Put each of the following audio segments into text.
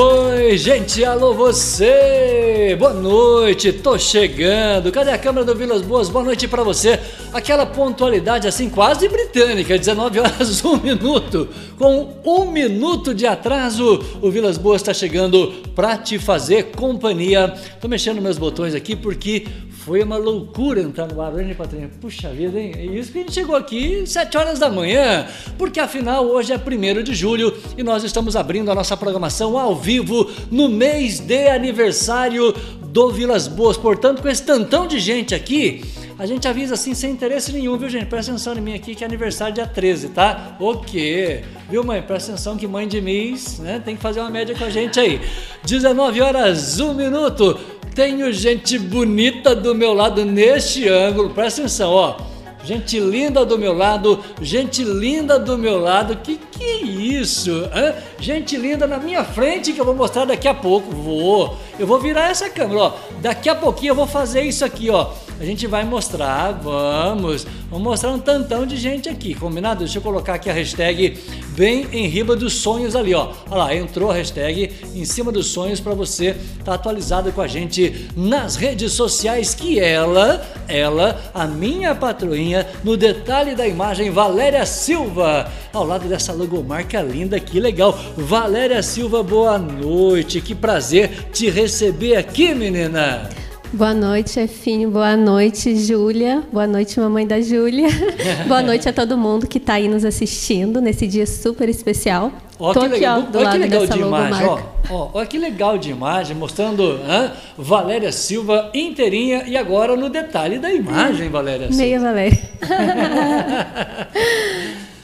Oi, gente, alô você! Boa noite, tô chegando. Cadê a câmera do Vilas Boas? Boa noite para você. Aquela pontualidade assim quase britânica, 19 horas 1 minuto. Com um minuto de atraso, o Vilas Boas está chegando para te fazer companhia. Tô mexendo meus botões aqui porque foi uma loucura entrar no ar, hein, Patrícia? Puxa vida, hein? É isso que a gente chegou aqui 7 horas da manhã, porque afinal hoje é 1 de julho e nós estamos abrindo a nossa programação ao vivo no mês de aniversário do Vilas Boas. Portanto, com esse tantão de gente aqui, a gente avisa assim sem interesse nenhum, viu, gente? Presta atenção em mim aqui que é aniversário dia 13, tá? O quê? Viu, mãe? Presta atenção que mãe de mês, né? Tem que fazer uma média com a gente aí. 19 horas, 1 minuto. Tenho gente bonita do meu lado neste ângulo. Presta atenção, ó. Gente linda do meu lado, gente linda do meu lado. Que que é isso? Hã? Gente linda na minha frente que eu vou mostrar daqui a pouco. Vou. Eu vou virar essa câmera, ó. Daqui a pouquinho eu vou fazer isso aqui, ó. A gente vai mostrar, vamos. Vamos mostrar um tantão de gente aqui, combinado? Deixa eu colocar aqui a hashtag bem em riba dos sonhos ali, ó. Olha lá, entrou a hashtag em cima dos sonhos para você estar tá atualizado com a gente nas redes sociais que ela, ela, a minha patroinha, no detalhe da imagem, Valéria Silva, ao lado dessa logomarca linda, que legal. Valéria Silva, boa noite, que prazer te receber aqui, menina. Boa noite, chefinho. Boa noite, Júlia. Boa noite, mamãe da Júlia. Boa noite a todo mundo que está aí nos assistindo nesse dia super especial. Ó, Tô que aqui, legal, ó, do olha que legal de imagem, ó, ó, olha que legal de imagem, mostrando hein, Valéria Silva inteirinha e agora no detalhe da imagem, Valéria Silva. Meia Valéria.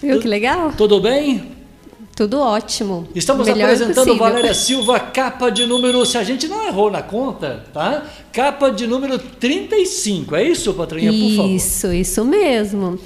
Viu que legal? Tudo bem? Tudo ótimo. Estamos Melhor apresentando possível. Valéria Silva, capa de número, se a gente não errou na conta, tá? Capa de número 35, é isso, Patrinha, por favor? Isso, isso mesmo.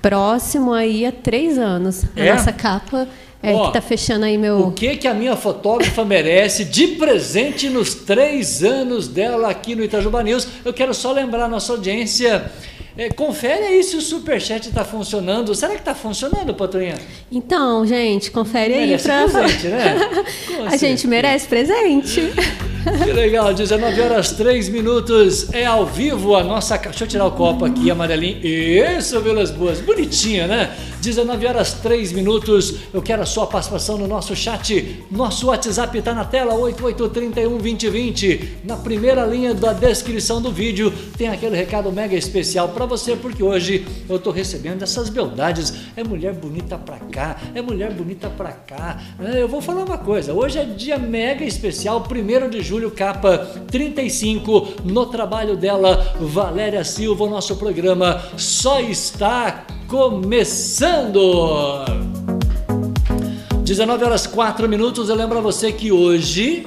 Próximo aí a três anos. É? A nossa capa é Ó, que tá fechando aí meu. O que que a minha fotógrafa merece de presente nos três anos dela aqui no Itajuba News? Eu quero só lembrar a nossa audiência é, confere aí se o Superchat está funcionando. Será que está funcionando, Patrulha? Então, gente, confere merece aí para. Presente, né? a gente merece presente. Que legal, 19 horas 3 minutos, é ao vivo a nossa. Deixa eu tirar o copo aqui, amarelinho. Isso, Vilas Boas, bonitinha, né? 19 horas 3 minutos, eu quero a sua participação no nosso chat. Nosso WhatsApp está na tela, 88312020. Na primeira linha da descrição do vídeo tem aquele recado mega especial para você, porque hoje eu estou recebendo essas beldades. É mulher bonita pra cá, é mulher bonita pra cá. É, eu vou falar uma coisa, hoje é dia mega especial, 1 de julho Capa 35, no trabalho dela, Valéria Silva. O nosso programa só está começando. 19 horas 4 minutos. Eu lembro a você que hoje,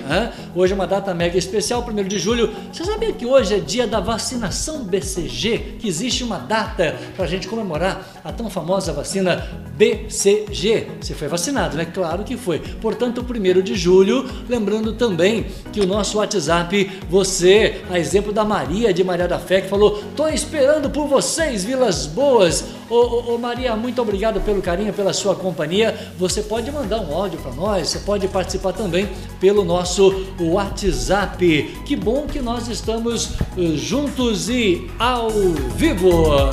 hoje é uma data mega especial, 1 de julho. Você sabia que hoje é dia da vacinação BCG? Que existe uma data para a gente comemorar a tão famosa vacina BCG. Você foi vacinado, né? Claro que foi. Portanto, 1 de julho, lembrando também que o nosso WhatsApp, você, a exemplo da Maria de Maria da Fé, que falou: tô esperando por vocês, Vilas Boas. Ô, ô, ô Maria, muito obrigado pelo carinho, pela sua companhia. Você pode mandar um áudio para nós, você pode participar também pelo nosso WhatsApp. Que bom que nós estamos eh, juntos e ao vivo.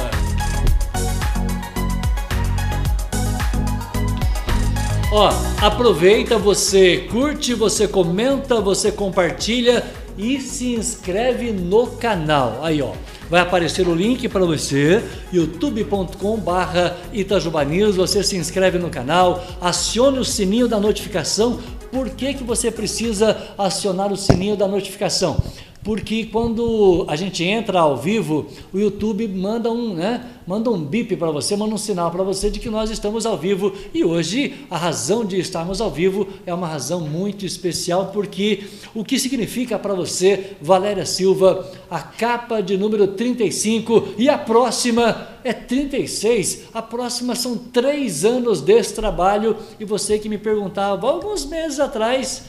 Ó, aproveita, você curte, você comenta, você compartilha e se inscreve no canal. Aí, ó, vai aparecer o link para você, youtube.com/barra Itajubanews. Você se inscreve no canal, acione o sininho da notificação. Por que, que você precisa acionar o sininho da notificação? Porque quando a gente entra ao vivo, o YouTube manda um, né, manda um bip para você, manda um sinal para você de que nós estamos ao vivo. E hoje a razão de estarmos ao vivo é uma razão muito especial, porque o que significa para você, Valéria Silva, a capa de número 35 e a próxima é 36. A próxima são três anos desse trabalho. E você que me perguntava alguns meses atrás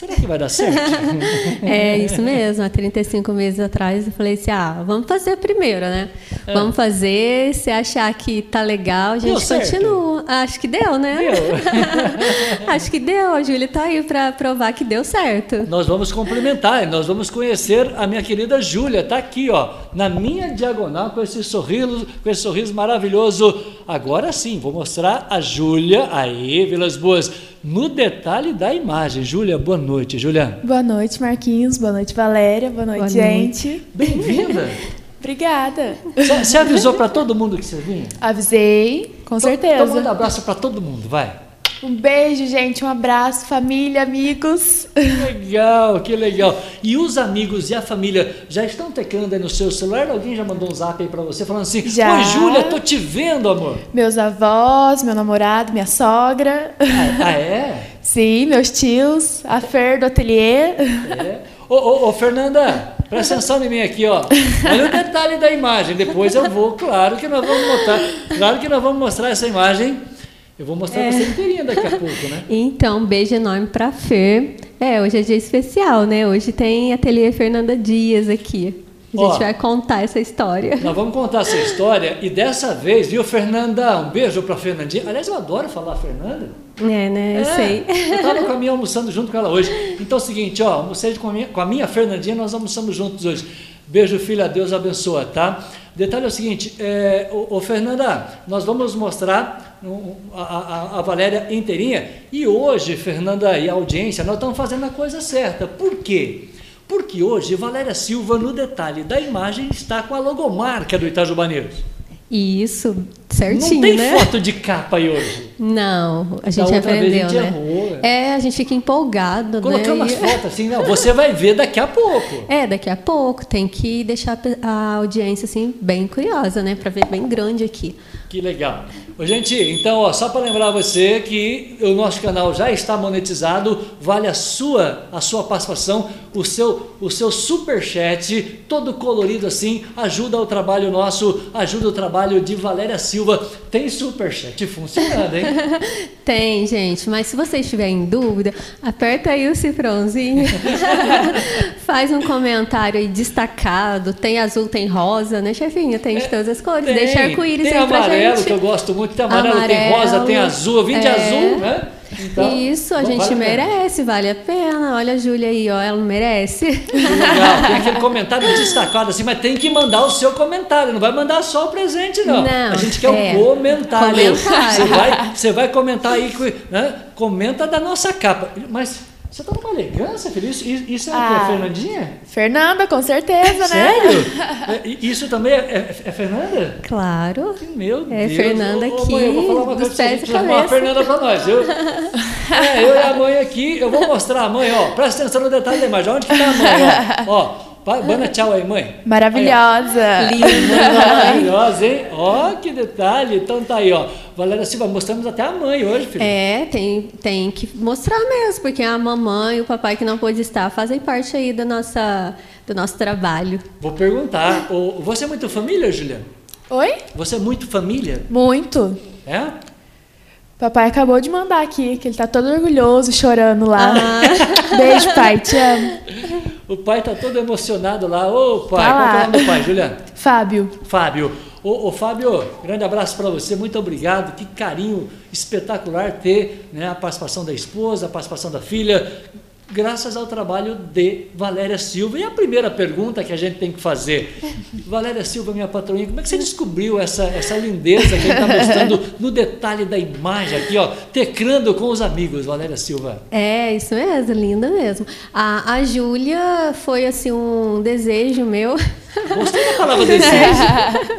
Será que vai dar certo? é isso mesmo. Há 35 meses atrás eu falei assim: ah, vamos fazer primeiro, né? É. Vamos fazer. Se achar que tá legal, a gente continua. Acho que deu, né? Deu. Acho que deu. A Júlia tá aí para provar que deu certo. Nós vamos complementar, nós vamos conhecer a minha querida Júlia. Tá aqui, ó, na minha diagonal com esse sorriso, com esse sorriso maravilhoso. Agora sim, vou mostrar a Júlia aí, Vilas Boas no detalhe da imagem. Júlia, boa noite. Júlia. Boa noite, Marquinhos. Boa noite, Valéria. Boa noite, boa gente. Noite. Bem-vinda. Obrigada. Você avisou para todo mundo que você vinha? Avisei, com certeza. Então manda abraço para todo mundo, vai. Um beijo, gente, um abraço, família, amigos. Que legal, que legal. E os amigos e a família já estão tecando aí no seu celular? Alguém já mandou um zap aí para você falando assim: já. Oi, Júlia, tô te vendo, amor. Meus avós, meu namorado, minha sogra. Ah, ah é? Sim, meus tios, a Fer do ateliê. É. Ô, ô, ô, Fernanda, presta atenção em mim aqui, ó. Olha o detalhe da imagem. Depois eu vou, claro que nós vamos mostrar. Claro que nós vamos mostrar essa imagem eu vou mostrar é. você inteirinha daqui a pouco, né? Então, um beijo enorme para Fer. É, hoje é dia especial, né? Hoje tem ateliê Fernanda Dias aqui. A gente Ó, vai contar essa história. Nós vamos contar essa história e dessa vez, viu, Fernanda? Um beijo para Fernandinha. Aliás, eu adoro falar Fernanda. É, né? Eu é, sei. Eu estava com a minha almoçando junto com ela hoje. Então é o seguinte, ó, almocei com a minha, com a minha Fernandinha, nós almoçamos juntos hoje. Beijo, filha, Deus abençoa, tá? Detalhe é o seguinte, é, o, o Fernanda, nós vamos mostrar a, a, a, Valéria inteirinha e hoje, Fernanda e a audiência, nós estamos fazendo a coisa certa. Por quê? Porque hoje Valéria Silva, no detalhe da imagem, está com a logomarca do Itajubaneiros. Isso, certinho, Não tem né? foto de capa aí hoje. Não, a gente aprendeu, a gente né? Errou, é. é, a gente fica empolgado, Colocamos né? umas fotos assim, não, você vai ver daqui a pouco. É, daqui a pouco, tem que deixar a audiência assim bem curiosa, né, para ver bem grande aqui. Que legal. Ô, gente, então, ó, só para lembrar você que o nosso canal já está monetizado, vale a sua a sua participação, o seu o seu super chat, todo colorido assim, ajuda o trabalho nosso, ajuda o trabalho de Valéria Silva. Tem super chat funcionando, hein? Tem, gente, mas se você estiver em dúvida, aperta aí o cifrãozinho. Faz um comentário aí destacado, tem azul, tem rosa, né, chefinha? Tem de é, todas as cores. Tem, Deixa arco-íris aí pra gente amarelo, que eu gosto muito. Tem amarelo, amarelo tem rosa, tem azul. Eu vim é. de azul, né? Então, Isso, a gente vale merece, vale a pena. Olha a Júlia aí, ó, ela merece. Legal, tem aquele comentário destacado assim, mas tem que mandar o seu comentário, não vai mandar só o presente, não. não a gente quer é, um comentário. comentário. Você, vai, você vai comentar aí, né? comenta da nossa capa. Mas você tá numa elegância, filho. Isso, isso é ah, Fernandinha? Fernanda, com certeza, né? Sério? É, isso também é, é, é, Fernanda? Claro. Meu é Deus. É Fernanda ô, aqui. Mãe, eu vou falar uma coisa pra você. Uma Fernanda pra nós. Eu, é, eu e a mãe aqui, eu vou mostrar a mãe, ó. Presta atenção no detalhe da imagem. Onde que tá a mãe, ó? ó Bana tchau aí, mãe. Maravilhosa. Aí, Linda. Maravilhosa, hein? Ó, que detalhe. Então tá aí, ó. Valéria Silva, mostramos até a mãe hoje, filho. É, tem, tem que mostrar mesmo, porque a mamãe e o papai que não pôde estar fazem parte aí da nossa, do nosso trabalho. Vou perguntar. Você é muito família, Juliana? Oi? Você é muito família? Muito. É? Papai acabou de mandar aqui, que ele tá todo orgulhoso, chorando lá. Ah. Beijo, pai, te amo. O pai tá todo emocionado lá. Ô, pai, tá qual é o nome do pai, Juliana? Fábio. Fábio. Ô, ô Fábio, grande abraço para você, muito obrigado. Que carinho espetacular ter né, a participação da esposa, a participação da filha graças ao trabalho de Valéria Silva. E a primeira pergunta que a gente tem que fazer, Valéria Silva, minha patroinha, como é que você descobriu essa, essa lindeza que a gente está mostrando no detalhe da imagem aqui, ó, tecrando com os amigos, Valéria Silva? É, isso mesmo, linda mesmo. A, a Júlia foi assim um desejo meu. Gostei da palavra desejo.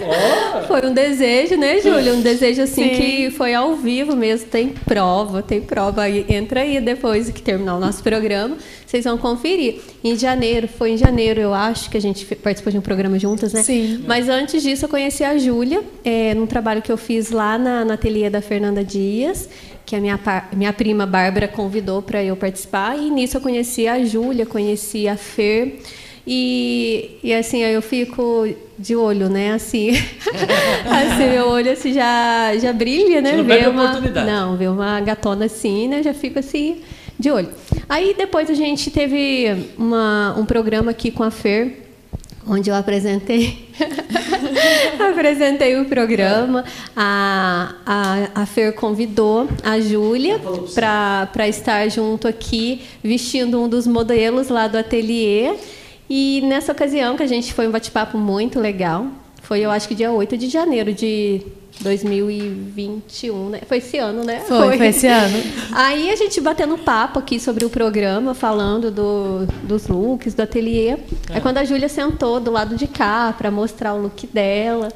oh. Foi um desejo, né, Júlia? Um desejo assim Sim. que foi ao vivo mesmo, tem prova, tem prova. Entra aí depois que terminar o nosso programa programa, vocês vão conferir. Em janeiro, foi em janeiro, eu acho, que a gente participou de um programa juntas, né? Sim. Mas antes disso, eu conheci a Júlia, é, num trabalho que eu fiz lá na, na ateliê da Fernanda Dias, que a minha, minha prima Bárbara convidou para eu participar. E nisso eu conheci a Júlia, conheci a Fer. E, e assim, eu fico de olho, né? Assim, assim meu olho assim, já, já brilha, né? Você não ver uma, não, ver uma gatona assim, né? Já fico assim de olho. Aí depois a gente teve uma, um programa aqui com a Fer, onde eu apresentei apresentei o programa. A, a, a Fer convidou a Júlia para estar junto aqui, vestindo um dos modelos lá do ateliê. E nessa ocasião, que a gente foi um bate-papo muito legal, foi eu acho que dia 8 de janeiro de 2021, né? Foi esse ano, né? Foi, foi, foi esse ano. Aí a gente batendo papo aqui sobre o programa, falando do, dos looks, do ateliê. É. Aí quando a Júlia sentou do lado de cá para mostrar o look dela,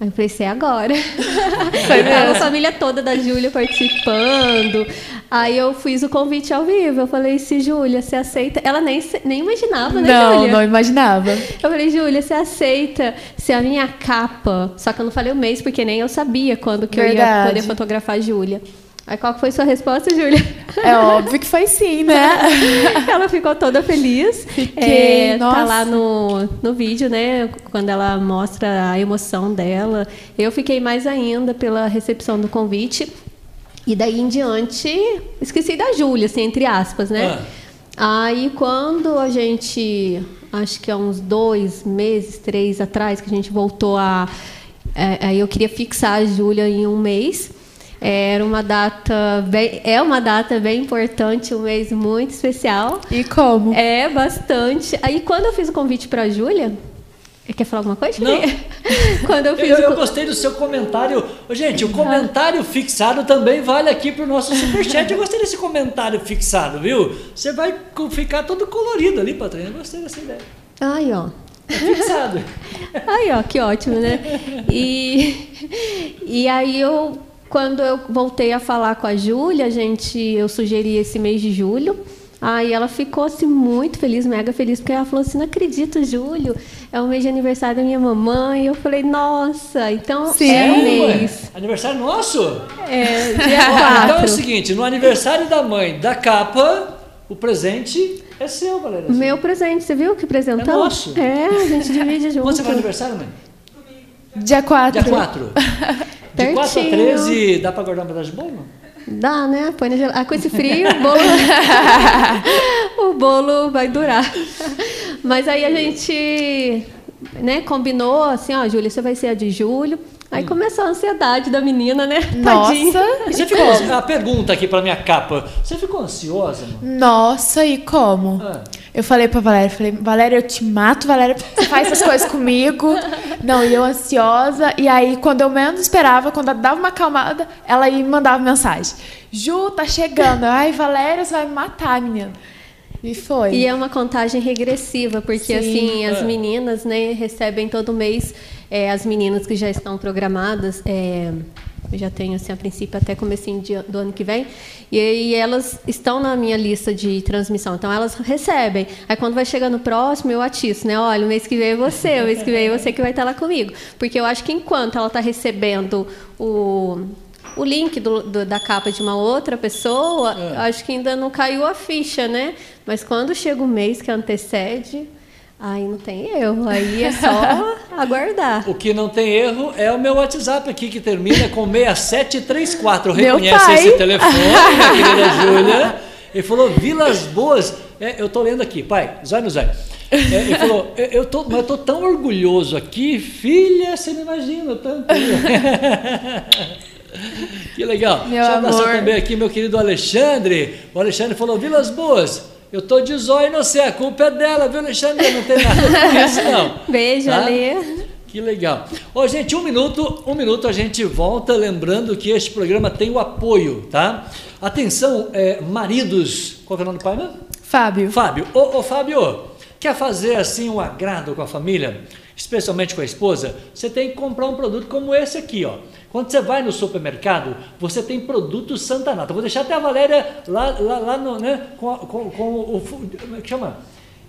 Aí eu pensei, é agora. Foi a família toda da Júlia participando. Aí eu fiz o convite ao vivo. Eu falei, se Júlia, você aceita? Ela nem, nem imaginava, né, Não, Júlia? não imaginava. Eu falei, Júlia, você aceita ser a minha capa? Só que eu não falei o mês, porque nem eu sabia quando que Verdade. eu ia poder fotografar a Júlia. Aí qual foi sua resposta, Júlia? É óbvio que foi sim, né? ela ficou toda feliz. Fiquei, é, Tá lá no, no vídeo, né? Quando ela mostra a emoção dela. Eu fiquei mais ainda pela recepção do convite. E daí em diante, esqueci da Júlia, assim, entre aspas, né? Ah. Aí quando a gente, acho que há uns dois meses, três atrás, que a gente voltou a. É, eu queria fixar a Júlia em um mês. Era uma data bem, é uma data bem importante, um mês muito especial. E como? É bastante. Aí quando eu fiz o convite para a Júlia, Quer falar alguma coisa? Não. Quando eu, fiz eu, eu gostei do seu comentário. Gente, o comentário fixado também vale aqui para o nosso superchat. Eu gostei desse comentário fixado, viu? Você vai ficar todo colorido ali, Patrícia. Eu gostei dessa ideia. Ai, ó. É fixado. Aí, ó, que ótimo, né? E, e aí eu quando eu voltei a falar com a Júlia, gente, eu sugeri esse mês de julho. Aí ela ficou assim, muito feliz, mega feliz, porque ela falou assim: não acredito, Júlio, é o mês de aniversário da minha mamãe. Eu falei, nossa, então Sim. é o mês. Aniversário nosso? É, dia 4. Então é o seguinte: no aniversário da mãe da capa, o presente é seu, galera. Meu presente, você viu que presentão? É nosso. É, a gente divide junto. Quando você faz aniversário, mãe? Dia 4. Dia 4. De 4 a 13, dá pra guardar um pedaço de bolo? Dá, né? Põe na geladeira. Ah, com esse frio, o bolo... o bolo vai durar. Mas aí a gente né, combinou assim, ó, Júlia, você vai ser a de julho. Aí começou a ansiedade da menina, né? Nossa! Você ficou, a pergunta aqui pra minha capa. Você ficou ansiosa? Mano? Nossa, e como? Ah. Eu falei pra Valéria, falei, Valéria, eu te mato, Valéria, você faz essas coisas comigo. Não, e eu ansiosa. E aí, quando eu menos esperava, quando ela dava uma acalmada, ela ia me mandava mensagem. Ju, tá chegando. Ai, Valéria, você vai me matar, menina. E foi. E é uma contagem regressiva, porque Sim, assim, é. as meninas, né, recebem todo mês é, as meninas que já estão programadas. É, eu já tenho, assim, a princípio, até comecinho de, do ano que vem. E, e elas estão na minha lista de transmissão. Então, elas recebem. Aí, quando vai chegando próximo, eu atiço, né? Olha, o mês que vem é você, o mês que vem é você que vai estar lá comigo. Porque eu acho que enquanto ela está recebendo o o link do, do, da capa de uma outra pessoa, é. acho que ainda não caiu a ficha, né? Mas quando chega o mês que antecede, aí não tem erro, aí é só aguardar. O que não tem erro é o meu WhatsApp aqui que termina com 6734. Reconhece esse telefone, minha querida Júlia. Ele falou Vilas Boas. É, eu estou lendo aqui, pai, zóio no zóio. É, ele falou, eu tô, mas eu tô tão orgulhoso aqui, filha, você não imagina tanto. Que legal. Meu Deixa eu abraçar também aqui meu querido Alexandre. O Alexandre falou: Vilas Boas, eu tô de zóio no você, a culpa é dela, viu, Alexandre? Não tem nada com isso, não. Beijo, tá? Ale. Que legal. Ô, gente, um minuto, um minuto a gente volta, lembrando que este programa tem o apoio, tá? Atenção, é, maridos. Qual é o nome do pai, né? Fábio. Fábio. Ô, ô, Fábio, quer fazer assim um agrado com a família? especialmente com a esposa, você tem que comprar um produto como esse aqui, ó. Quando você vai no supermercado, você tem produtos Santa Nata. Vou deixar até a Valéria lá, lá, lá no, né, com, com, com o. Como é que chama?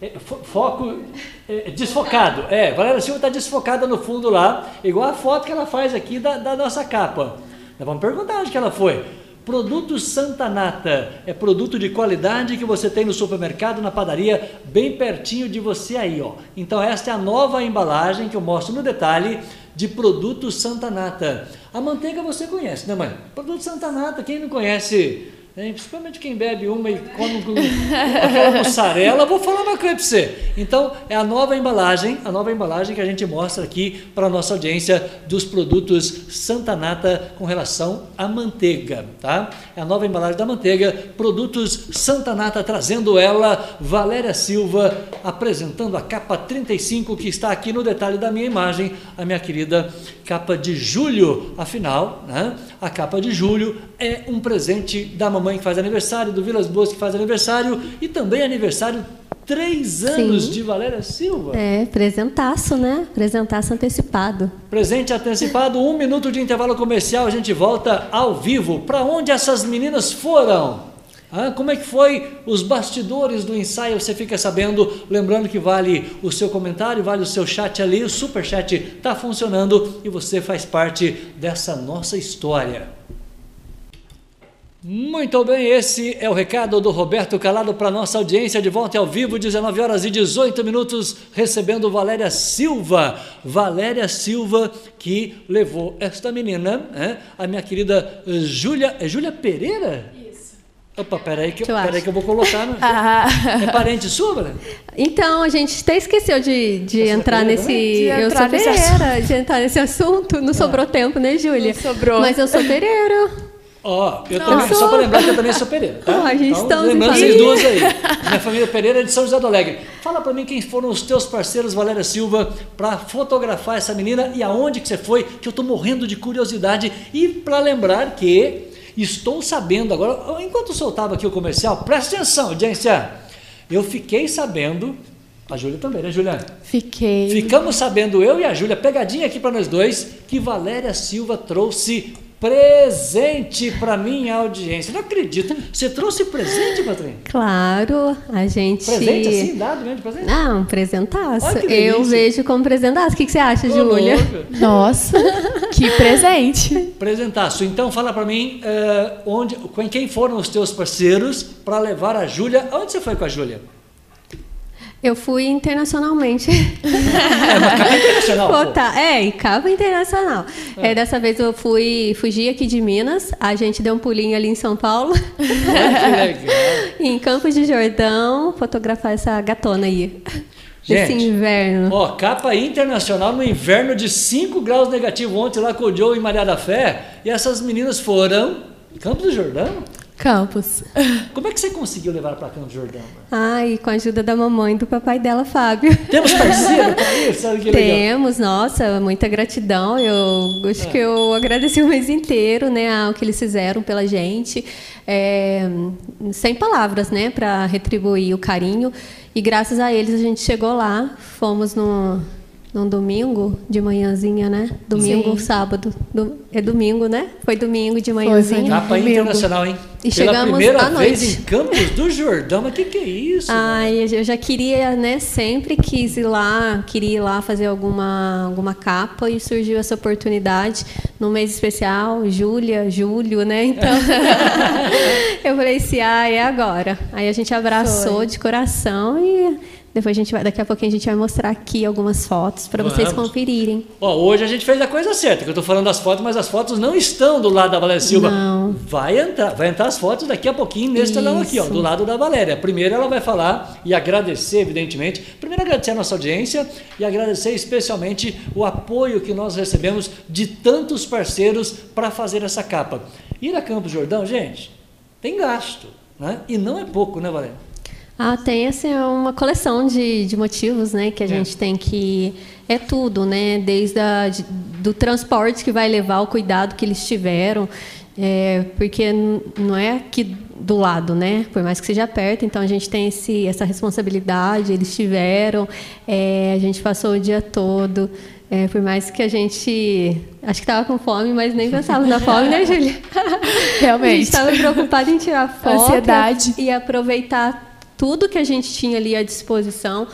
É, foco é, desfocado. É, Valéria Silva está desfocada no fundo lá, igual a foto que ela faz aqui da, da nossa capa. Nós vamos perguntar onde que ela foi. Produto Santa Nata é produto de qualidade que você tem no supermercado, na padaria, bem pertinho de você aí, ó. Então esta é a nova embalagem que eu mostro no detalhe de produto Santa Nata. A manteiga você conhece, né, mãe? Produto Santa Nata, quem não conhece Hein? Principalmente quem bebe uma e come com aquela mussarela, vou falar uma coisa para você. Então, é a nova embalagem, a nova embalagem que a gente mostra aqui para a nossa audiência dos produtos Santa Nata com relação à manteiga, tá? É a nova embalagem da manteiga, produtos Santa Nata trazendo ela, Valéria Silva apresentando a capa 35 que está aqui no detalhe da minha imagem, a minha querida capa de julho. Afinal, né? A capa de julho é um presente da mamãe que faz aniversário, do Vilas Boas que faz aniversário e também aniversário três anos Sim. de Valéria Silva. É, presentaço, né? Presentaço antecipado. Presente antecipado, um minuto de intervalo comercial, a gente volta ao vivo. Para onde essas meninas foram? Ah, como é que foi os bastidores do ensaio? Você fica sabendo, lembrando que vale o seu comentário, vale o seu chat ali, o super chat está funcionando e você faz parte dessa nossa história. Muito bem, esse é o recado do Roberto Calado para nossa audiência de volta ao vivo, 19 horas e 18 minutos, recebendo Valéria Silva. Valéria Silva que levou esta menina, né, a minha querida Júlia, é Júlia Pereira? Opa, peraí que, peraí que eu vou colocar. No... Ah. É parente sua, né? Então, a gente até esqueceu de, de entrar nesse. De eu entrar sou nesse pereira, de entrar nesse assunto. Não é. sobrou tempo, né, Júlia? Não sobrou. Mas eu sou pereira. Ó, oh, eu também, sou... só para lembrar que eu também sou Pereira, tá? Oh, a gente então, lembrando vocês duas aí. Minha família Pereira é de São José do Alegre. Fala para mim quem foram os teus parceiros, Valéria Silva, para fotografar essa menina e aonde que você foi, que eu estou morrendo de curiosidade. E para lembrar que Estou sabendo agora, enquanto soltava aqui o comercial, presta atenção, audiência. Eu fiquei sabendo, a Júlia também, né, Juliana? Fiquei. Ficamos sabendo, eu e a Júlia, pegadinha aqui para nós dois, que Valéria Silva trouxe presente para minha audiência. Não acredito. Você trouxe presente, Patrícia? Claro, a gente. Presente assim, dado mesmo de presente? Não, presentaço. Eu vejo como presentaço. O que, que você acha, Júlia? Nossa, que presente. Presentaço. Então, fala para mim uh, onde, quem foram os teus parceiros para levar a Júlia. Onde você foi com a Júlia? Eu fui internacionalmente. É, uma capa internacional. Pô, tá. É, e capa internacional. É. é. dessa vez eu fui fugi aqui de Minas. A gente deu um pulinho ali em São Paulo. É, que legal. em Campos de Jordão, fotografar essa gatona aí. Gente, Esse inverno. Ó, capa internacional no inverno de 5 graus negativo ontem lá com o Joe e Maria da Fé. E essas meninas foram. Campos do Jordão? Campos. Como é que você conseguiu levar para Campos Jordão? Ai, com a ajuda da mamãe e do papai dela, Fábio. Temos parceiro para isso? Sabe que Temos, nossa, muita gratidão. Eu acho é. que eu agradeci o mês inteiro, né, ao que eles fizeram pela gente. É, sem palavras, né, para retribuir o carinho. E graças a eles a gente chegou lá, fomos no num domingo de manhãzinha, né? Domingo, Sim. sábado. Do, é domingo, né? Foi domingo de manhãzinha. Foi, Capa internacional, hein? E Pela chegamos primeira à vez noite. em Campos do Jordão. Mas o que, que é isso? Ai, eu já queria, né? Sempre quis ir lá, queria ir lá fazer alguma, alguma capa e surgiu essa oportunidade no mês especial, Júlia, Júlio, né? Então, eu falei assim, ah, é agora. Aí a gente abraçou Foi. de coração e depois a gente vai, daqui a pouquinho a gente vai mostrar aqui algumas fotos para vocês conferirem. Ó, hoje a gente fez a coisa certa, que eu estou falando das fotos, mas as fotos não estão do lado da Valéria Silva. Não. Vai entrar, vai entrar as fotos daqui a pouquinho nesse telão aqui, ó, do lado da Valéria. Primeiro ela vai falar e agradecer, evidentemente. Primeiro agradecer a nossa audiência e agradecer especialmente o apoio que nós recebemos de tantos parceiros para fazer essa capa. Ir a Campos Jordão, gente, tem gasto, né? E não é pouco, né, Valéria? Ah, tem assim, uma coleção de, de motivos, né, que a é. gente tem que é tudo, né, desde a, de, do transporte que vai levar o cuidado que eles tiveram, é, porque não é aqui do lado, né? Por mais que seja perto, então a gente tem esse, essa responsabilidade. Eles tiveram, é, a gente passou o dia todo. É, por mais que a gente acho que estava com fome, mas nem pensava na fome, né, Júlia? Realmente. A gente estava preocupada em tirar foto Ansiedade. e aproveitar tudo que a gente tinha ali à disposição,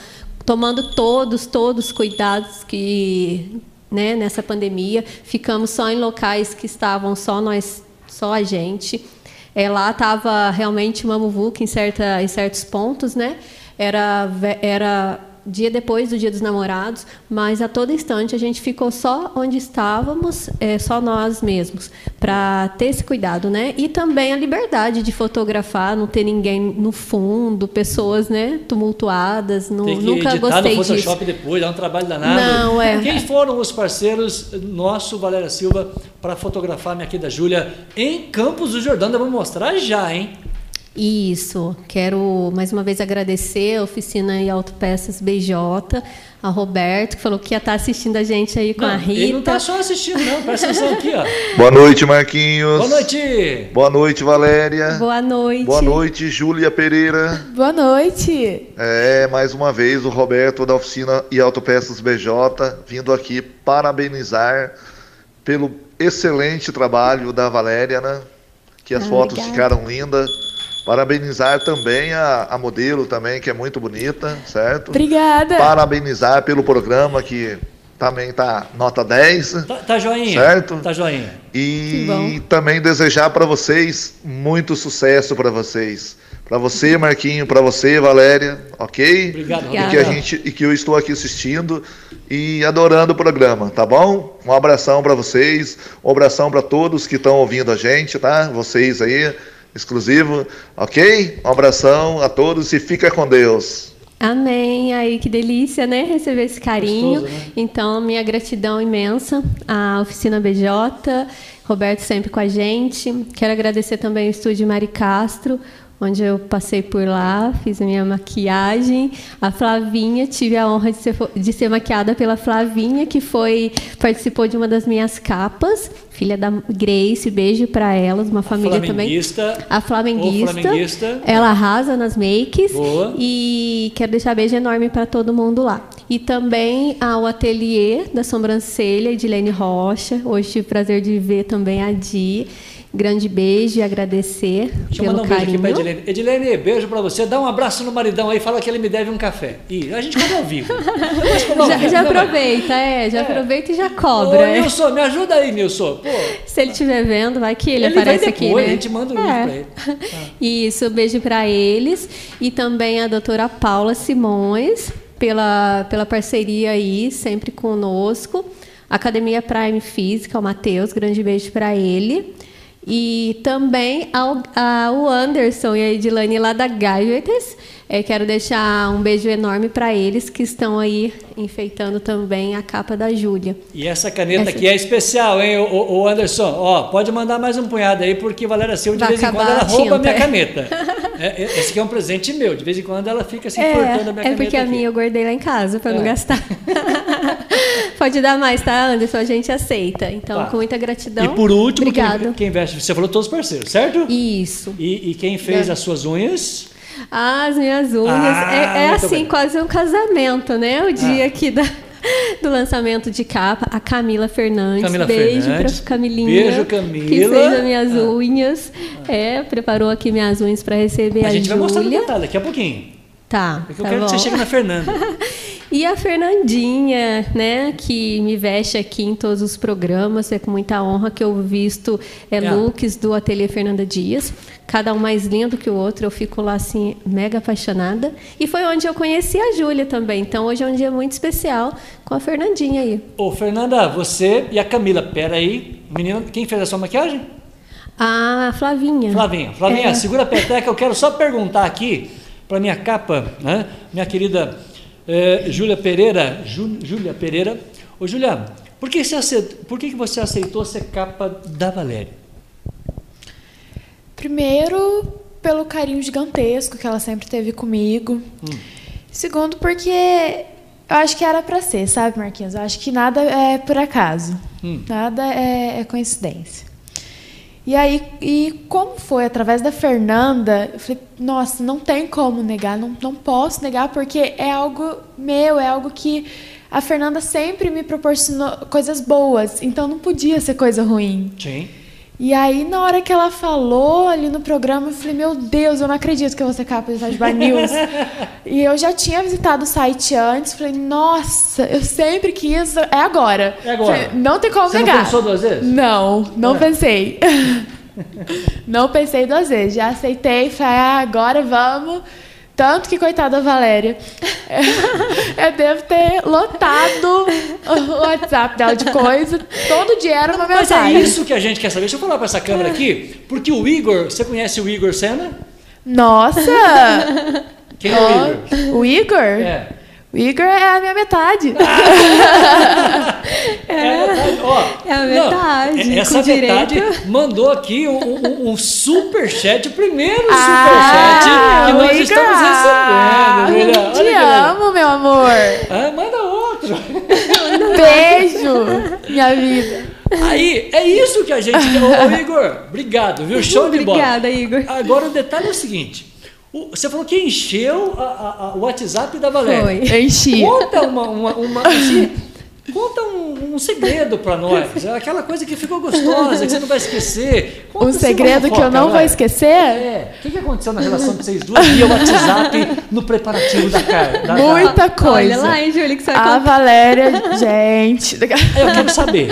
tomando todos, todos os cuidados que né, nessa pandemia. Ficamos só em locais que estavam só nós, só a gente. É, lá estava realmente uma muvuca em, certa, em certos pontos, né? Era, era dia depois do Dia dos Namorados, mas a todo instante a gente ficou só onde estávamos, é, só nós mesmos, para ter esse cuidado, né? E também a liberdade de fotografar, não ter ninguém no fundo, pessoas, né, tumultuadas, não, Tem que nunca gostei no Photoshop disso. depois, dá um trabalho danado. Não, é. Quem foram os parceiros nosso, Valéria Silva, para fotografar minha querida Júlia em Campos do Jordão? Vamos mostrar já, hein? Isso. Quero mais uma vez agradecer a oficina e autopeças BJ, a Roberto, que falou que ia estar assistindo a gente aí com Não, a Rita. Ele não está só assistindo, não. Presta atenção aqui, ó. Boa noite, Marquinhos. Boa noite. Boa noite, Valéria. Boa noite. Boa noite, Júlia Pereira. Boa noite. É, mais uma vez o Roberto da oficina e autopeças BJ vindo aqui parabenizar pelo excelente trabalho da Valéria, né? Que as Ah, fotos obrigada. ficaram lindas. Parabenizar também a, a modelo também, que é muito bonita, certo? Obrigada. Parabenizar pelo programa que também tá nota 10. Tá, tá joinha? Certo. Tá joinha. E também desejar para vocês muito sucesso para vocês. Para você, Marquinho, para você, Valéria, ok? Obrigado, Obrigada. E que a gente e que eu estou aqui assistindo e adorando o programa, tá bom? Um abração para vocês, um abração para todos que estão ouvindo a gente, tá? Vocês aí, exclusivo, ok? Um abração a todos e fica com Deus. Amém. Aí que delícia, né? Receber esse carinho. Gostoso, né? Então, minha gratidão imensa à Oficina BJ, Roberto sempre com a gente. Quero agradecer também o estúdio Mari Castro, onde eu passei por lá, fiz a minha maquiagem. A Flavinha, tive a honra de ser, de ser maquiada pela Flavinha, que foi participou de uma das minhas capas, filha da Grace, beijo para elas, uma família também. A flamenguista. Flamenguista. Ela arrasa nas makes. Boa. E quero deixar beijo enorme para todo mundo lá. E também ao ateliê da sobrancelha, Edilene Rocha. Hoje tive o prazer de ver também a Di. Grande beijo e agradecer Deixa eu pelo mandar um beijo aqui carinho. pra Edilene. Edilene, beijo pra você. Dá um abraço no maridão aí, fala que ele me deve um café. E a gente come ao vivo. Ao Já, vivo, já né, aproveita, é, já É. aproveita e já Ô, cobra. é. Nilson, me ajuda aí, Nilson. Pô, Se ele estiver vendo, vai que ele, Ele aparece aqui, depois, né? a gente manda link é. pra ele. Ah. Isso, beijo para eles e também a doutora Paula Simões pela, pela parceria aí, sempre conosco. Academia Prime Física, o Matheus, grande beijo para ele. E também ao, ao Anderson e a Edilane lá da Gadgets. É, quero deixar um beijo enorme para eles que estão aí enfeitando também a capa da Júlia. E essa caneta Essa- aqui é especial, hein, o, o Anderson? Ó, pode mandar mais um punhado aí, porque Valéria Silva, de Vai vez em quando, ela a rouba a minha caneta. É, é- esse aqui é um presente meu. De vez em quando ela fica se importando a minha É, é caneta porque a aqui. minha eu guardei lá em casa para não É. gastar. Pode dar mais, tá, Anderson? A gente aceita. Então, Tá. com muita gratidão. E por último, Obrigado. quem, quem veste, você falou todos os parceiros, certo? Isso. E, e quem fez É. as suas unhas? As minhas unhas. Ah, é é assim, bem. quase um casamento, né? O dia Ah. aqui da, do lançamento de capa. A Camila Fernandes. Camila beijo Fernandes. pra Camilinha. Beijo, Camila. Que fez as minhas Ah. unhas. É, preparou aqui minhas unhas para receber a, a gente vai mostrar no detalhe daqui a pouquinho. Tá. Porque eu tá quero bom. que você chegue na Fernanda. E a Fernandinha, né, que me veste aqui em todos os programas, é com muita honra que eu visto é, É. looks do Ateliê Fernanda Dias, cada um mais lindo que o outro, eu fico lá assim, mega apaixonada. E foi onde eu conheci a Júlia também, então hoje é um dia muito especial com a Fernandinha aí. Ô, Fernanda, você e a Camila, pera aí. Menina, quem fez a sua maquiagem? A Flavinha. Flavinha. Flavinha, É. segura a peteca. Eu quero só perguntar aqui para minha capa, né? Minha querida eh, Júlia Pereira. Jú- Júlia Pereira. Ô, Júlia, por que, você aceitou, por que, você aceitou ser capa da Valéria? Primeiro, pelo carinho gigantesco que ela sempre teve comigo. Segundo, porque eu acho que era pra ser, sabe, Marquinhos? Eu acho que nada é por acaso. Hum. Nada é, é coincidência. E aí, e como foi através da Fernanda, eu falei, nossa, não tem como negar, não, não posso negar, porque é algo meu, é algo que a Fernanda sempre me proporcionou coisas boas, então não podia ser coisa ruim. Sim. E aí, na hora que ela falou ali no programa, eu falei, meu Deus, eu não acredito que eu vou ser capa de Itajubá News. e eu já tinha visitado o site antes, falei, nossa, eu sempre quis, é agora. É agora. Falei, não tem como Você negar. pensou duas vezes? Não, não É. pensei. não pensei duas vezes, já aceitei, falei, ah, agora vamos. Tanto que, coitada da Valéria, eu devo ter lotado o WhatsApp dela de coisa. Todo dia era uma Mas é mensagem. isso que a gente quer saber. Deixa eu falar pra essa câmera aqui, porque o Igor, você conhece o Igor Senna? Nossa! Quem é o Igor? O Igor? É. O Igor é a minha metade. É, ó, É a não, metade, essa com metade direito. mandou aqui um, um, um superchat, o primeiro Ah, superchat que nós Igor. estamos recebendo. Olha, olha Te amo, meu amor. Ah, manda outro. Beijo, minha vida. Aí, é isso que a gente. Ô, Igor, obrigado, viu? Show de bola. Obrigada, Igor. Agora o detalhe é o seguinte: você falou que encheu a- a- a- o WhatsApp da Valéria. Foi. Enchi. Conta uma, uma, uma- assim, conta um, um segredo pra nós. É Aquela coisa que ficou gostosa, que você não vai esquecer. Conta Um assim, segredo que eu não vou esquecer? É, o que, que aconteceu na relação de vocês duas via WhatsApp no preparativo da cara? Da, da- Muita Olha coisa. lá, hein, Júlia, que você vai A. Valéria, gente. Eu quero saber.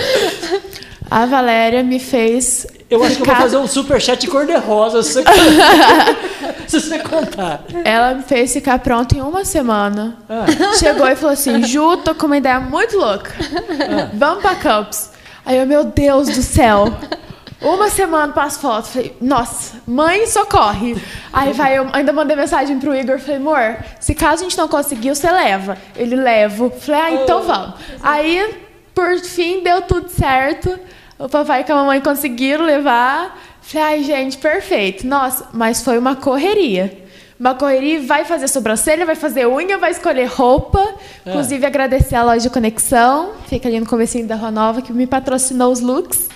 A Valéria me fez. Eu acho que eu vou ficar- fazer um superchat cor-de-rosa se você, contar. Ela me fez ficar pronta em uma semana. Ah. Chegou e falou assim: Ju, tô com uma ideia muito louca. Vamos pra Campos. Aí eu, meu Deus do céu. Uma semana para as fotos. Falei, nossa, mãe, socorre. Aí vai, eu ainda mandei mensagem pro Igor. Falei, amor, se caso a gente não conseguir, você leva. Ele leva. Falei, ah, então vamos. Aí, por fim, deu tudo certo. O papai e a mamãe conseguiram levar. Falei, ai, gente, perfeito. Nossa, mas foi uma correria. Uma correria, vai fazer sobrancelha, vai fazer unha, vai escolher roupa. Inclusive, agradecer a loja Conexão. Fica ali no comecinho da Rua Nova, que me patrocinou os looks.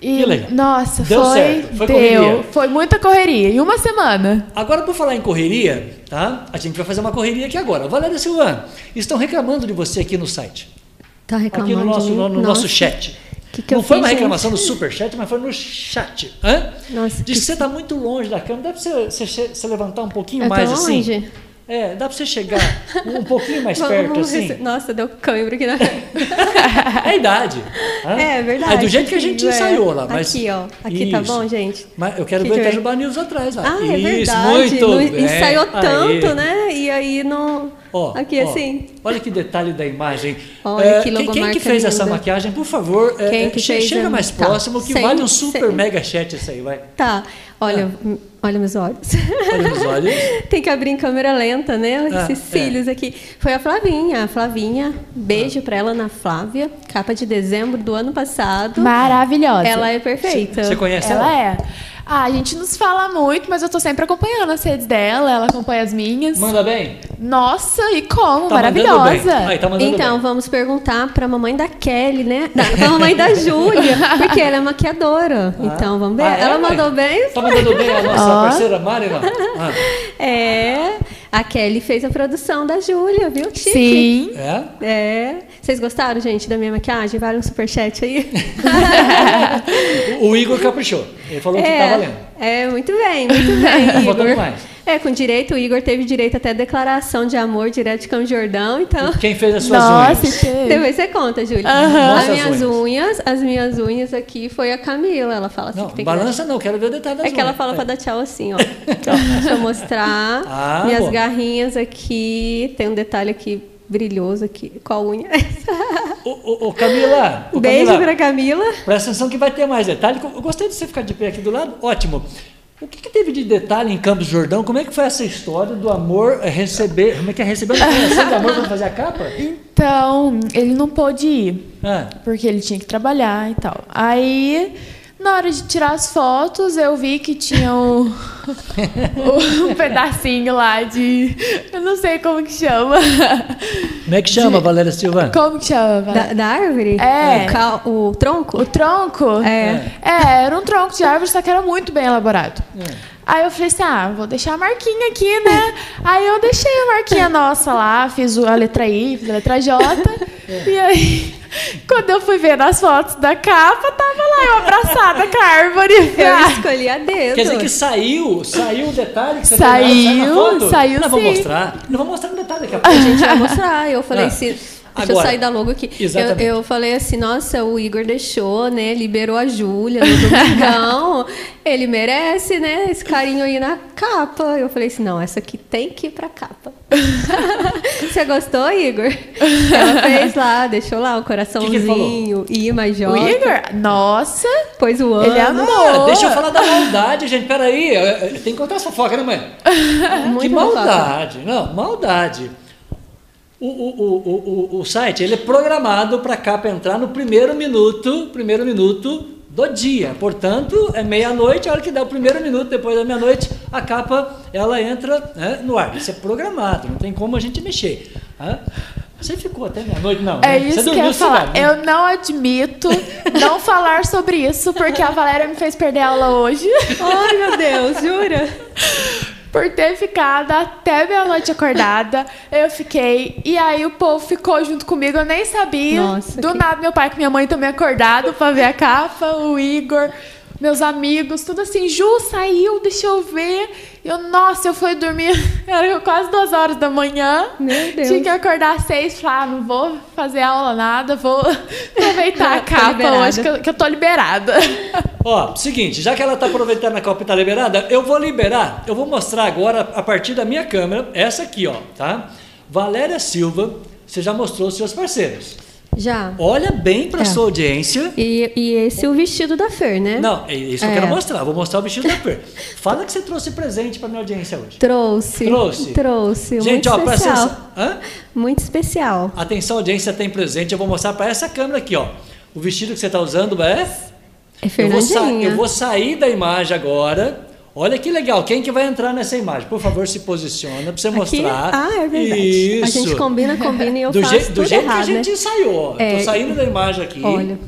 E, Que legal. nossa, Deu foi. certo, foi deu. correria. Foi muita correria. Em uma semana. Agora, por falar em correria, tá? A gente vai fazer uma correria aqui agora. Valéria Silvana, estão reclamando de você aqui no site. Tá reclamando Aqui no nosso, de no, no Nossa. nosso chat. Que que não foi fiz, uma gente? reclamação no superchat, mas foi no chat. Hã? Nossa, Diz que- que você está muito longe da câmera. Dá para você, você, você levantar um pouquinho Eu mais assim? longe? É, dá para você chegar um pouquinho mais Vamos- perto vamos assim? se- Nossa, deu câimbra aqui na É a idade. hã? É verdade. É do jeito que a gente É. ensaiou lá. Mas... Aqui, ó. Aqui tá Isso. bom, gente? Mas eu quero Que ver o Itajubá News atrás. Lá. Ah, é Isso, verdade. muito Não bem. ensaiou tanto, né? E aí não. Ó, aqui ó, assim. Olha que detalhe da imagem. Olha É, que quem, quem logomarca que fez essa linda. maquiagem, por favor, é, Quem é, que che- fez chega a- mais tá. próximo que Sem- vale um super sem- mega chat isso aí, vai. Tá. Olha, Ah. olha meus olhos. Olha nos olhos. Tem que abrir em câmera lenta, né? Ah, Esses é. cílios aqui. Foi a Flavinha. A Flavinha, beijo pra ela na Flávia. Capa de dezembro do ano passado. Maravilhosa. Ela é perfeita. Você conhece ela? Ela é. Ah, a gente não se fala muito, mas eu tô sempre acompanhando as redes dela, ela acompanha as minhas. Manda bem? Nossa, e como? Tá Maravilhosa. bem. Aí, tá Então, bem. vamos perguntar pra mamãe da Kelly, né? Da, pra mamãe da Júlia, porque ela é maquiadora. Então, vamos ver. Ah, é, ela mãe? mandou bem? Tá mandando bem a nossa Ó. parceira Mari, não? Ah, É. A Kelly fez a produção da Júlia, viu? Chique. Sim. é? É. Vocês gostaram, gente, da minha maquiagem? Vale um superchat aí? O, Igor caprichou. Ele falou que tá valendo. É, muito bem, muito bem, Igor. mais. É, com direito, o Igor teve direito até declaração de amor direto de Campo Jordão, então... Quem fez as suas Nossa, unhas? teve. Depois você conta, Júlia. Mostra As as minhas unhas. unhas. as minhas unhas aqui foi a Camila. Ela fala assim Não, que tem que balança não, quero ver o detalhe das É que ela unhas. fala pra dar tchau assim, ó. Deixa eu mostrar. Ah, Minhas bom. garrinhas aqui. Tem um detalhe aqui brilhoso aqui. Qual unha? Ô, ô, ô, Camila, ô, Beijo Camila, pra Camila. Presta atenção que vai ter mais detalhe. Eu gostei de você ficar de pé aqui do lado. Ótimo. O que, que teve de detalhe em Campos do Jordão? Como é que foi essa história do amor receber. Como é que é receber uma declaração de amor para fazer a capa? Então, ele não pôde ir, Ah, porque ele tinha que trabalhar e tal. Aí, na hora de tirar as fotos, eu vi que tinha um, um pedacinho lá de. Eu não sei como que chama. Como é que chama, Valéria Silva? Como que chama? Da, da árvore? É. O, cal- o tronco? O tronco? É. É, era um tronco de árvore, só que era muito bem elaborado. Aí eu falei assim, ah, vou deixar a marquinha aqui, né? Aí eu deixei a marquinha nossa lá, fiz a letra I, fiz a letra J. E aí, quando eu fui ver nas fotos da capa, tava lá eu abraçada com a árvore. Eu Ah, escolhi a dedo. Quer dizer que saiu, saiu o detalhe que você Saiu, na foto? saiu Não, vou mostrar. Não vou mostrar no detalhe daqui a A pouco. gente vai mostrar. Eu falei Ah. assim. Deixa eu sair da logo aqui. Exatamente. Eu, eu falei assim, nossa, o Igor deixou, né? Liberou a Júlia no domingão. Ele merece, né? Esse carinho aí na capa. Eu falei assim, não, essa aqui tem que ir pra capa. Você gostou, Igor? Ela fez lá, deixou lá o coraçãozinho, I mais J. O Igor? Nossa! Pôs o ano. Ele amou. Ah, deixa eu falar da maldade, gente. Peraí, tem que contar essa fofoca, né, mãe? Muito que fofoca. maldade. Não, maldade. O, o, o, o, site ele é programado para a capa entrar no primeiro minuto, primeiro minuto do dia. Portanto, é meia-noite, a hora que dá o primeiro minuto depois da meia-noite, a capa ela entra né, no ar. Isso é programado, não tem como a gente mexer. Hã? Você ficou até meia-noite, não? É né? isso Você que eu ia dormiu falar. né? Eu não admito não falar sobre isso, porque a Valéria me fez perder aula hoje. Ai, meu Deus, jura? Por ter ficado até meia-noite acordada, eu fiquei. E aí o povo ficou junto comigo, eu nem sabia. Nossa, Do que- nada, meu pai e minha mãe também acordado pra ver a capa, o Igor, meus amigos, tudo assim. Ju saiu, deixa eu ver. Eu, nossa, eu fui dormir, era quase duas horas da manhã. Meu Deus. Tinha que acordar às seis, falar, ah, não vou fazer aula nada, vou aproveitar a Tô capa hoje que eu, que eu tô liberada. Ó, seguinte, já que ela tá aproveitando a Copa e tá liberada, eu vou liberar, eu vou mostrar agora a partir da minha câmera, essa aqui, ó, tá? Valéria Silva, você já mostrou os seus parceiros. Já. Olha bem para É. sua audiência. E, e esse é o vestido da Fer, né? Não, é isso que eu É. quero mostrar. Vou mostrar o vestido da Fer. Fala que você trouxe presente para minha audiência hoje. Trouxe. Trouxe. Trouxe. Gente, muito ó, presta especial. atenção. Hã? Muito especial. Atenção, audiência tem presente. Eu vou mostrar para essa câmera aqui, ó. O vestido que você está usando é. É Eu vou, Fernandinha. eu vou sair da imagem agora. Olha que legal. Quem que vai entrar nessa imagem? Por favor, se posiciona para você Aqui? mostrar. Ah, é verdade. Isso. A gente combina, combina e eu do, faço je- do tudo jeito errado, que a gente né? ensaiou. ó. É, Tô saindo da imagem aqui. olha,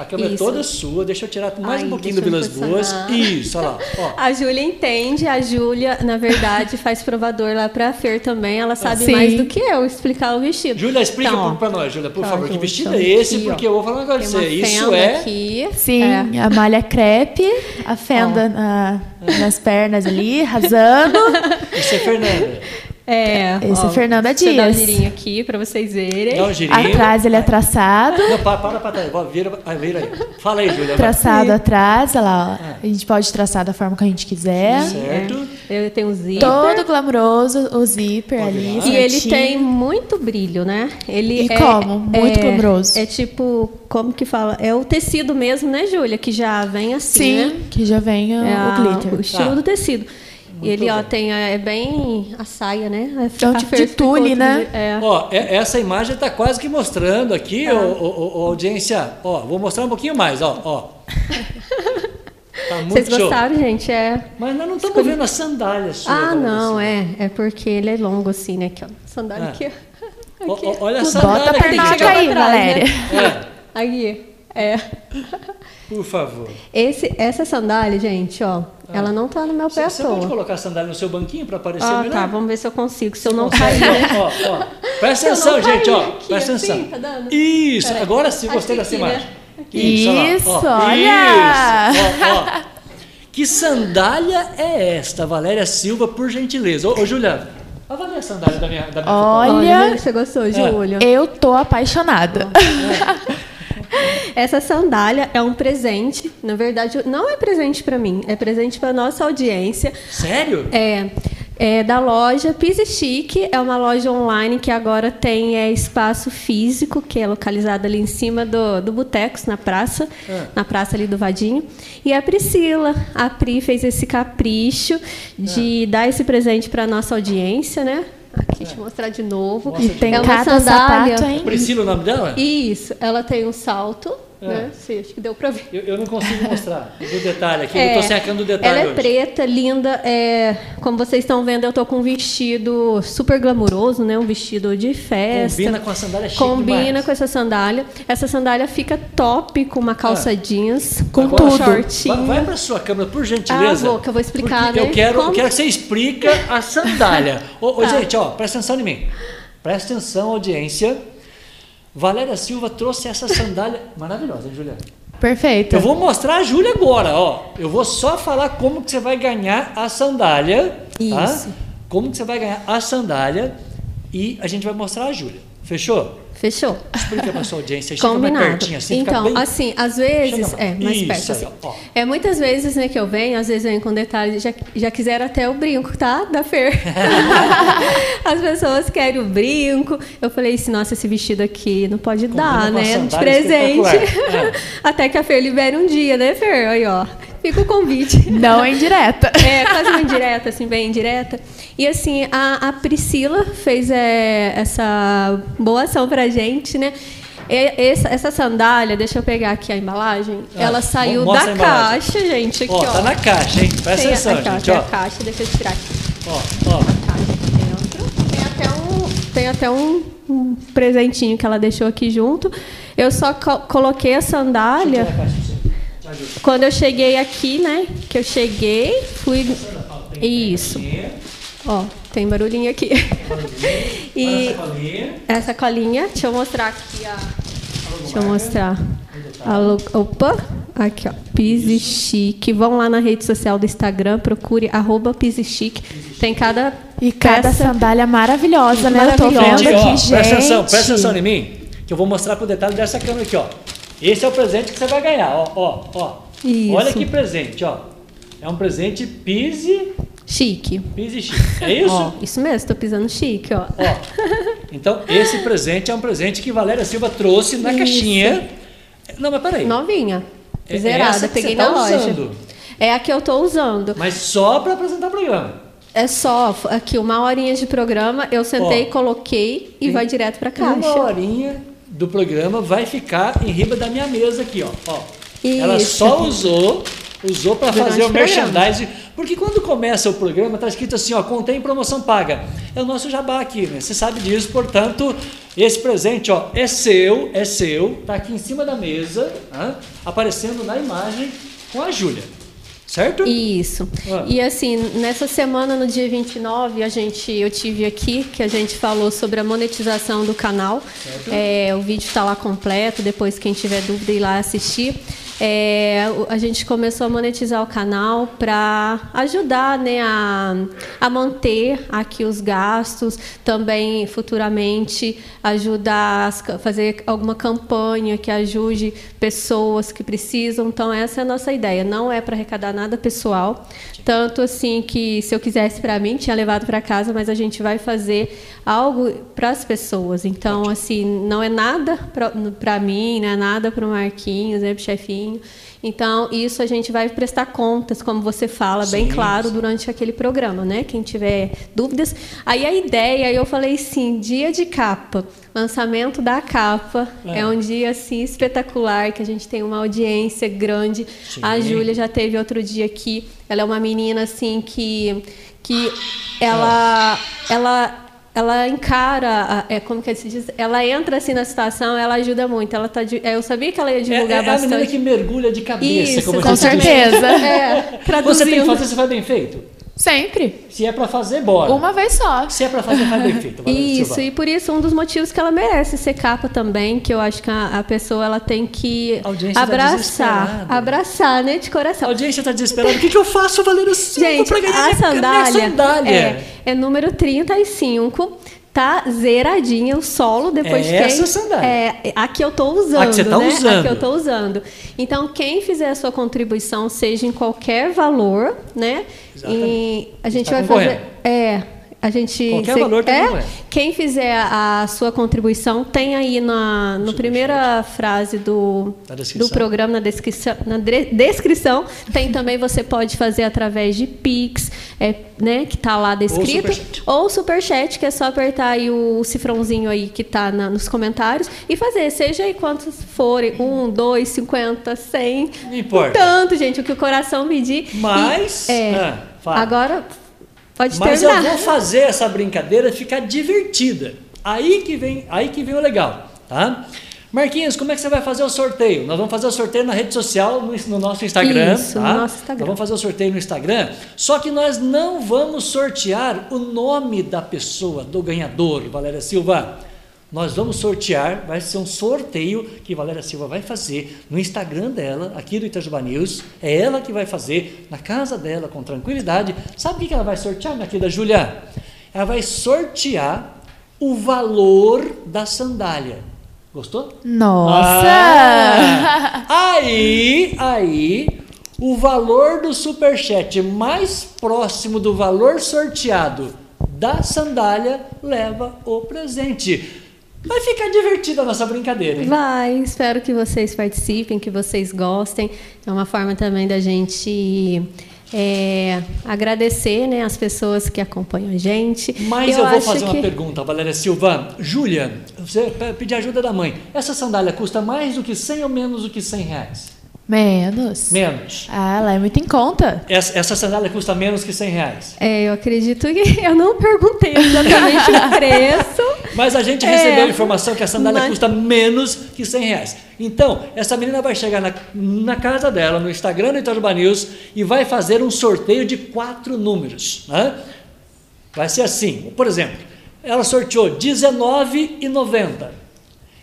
A câmera é isso. toda sua. Deixa eu tirar mais Ai, um pouquinho do Vilas Boas. Isso, olha lá. Ó. A Júlia entende, a Júlia, na verdade, faz provador lá pra Fer também. Ela sabe Sim. mais do que eu explicar o vestido. Júlia, explica Então, ó, para nós, Júlia, por Ó, favor. Que Júlia, vestido então, é esse? aqui, ó. Porque eu vou falar um negócio pra você. Isso é. aqui. Sim, É. a malha crepe, a fenda na- nas pernas ali, rasando. Isso é Fernanda. É. Esse é Fernanda Deixa eu dar um Dias. girinho aqui pra vocês verem. Dá um girinho. Atrás ele é traçado. Não, para, para. Ó, Vira, vira aí. Fala aí, Júlia. vai. Traçado atrás, olha lá, É. ó. A gente pode traçar da forma que a gente quiser. Certo. Eu tenho um zíper. Todo glamuroso, o zíper Pode ali. E ele certinho. tem muito brilho, né? Ele E é, como? Muito é, glamuroso. É tipo, como que fala? É o tecido mesmo, né, Júlia? Que já vem assim, Sim, né? que já vem o, É o glitter. o estilo Tá. do tecido. E Muito ele, ó, bem. tem, é bem a saia, né? É um A tipo de tule, né? É. Ó, é- essa imagem tá quase que mostrando aqui, Tá. ó, ó, ó, ó, audiência. Ó, vou mostrar um pouquinho mais, ó. ó. Tá muito Vocês show. gostaram, gente? É. Mas nós não estamos vendo as sandálias. Ah, não, Silva. é. É porque ele é longo assim, né? Aqui, ó. Sandália Ah. aqui, ó. Ó, Aqui. ó, olha a Bota sandália a que pernaca chegar aí, trás, Valéria. né? É, Aqui. É. por favor. Esse, essa sandália, gente, ó. Ela não tá no meu pé Ah. Você, pode colocar a sandália no seu banquinho para aparecer Ah, melhor? tá. Vamos ver se eu consigo. Se eu não cair? Ó, ó. Presta atenção, gente, ó. aqui, Presta assim, atenção. tá? Isso, Peraí. agora sim, gostei dessa aqui, né? imagem. Isso, olha! Isso, ó, ó. Que sandália é esta, Valéria Silva, por gentileza? Ô, ô Juliana, avalia a sandália da minha, da minha Olha. Olha, você gostou, Júlia? Eu tô apaixonada. Essa sandália é um presente. Na verdade, não é presente para mim, é presente para nossa audiência. Sério? É, é da loja Pise Chique, é uma loja online que agora tem é, espaço físico, que é localizado ali em cima do, do Botecos, na praça, Ah. na praça ali do Vadinho. E a Priscila, a Pri fez esse capricho de dar esse presente para nossa audiência, né? Aqui, deixa eu mostrar de novo. Mostra E tem é uma cada sandália. sapato, hein? Priscila o nome dela? Isso, ela tem um salto, É. né? Sim, acho que deu para ver. Eu, eu não consigo mostrar do detalhe aqui, É, eu tô secando o detalhe Ela é hoje. preta, linda. É, como vocês estão vendo, eu tô com um vestido super glamuroso, né? Um vestido de festa. Combina com a sandália chique Combina demais. com essa sandália. Essa sandália fica top com uma calça jeans, com Agora, um Vai, shortinho. vai pra sua câmera, por gentileza. Ah, vou, que eu vou explicar, né? Eu quero, Como- quero que você explica a sandália. ô, ô, Tá. gente, ó, presta atenção em mim. Presta atenção, audiência. Valéria Silva trouxe essa sandália maravilhosa, hein, Juliana? Perfeito. Eu vou mostrar a Júlia agora, ó. Eu vou só falar como que você vai ganhar a sandália, tá? Isso. Como que você vai ganhar a sandália e a gente vai mostrar a Júlia. Fechou? Fechou. Explica pra sua audiência. Chega Combinado. mais pertinho assim, então, bem... assim, às vezes. É, mais Isso, perto. Assim. É, muitas vezes, né, que eu venho, às vezes eu venho com detalhes, já, já quiseram até o brinco, tá? Da Fer. As pessoas querem o brinco. Eu falei assim, nossa, esse vestido aqui não pode dar, né? De presente. É. até que a Fer libere um dia, né, Fer? Aí, ó. Fica o convite. Não é indireta. É, quase uma indireta, assim, bem indireta. E assim, a, a Priscila fez é, essa boa ação pra gente, né? Essa, essa sandália, deixa eu pegar aqui a embalagem, Ah, ela saiu da a caixa, gente. Aqui, Ó, ó. tá na caixa, hein? Presta Tem a- atenção, aqui, ó, gente, tem ó. a caixa, deixa eu tirar aqui. Ó, ó. A caixa aqui dentro. Tem até um, tem até um, um presentinho que ela deixou aqui junto. Eu só co- coloquei a sandália. Tira a caixa pra você. Te ajuda. Quando eu cheguei aqui, né? Que eu cheguei, fui. Isso. Ó, tem barulhinho aqui. E... Essa colinha, deixa eu mostrar aqui a. Deixa eu mostrar. A lo- Opa! Aqui, ó. Pise Chique. Vão lá na rede social do Instagram, procure arroba Pise Chique. Tem cada. E cada sandália maravilhosa, né? Eu tô Maravilhosa. vendo Gente, ó, aqui, gente. presta atenção, presta atenção em mim, que eu vou mostrar pro detalhe dessa câmera aqui, ó. Esse é o presente que você vai ganhar, ó, ó, ó. Isso. Olha que presente, ó. É um presente Pise, Chique. Pise Chique. É isso? Ó, isso mesmo, tô pisando chique, ó. Ó, então esse presente é um presente que Valéria Silva trouxe na Isso. caixinha. Não, mas peraí. Novinha. É Zerada, peguei tá na loja. usando. É a que eu tô usando. Mas só para apresentar o programa. É só aqui uma horinha de programa, eu sentei, Ó. coloquei e vai direto pra Uma caixa. horinha do programa vai ficar em riba da minha mesa aqui, ó. ó. Ela só usou, usou para fazer o o merchandising. Porque quando começa o programa, tá escrito assim, ó, contém promoção paga. É o nosso jabá aqui, né? Você sabe disso, portanto, esse presente, ó, é seu, é seu, tá aqui em cima da mesa, aparecendo na imagem com a Júlia. Certo? Isso. Ah. E assim, nessa semana, no dia 29, a gente, eu tive aqui que a gente falou sobre a monetização do canal. É, o vídeo está lá completo, depois quem tiver dúvida ir lá assistir. É, a gente começou a monetizar o canal para ajudar né, a, a manter aqui os gastos, também futuramente ajudar a fazer alguma campanha que ajude pessoas que precisam. Então essa é a nossa ideia. Não é para arrecadar nada pessoal, tanto assim que se eu quisesse para mim tinha levado para casa, mas a gente vai fazer algo para as pessoas. Então assim não é nada para mim, não é nada para o Marquinhos, né, para o chefinho. Então, isso a gente vai prestar contas, como você fala, bem Sim, claro, sim. durante aquele programa, né? Quem tiver dúvidas. Aí a ideia, eu falei sim, dia de capa, lançamento da capa. É. É, um dia assim espetacular, que a gente tem uma audiência grande. Sim. A Júlia já teve outro dia aqui. Ela é uma menina assim que que ela ela ela encara, é como que se diz? Ela entra assim na situação, ela ajuda muito. Ela tá, é, eu sabia que ela ia É, divulgar é a menina bastante. que mergulha de cabeça, Isso, como Com certeza. É, Você tem fazer, você faz bem feito. Sempre. Se é para fazer, bora. Uma vez só. Se é para fazer, faz bem feito. Isso, Silva. e por isso um dos motivos que ela merece ser capa também, que eu acho que a, a pessoa ela tem que A audiência tá abraçar, desesperada. abraçar, né, de A coração. audiência está desesperada. O que, que eu faço, Valéria Silva, Gente, para ganhar a minha, sandália, minha sandália? É, é número 35. Tá zeradinha o solo depois É de essa quem, sandália. É, a que eu tô usando, A que você tá né? usando. A que eu tô usando. Então, quem fizer a sua contribuição, seja em qualquer valor, né? Exatamente. E a gente Está vai fazer. É. A gente. Qualquer cê- valor é, concorrendo. Quem fizer a sua contribuição, tem aí na no primeira frase do, do programa, na descrição, na dre- descrição, tem também, você pode fazer através de Pix, é, né, que está lá descrito, superchat. ou Superchat, que é só apertar aí o cifrãozinho aí que está nos comentários e fazer, seja aí quantos forem, um, dois, cinquenta, cem, Não importa. tanto, gente, o que o coração pedir. Mas, E- é, ah, agora pode Mas eu terminar. vou fazer essa brincadeira ficar divertida. Aí que vem, aí que vem o legal, tá? Marquinhos, como é que você vai fazer o sorteio? Nós vamos fazer o sorteio na rede social, no, no nosso Instagram. Isso, tá? no nosso Instagram. Nós vamos fazer o sorteio no Instagram. Só que nós não vamos sortear o nome da pessoa, do ganhador, Valéria Silva. Nós vamos sortear, vai ser um sorteio que Valéria Silva vai fazer no Instagram dela, aqui do Itajuba News. É ela que vai fazer na casa dela, com tranquilidade. Sabe o que ela vai sortear, minha querida Júlia? Ela vai sortear o valor da sandália. Gostou? Nossa! Ah, aí, aí, o valor do superchat mais próximo do valor sorteado da sandália leva o presente. Vai ficar divertida a nossa brincadeira, hein? Vai, espero que vocês participem, que vocês gostem. É uma forma também da gente é, agradecer né, as pessoas que acompanham a gente. Mas eu, vou acho fazer uma que- pergunta, Valéria Silva. Júlia, você pe- pedir ajuda da mãe. Essa sandália custa mais do que 100 ou menos do que 100 reais? Menos. Menos. Ah, ela é muito em conta. Essa, essa sandália custa menos que 100 reais. É, eu acredito que eu não perguntei exatamente o preço. Mas a gente É, recebeu a informação que a sandália mas- custa menos que 100 reais. Então, essa menina vai chegar na, na casa dela, no Instagram do Itajuba News, e vai fazer um sorteio de quatro números. Né? Vai ser assim, por exemplo, ela sorteou R$19,90.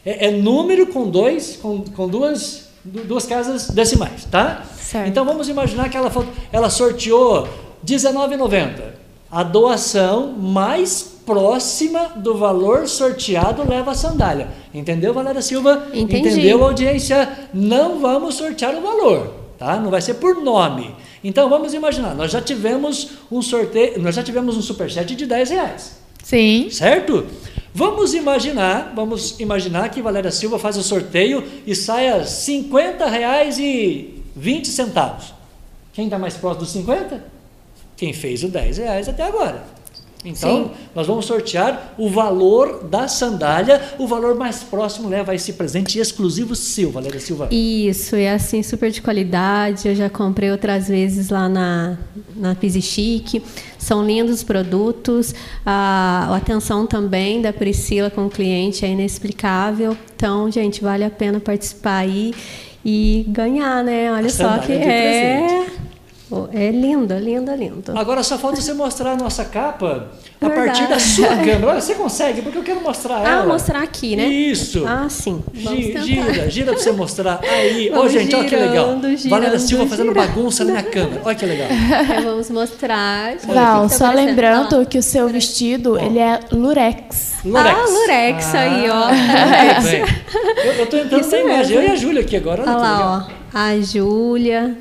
É, é número com dois, com, com duas, du- duas casas decimais, tá? Certo. Então vamos imaginar que ela, ela sorteou R$19,90. A doação mais próxima do valor sorteado leva a sandália. Entendeu, Valéria Silva? Entendi. Entendeu, audiência? Não vamos sortear o valor, tá? Não vai ser por nome. Então vamos imaginar, nós já tivemos um sorteio, nós já tivemos um superchat de 10 reais. Sim. Certo? Vamos imaginar, vamos imaginar que Valéria Silva faz o sorteio e saia 50 reais e 20 centavos. Quem está mais próximo dos 50? Quem fez o 10 reais até agora. Então, Sim. nós vamos sortear o valor da sandália. O valor mais próximo leva esse presente exclusivo seu, Valéria Silva. Isso, é assim, super de qualidade. Eu já comprei outras vezes lá na, na Pise Chique. São lindos os produtos. A, a atenção também da Priscila com o cliente é inexplicável. Então, gente, vale a pena participar aí e ganhar, né? Olha A só que de é. Oh, É lindo, lindo, lindo. Agora só falta você mostrar a nossa capa a Verdade. partir da sua câmera. Olha, você consegue? Porque eu quero mostrar Ah, ela. mostrar aqui, né? Isso. Ah, sim. Vamos Gi-. Gira, gira pra você mostrar. Aí, ô Vamos gente, olha que legal. girando, girando, Valéria Silva fazendo girando. bagunça na minha câmera. Olha que legal. Então, vamos mostrar. Val, tá só lembrando Ó. que o seu vestido, ele é lurex. Lurex. Ah, Lurex aí, ó. Bem. Eu, eu tô entrando Isso na imagem. mesmo. Eu e a Júlia aqui agora. Olha Olha lá, ó. A Júlia.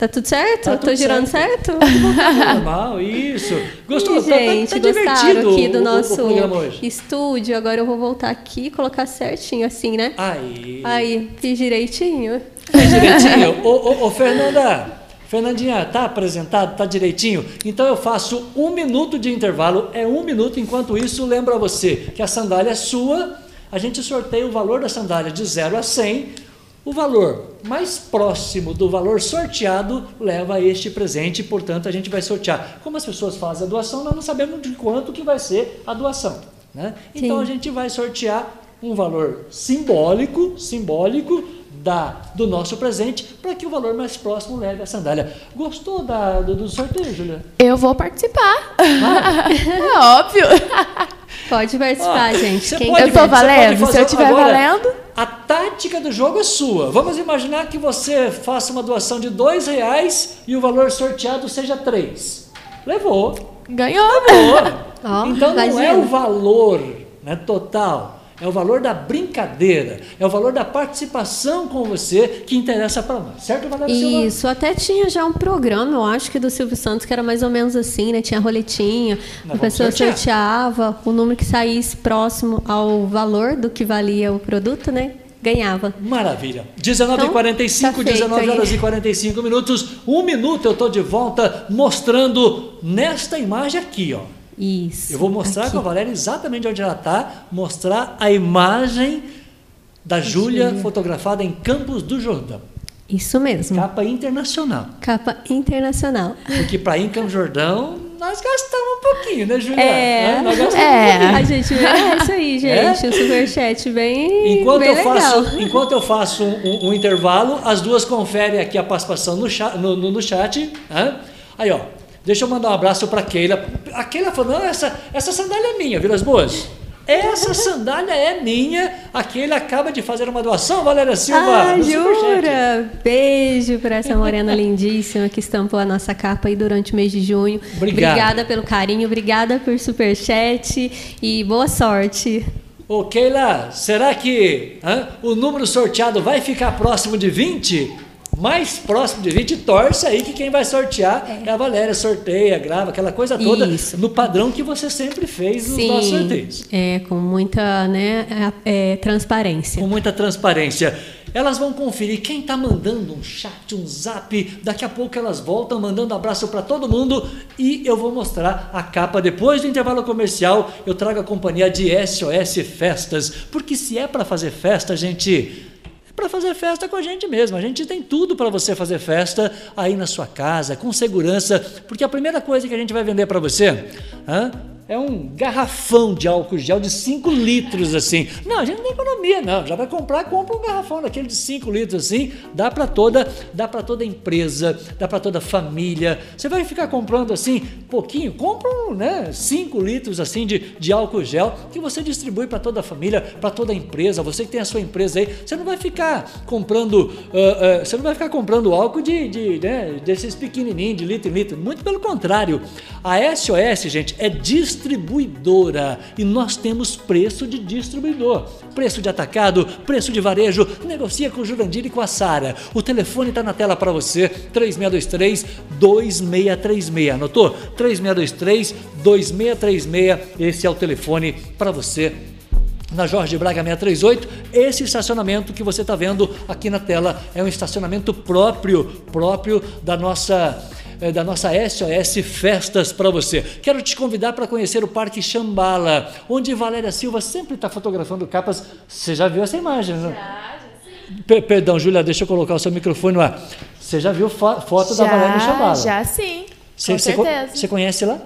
Tá tudo certo? Tá Tô tudo girando certo. certo? Normal, isso. Gostou? Tá- tá- gente, tá, gostaram divertido aqui do o- nosso o estúdio. Agora eu vou voltar aqui e colocar certinho assim, né? Aí. Aí, fiz direitinho. Fez direitinho? ô, ô, ô, Fernanda, Fernandinha, tá apresentado? Tá direitinho? Então eu faço um minuto de intervalo, é um minuto. Enquanto isso, lembro a você que a sandália é sua. A gente sorteia o valor da sandália de 0 a 100. O valor mais próximo do valor sorteado leva a este presente, portanto a gente vai sortear. Como as pessoas fazem a doação, nós não sabemos de quanto que vai ser a doação. Né? Então Sim. a gente vai sortear um valor simbólico, simbólico da, do nosso presente, para que o valor mais próximo leve a sandália. Gostou da, do, do sorteio, Julia? Eu vou participar. é óbvio. Pode participar, Ó, gente. você Quem pode- Eu tô valendo? Se eu tiver agora- valendo. A tática do jogo é sua. Vamos imaginar que você faça uma doação de dois reais e o valor sorteado seja três. Levou. Ganhou. Ó, então não é imagina. o valor né, total, é o valor da brincadeira, é o valor da participação com você que interessa para nós, certo, Valéria Silva? Isso, até tinha já um programa, eu acho que do Silvio Santos, que era mais ou menos assim, né? Tinha roletinha, Nós a pessoa sortear. sorteava, o número que saísse próximo ao valor do que valia o produto, né? Ganhava. Maravilha. 19h45, Então, tá feito 19 aí. horas e 45 minutos. Um minuto eu estou de volta mostrando nesta imagem aqui, ó. Isso. Eu vou mostrar com a Valéria exatamente onde ela está, mostrar a imagem da Júlia fotografada em Campos do Jordão. Isso mesmo. Capa internacional. Capa internacional. Porque para ir em Campos do Jordão, nós gastamos um pouquinho, né, Júlia? É. Hã? Nós gastamos É. um pouquinho. A gente merece aí, gente. O superchat bem, Enquanto bem eu, legal. faço, enquanto eu faço um, um- intervalo, as duas conferem aqui a participação no chat. No, no- no chat hã? Aí, ó. Deixa eu mandar um abraço para Keila. A Keila falou: não, essa, essa sandália é minha, Vilas Boas. Essa sandália é minha. A Keila acaba de fazer uma doação, Valéria Silva. Ah, jura? Beijo para essa morena lindíssima que estampou a nossa capa aí durante o mês de junho. Obrigado. Obrigada pelo carinho, obrigada por superchat e boa sorte. Ô Keila, será que hã, o número sorteado vai ficar próximo de 20? Mais próximo de 20, torce aí que quem vai sortear é, é a Valéria. Sorteia, grava, aquela coisa toda Isso. no padrão que você sempre fez nos nossos sorteios. É, com muita né, é, transparência. Com muita transparência. Elas vão conferir quem está mandando um chat, um zap. Daqui a pouco elas voltam mandando abraço para todo mundo e eu vou mostrar a capa depois do intervalo comercial. Eu trago a companhia de SOS Festas, porque se é para fazer festa, gente, é para fazer festa com a gente mesmo. A gente tem tudo para você fazer festa aí na sua casa, com segurança, porque a primeira coisa que a gente vai vender para você, hã? É um garrafão de álcool gel de 5 litros assim. Não, a gente não tem economia, não. Já vai comprar, compra um garrafão daquele de 5 litros assim. Dá para toda, dá para toda empresa, dá para toda família. Você vai ficar comprando assim, pouquinho, compra um, né, 5 litros assim de, de álcool gel que você distribui para toda a família, para toda a empresa. Você que tem a sua empresa aí, você não vai ficar comprando, uh, uh, você não vai ficar comprando álcool de, de né, desses pequenininhos, de litro em litro. Muito pelo contrário. A SOS, gente, é distribuição distribuidora e nós temos preço de distribuidor. Preço de atacado, preço de varejo, negocia com o Jurandir e com a Sara. O telefone está na tela para você, 3623 2636. Anotou? 3623 2636. Esse é o telefone para você na Jorge Braga 638. Esse estacionamento que você está vendo aqui na tela é um estacionamento próprio, próprio da nossa é, da nossa SOS Festas para você. Quero te convidar para conhecer o Parque Chambala, onde Valéria Silva sempre está fotografando capas. Você já viu essa imagem, né? Já, já Perdão, Júlia, deixa eu colocar o seu microfone lá. Você já viu fo foto já, da Valéria Chambala? Já sim. Cê, com certeza. Você conhece lá?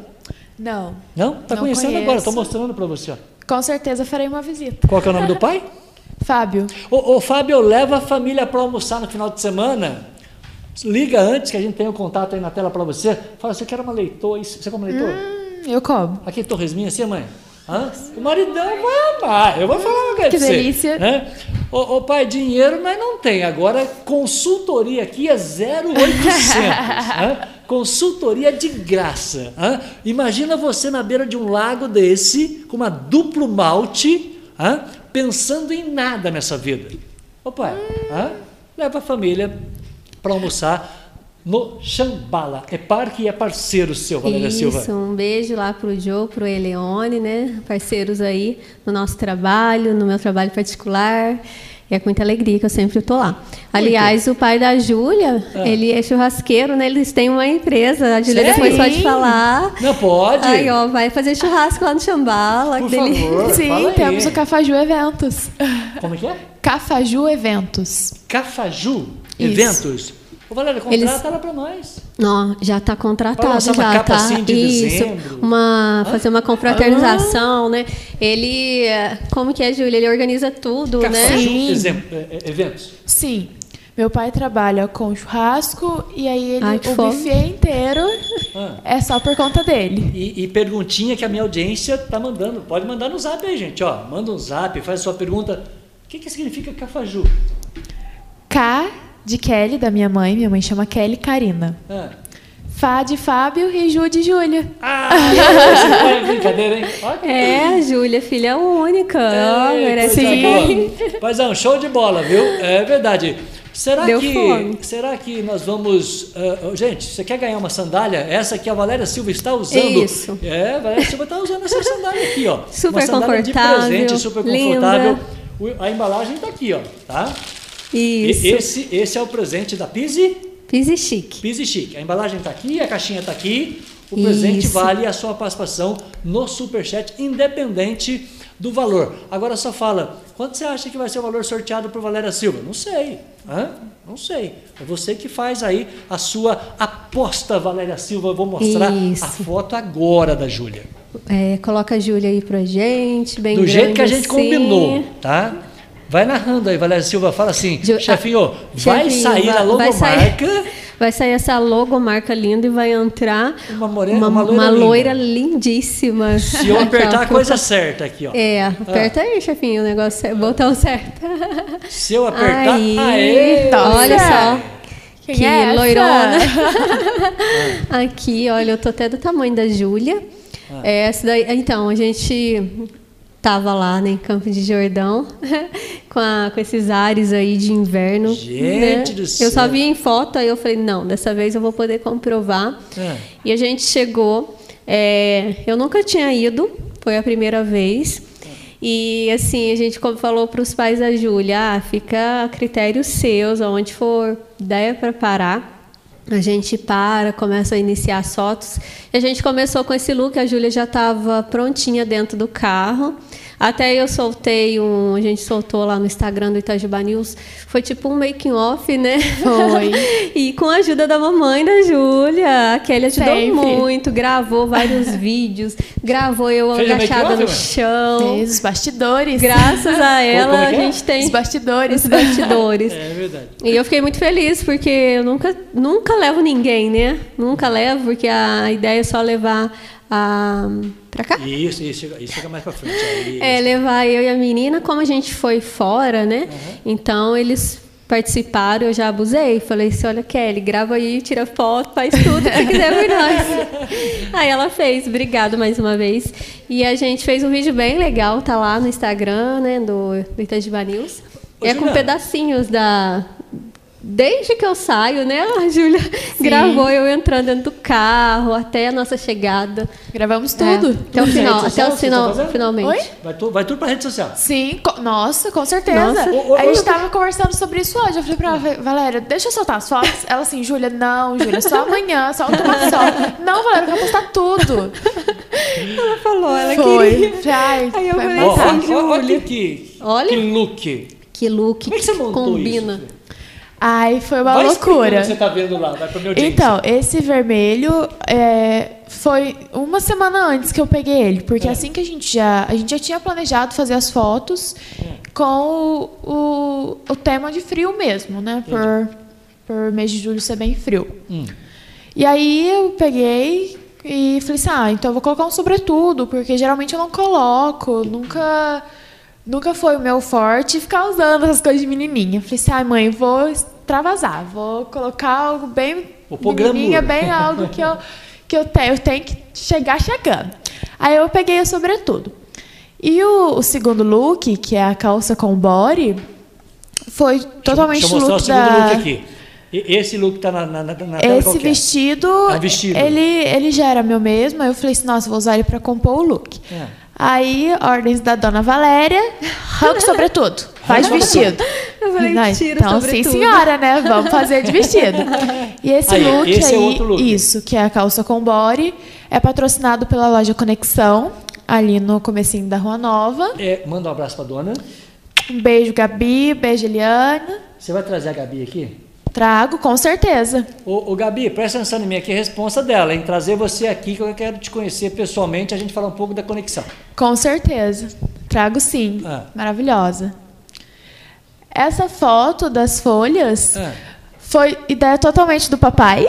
Não. Não? Está conhecendo conheço. agora, estou mostrando para você. Ó. Com certeza farei uma visita. Qual é o nome do pai? Fábio. Ô, ô Fábio, leva a família para almoçar no final de semana. Liga antes que a gente tenha o um contato aí na tela para você. Fala, você quer uma leitor? Você come leitor? Hum, eu como. Aqui torresminha assim, mãe? Hã? O maridão vai amar. Eu vou falar uma coisa Que delícia. Né? Ô, ô, pai, dinheiro nós não tem. Agora, consultoria aqui é 0800. hã? Consultoria de graça. Imagina você na beira de um lago desse, com uma duplo malte, pensando em nada nessa vida. Ô pai, hã? leva a família para almoçar no Xambala. É parque e é parceiro seu, Valéria Isso, Silva. um beijo lá pro Jô, pro Eleone, né? Parceiros aí no nosso trabalho, no meu trabalho particular. E é com muita alegria que eu sempre estou lá. Aliás, o pai da Júlia, Ah. ele é churrasqueiro, né? Eles têm uma empresa. A Júlia depois pode falar. Não pode? Aí, ó, vai fazer churrasco lá no Xambala. Por delícia. favor. Sim, fala aí. temos o Cafaju Eventos. Como é que é? Cafaju Eventos. Cafaju Isso. Eventos. Ô, Valéria, contrata Eles- ela para nós. Ó, já está contratado lançar uma já, capa tá? assim de Isso, dezembro. uma fazer uma confraternização, né? Ele, como que é, Júlia? Ele organiza tudo, né? Cafaju Sim. exemplo, é, é, Eventos. Sim. Meu pai trabalha com churrasco e aí ele, Ai, o fome. buffet inteiro Ah. é só por conta dele. E, e perguntinha que a minha audiência tá mandando. Pode mandar no zap aí, gente. Ó, manda um zap, faz a sua pergunta. O que, que significa cafaju? K de Kelly, da minha mãe. Minha mãe chama Kelly Karina. Ah, Fá de Fábio e Ju de Júlia. ah pai é brincadeira, hein? Que É, Júlia, filha única. É, merece Sim. boa. Paizão, show de bola, viu? É verdade. Será Deu que, fome. será que nós vamos. ah, gente, você quer ganhar uma sandália? Essa que a Valéria Silva está usando. Isso. É, a Valéria Silva está usando essa sandália aqui, ó. Super uma sandália de confortável, presente, super linda. confortável. O- A embalagem está aqui, ó. Tá? E- Isso. Esse, esse é o presente da Pise, Pise chique. Pise Chic. A embalagem está aqui, a caixinha está aqui. O presente Isso. vale a sua participação no Superchat, independente do valor. Agora só fala, quanto você acha que vai ser o valor sorteado por Valéria Silva? Não sei. Hã? Não sei. É você que faz aí a sua aposta, Valéria Silva. Eu vou mostrar Isso. a foto agora da Júlia. É, coloca a Júlia aí pra gente, bem Do jeito que a gente assim. combinou, tá? Vai narrando aí, Valéria Silva. Fala assim, Ju- chefinho, ah, vai chefinho, sair a vai- vai logomarca. sair- Vai sair essa logomarca linda e vai entrar Uma morena- uma, uma loira uma loira lindíssima. Se eu Aqui, apertar ó. a coisa certa aqui, ó. É, aperta aí, chefinho, o negócio, o botão certo. Se eu apertar. Aí, Aê! olha Nossa. só. Quem que é loirona. Aqui, olha, eu tô até do tamanho da Júlia. Ah. É, Essa daí, então, a gente tava lá né, em Campo de Jordão, com, a- com esses ares aí de inverno. Gente né? do Eu céu. só vi em foto, aí eu falei, não, dessa vez eu vou poder comprovar. É. E a gente chegou, é, eu nunca tinha ido, foi a primeira vez. E assim, a gente como falou para os pais da Júlia, ah, fica a critérios seus, aonde for ideia para parar. A gente para, começa a iniciar as fotos. E a gente começou com esse look, a Júlia já estava prontinha dentro do carro. Até eu soltei um, a gente soltou lá no Instagram do Itajuba News, foi tipo um making off, né? Foi. e com a ajuda da mamãe da Júlia, a Kelly ajudou Sempre. muito, gravou vários vídeos, gravou eu Fez agachada no chão. Fez os bastidores. Graças a ela, é a é? gente tem Os bastidores. os bastidores. É verdade. E eu fiquei muito feliz, porque eu nunca, nunca levo ninguém, né? Nunca levo, porque a ideia é só levar a. pra cá? Isso, isso, chega- isso fica mais pra frente. Aí, É, levar eu e a menina, como a gente foi fora, né? Então eles participaram, eu já abusei. Falei assim, olha, Kelly, grava aí, tira foto, faz tudo que quiser por nós. aí ela fez, obrigado mais uma vez. E a gente fez um vídeo bem legal, tá lá no Instagram, né, do, do Itajiba News. Ô, é com Juliana. pedacinhos da... Desde que eu saio, né, a Júlia gravou eu entrando dentro do carro, até a nossa chegada. Gravamos É, tudo. até o final, até o que você final, tá finalmente. Oi? Vai, tu, vai tudo pra rede social. Sim, co- nossa, com certeza. Nossa. Ô, ô, a gente tava conversando sobre isso hoje. Eu falei pra ela, Valéria, deixa eu soltar as fotos. Ela assim, Júlia, não, Júlia, só amanhã, só uma só. Não, Valéria, eu quero postar tudo. Ela falou, ela Foi. queria. Ai, Aí eu falei ó, olha que, Olha. que look. Que look Como é que você montou combina. isso? Ai, foi uma Vai loucura. que você tá vendo lá, vai minha audiência. Então, esse vermelho é, foi uma semana antes que eu peguei ele, porque É. assim que a gente já a gente já tinha planejado fazer as fotos com o, o, o tema de frio mesmo, né? Por, por mês de julho ser bem frio. Hum. E aí eu peguei e falei assim, ah, então eu vou colocar um sobretudo, porque geralmente eu não coloco, nunca nunca foi o meu forte ficar usando essas coisas de menininha. Falei assim, ai mãe, vou extravasar, vou colocar algo bem menininha, bem algo que eu que eu tenho, eu tenho que chegar chegando. Aí eu peguei o sobretudo. E o, o segundo look, que é a calça com body, foi totalmente Deixa eu mostrar o look segundo da look aqui. Esse look tá na, na, na, tela esse vestido, É um vestido. Ele, ele já era meu mesmo. Aí eu falei assim, nossa, vou usar ele pra compor o look. É. Aí, ordens da dona Valéria, arranca sobretudo, faz vestido. Eu falei, tira então, sobretudo. sim, senhora, né? Vamos fazer de vestido. E esse Aí, look esse é aí, outro look. isso, que é a calça com body, é patrocinado pela loja Conexão, ali no comecinho da Rua Nova. É, manda um abraço pra dona. Um beijo, Gabi, beijo, Eliana. Você vai trazer a Gabi aqui? Trago, com certeza. Ô, ô, Gabi, presta atenção em mim aqui, a responsa dela, em trazer você aqui, que eu quero te conhecer pessoalmente, a gente falar um pouco da conexão. Com certeza. Trago sim. Ah. Maravilhosa. Essa foto das folhas Ah. foi ideia totalmente do papai.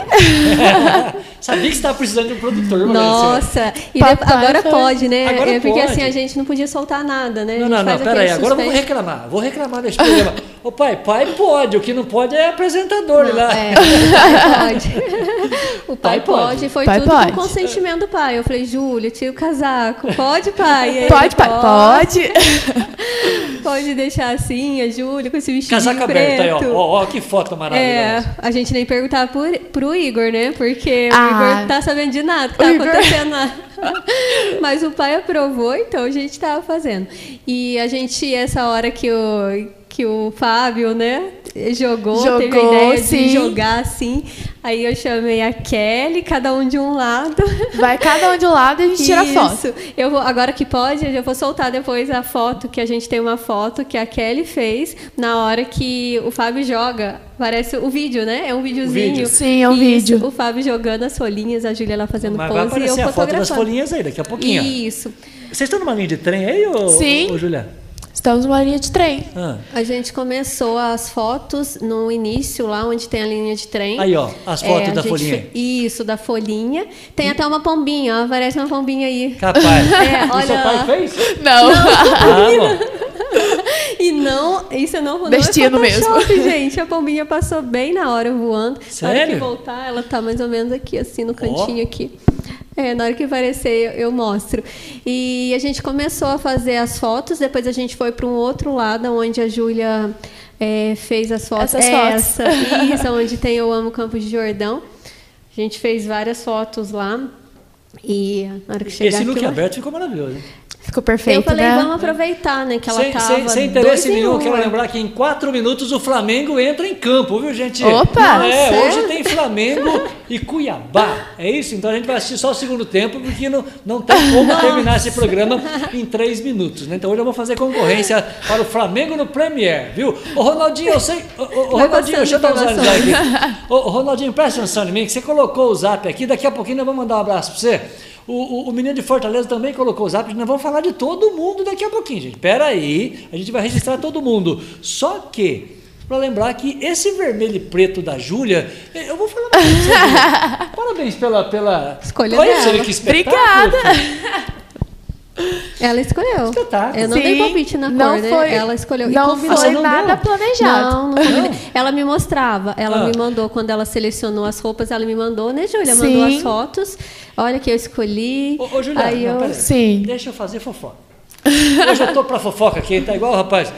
Sabia que você estava precisando de um produtor? Nossa, e Papai agora foi- pode, né? Agora é porque pode. assim a gente não podia soltar nada, né? Não, não, não, faz pera aí, aquele agora eu vou reclamar, vou reclamar desse programa. Ô pai, pai pode, o que não pode é apresentador lá. É, o pai pode. O pai, Pai pode. pode. Foi Pai tudo pode. com consentimento do pai. Eu falei, Júlia, tira o casaco. Pode, pai? Aí Pode, pai? Pode. Pode deixar assim, a Júlia com esse vestido Casaco preto. aberto aí, ó. ó. ó que foto maravilhosa. É, a gente nem perguntava pro, pro Igor, né? Porque Ah. Não tá sabendo de nada que tá O Igor- acontecendo lá. Mas o pai aprovou, então a gente tava fazendo. E a gente, essa hora que o, que o Fábio, né, jogou, teve a Jogou, ideia sim. de jogar assim. Aí eu chamei a Kelly, cada um de um lado. Vai cada um de um lado e a gente tira Isso. foto. Eu vou, agora que pode, eu vou soltar depois a foto, que a gente tem uma foto que a Kelly fez na hora que o Fábio joga. Parece o vídeo, né? É um videozinho. vídeo. Sim, é um Isso, vídeo. O Fábio jogando as folhinhas, a Júlia lá fazendo Mas vai pose e eu aparecer a foto das fotografando. folhinhas aí daqui a pouquinho. Isso. Vocês estão numa linha de trem aí, ô, Sim. ô Juliana? Estamos numa linha de trem. Ah. A gente começou as fotos no início, lá onde tem a linha de trem. Aí, ó, as fotos É, da folhinha. fe- Isso, da folhinha. Tem até uma pombinha, ó, aparece uma pombinha aí. Capaz. É, E seu olha pai fez? Não. Ah, bom. E não, isso não, não Destino é Photoshop, gente. A pombinha passou bem na hora voando. Na hora Sério? que voltar, ela tá mais ou menos aqui, assim, no cantinho aqui. É, na hora que aparecer eu, eu mostro. E a gente começou a fazer as fotos, depois a gente foi para um outro lado, onde a Júlia é, fez as fotos. Essas Essa, isso, onde tem Eu Amo Campos de Jordão. A gente fez várias fotos lá. E na hora que chegar Esse look aqui, eu- aberto ficou maravilhoso. Ficou perfeito, eu falei, né? vamos aproveitar, né? Que ela sem, tava sem, sem interesse nenhum, um, quero né? lembrar que em quatro minutos o Flamengo entra em campo, viu, gente? Opa! É, Nossa, hoje é? tem Flamengo e Cuiabá. É isso? Então a gente vai assistir só o segundo tempo, porque não, não tem como terminar esse programa em três minutos. Né? Então hoje eu vou fazer concorrência para o Flamengo no Premier, viu? Ô Ronaldinho, eu sei. Ô, ô, Ronaldinho, deixa eu dar um passando zap aqui. Ô, Ronaldinho, presta atenção em mim, que você colocou o zap aqui, daqui a pouquinho nós vamos mandar um abraço para você. O, o, o menino de Fortaleza também colocou o zap, nós vamos falar de todo mundo daqui a pouquinho, gente. Pera aí, a gente vai registrar todo mundo. Só que, para lembrar que esse vermelho e preto da Júlia, eh, eu vou falar pra você, Júlia. Parabéns pela. pela... Escolha Olha dela. que. Obrigada. Ela escolheu. Espetáculo. Eu não dei Sim, palpite na não cor, né? foi- Ela escolheu. Não foi não nada deu? planejado. Não, não. Não? Ela me mostrava, ela Ah. me mandou, quando ela selecionou as roupas, ela me mandou, né, Júlia? Sim. Mandou as fotos. Olha que eu escolhi. Ô, ô Juliana, Aí não, eu... peraí. Sim. Deixa eu fazer fofoca. Hoje eu tô pra fofoca aqui, tá igual o rapaz.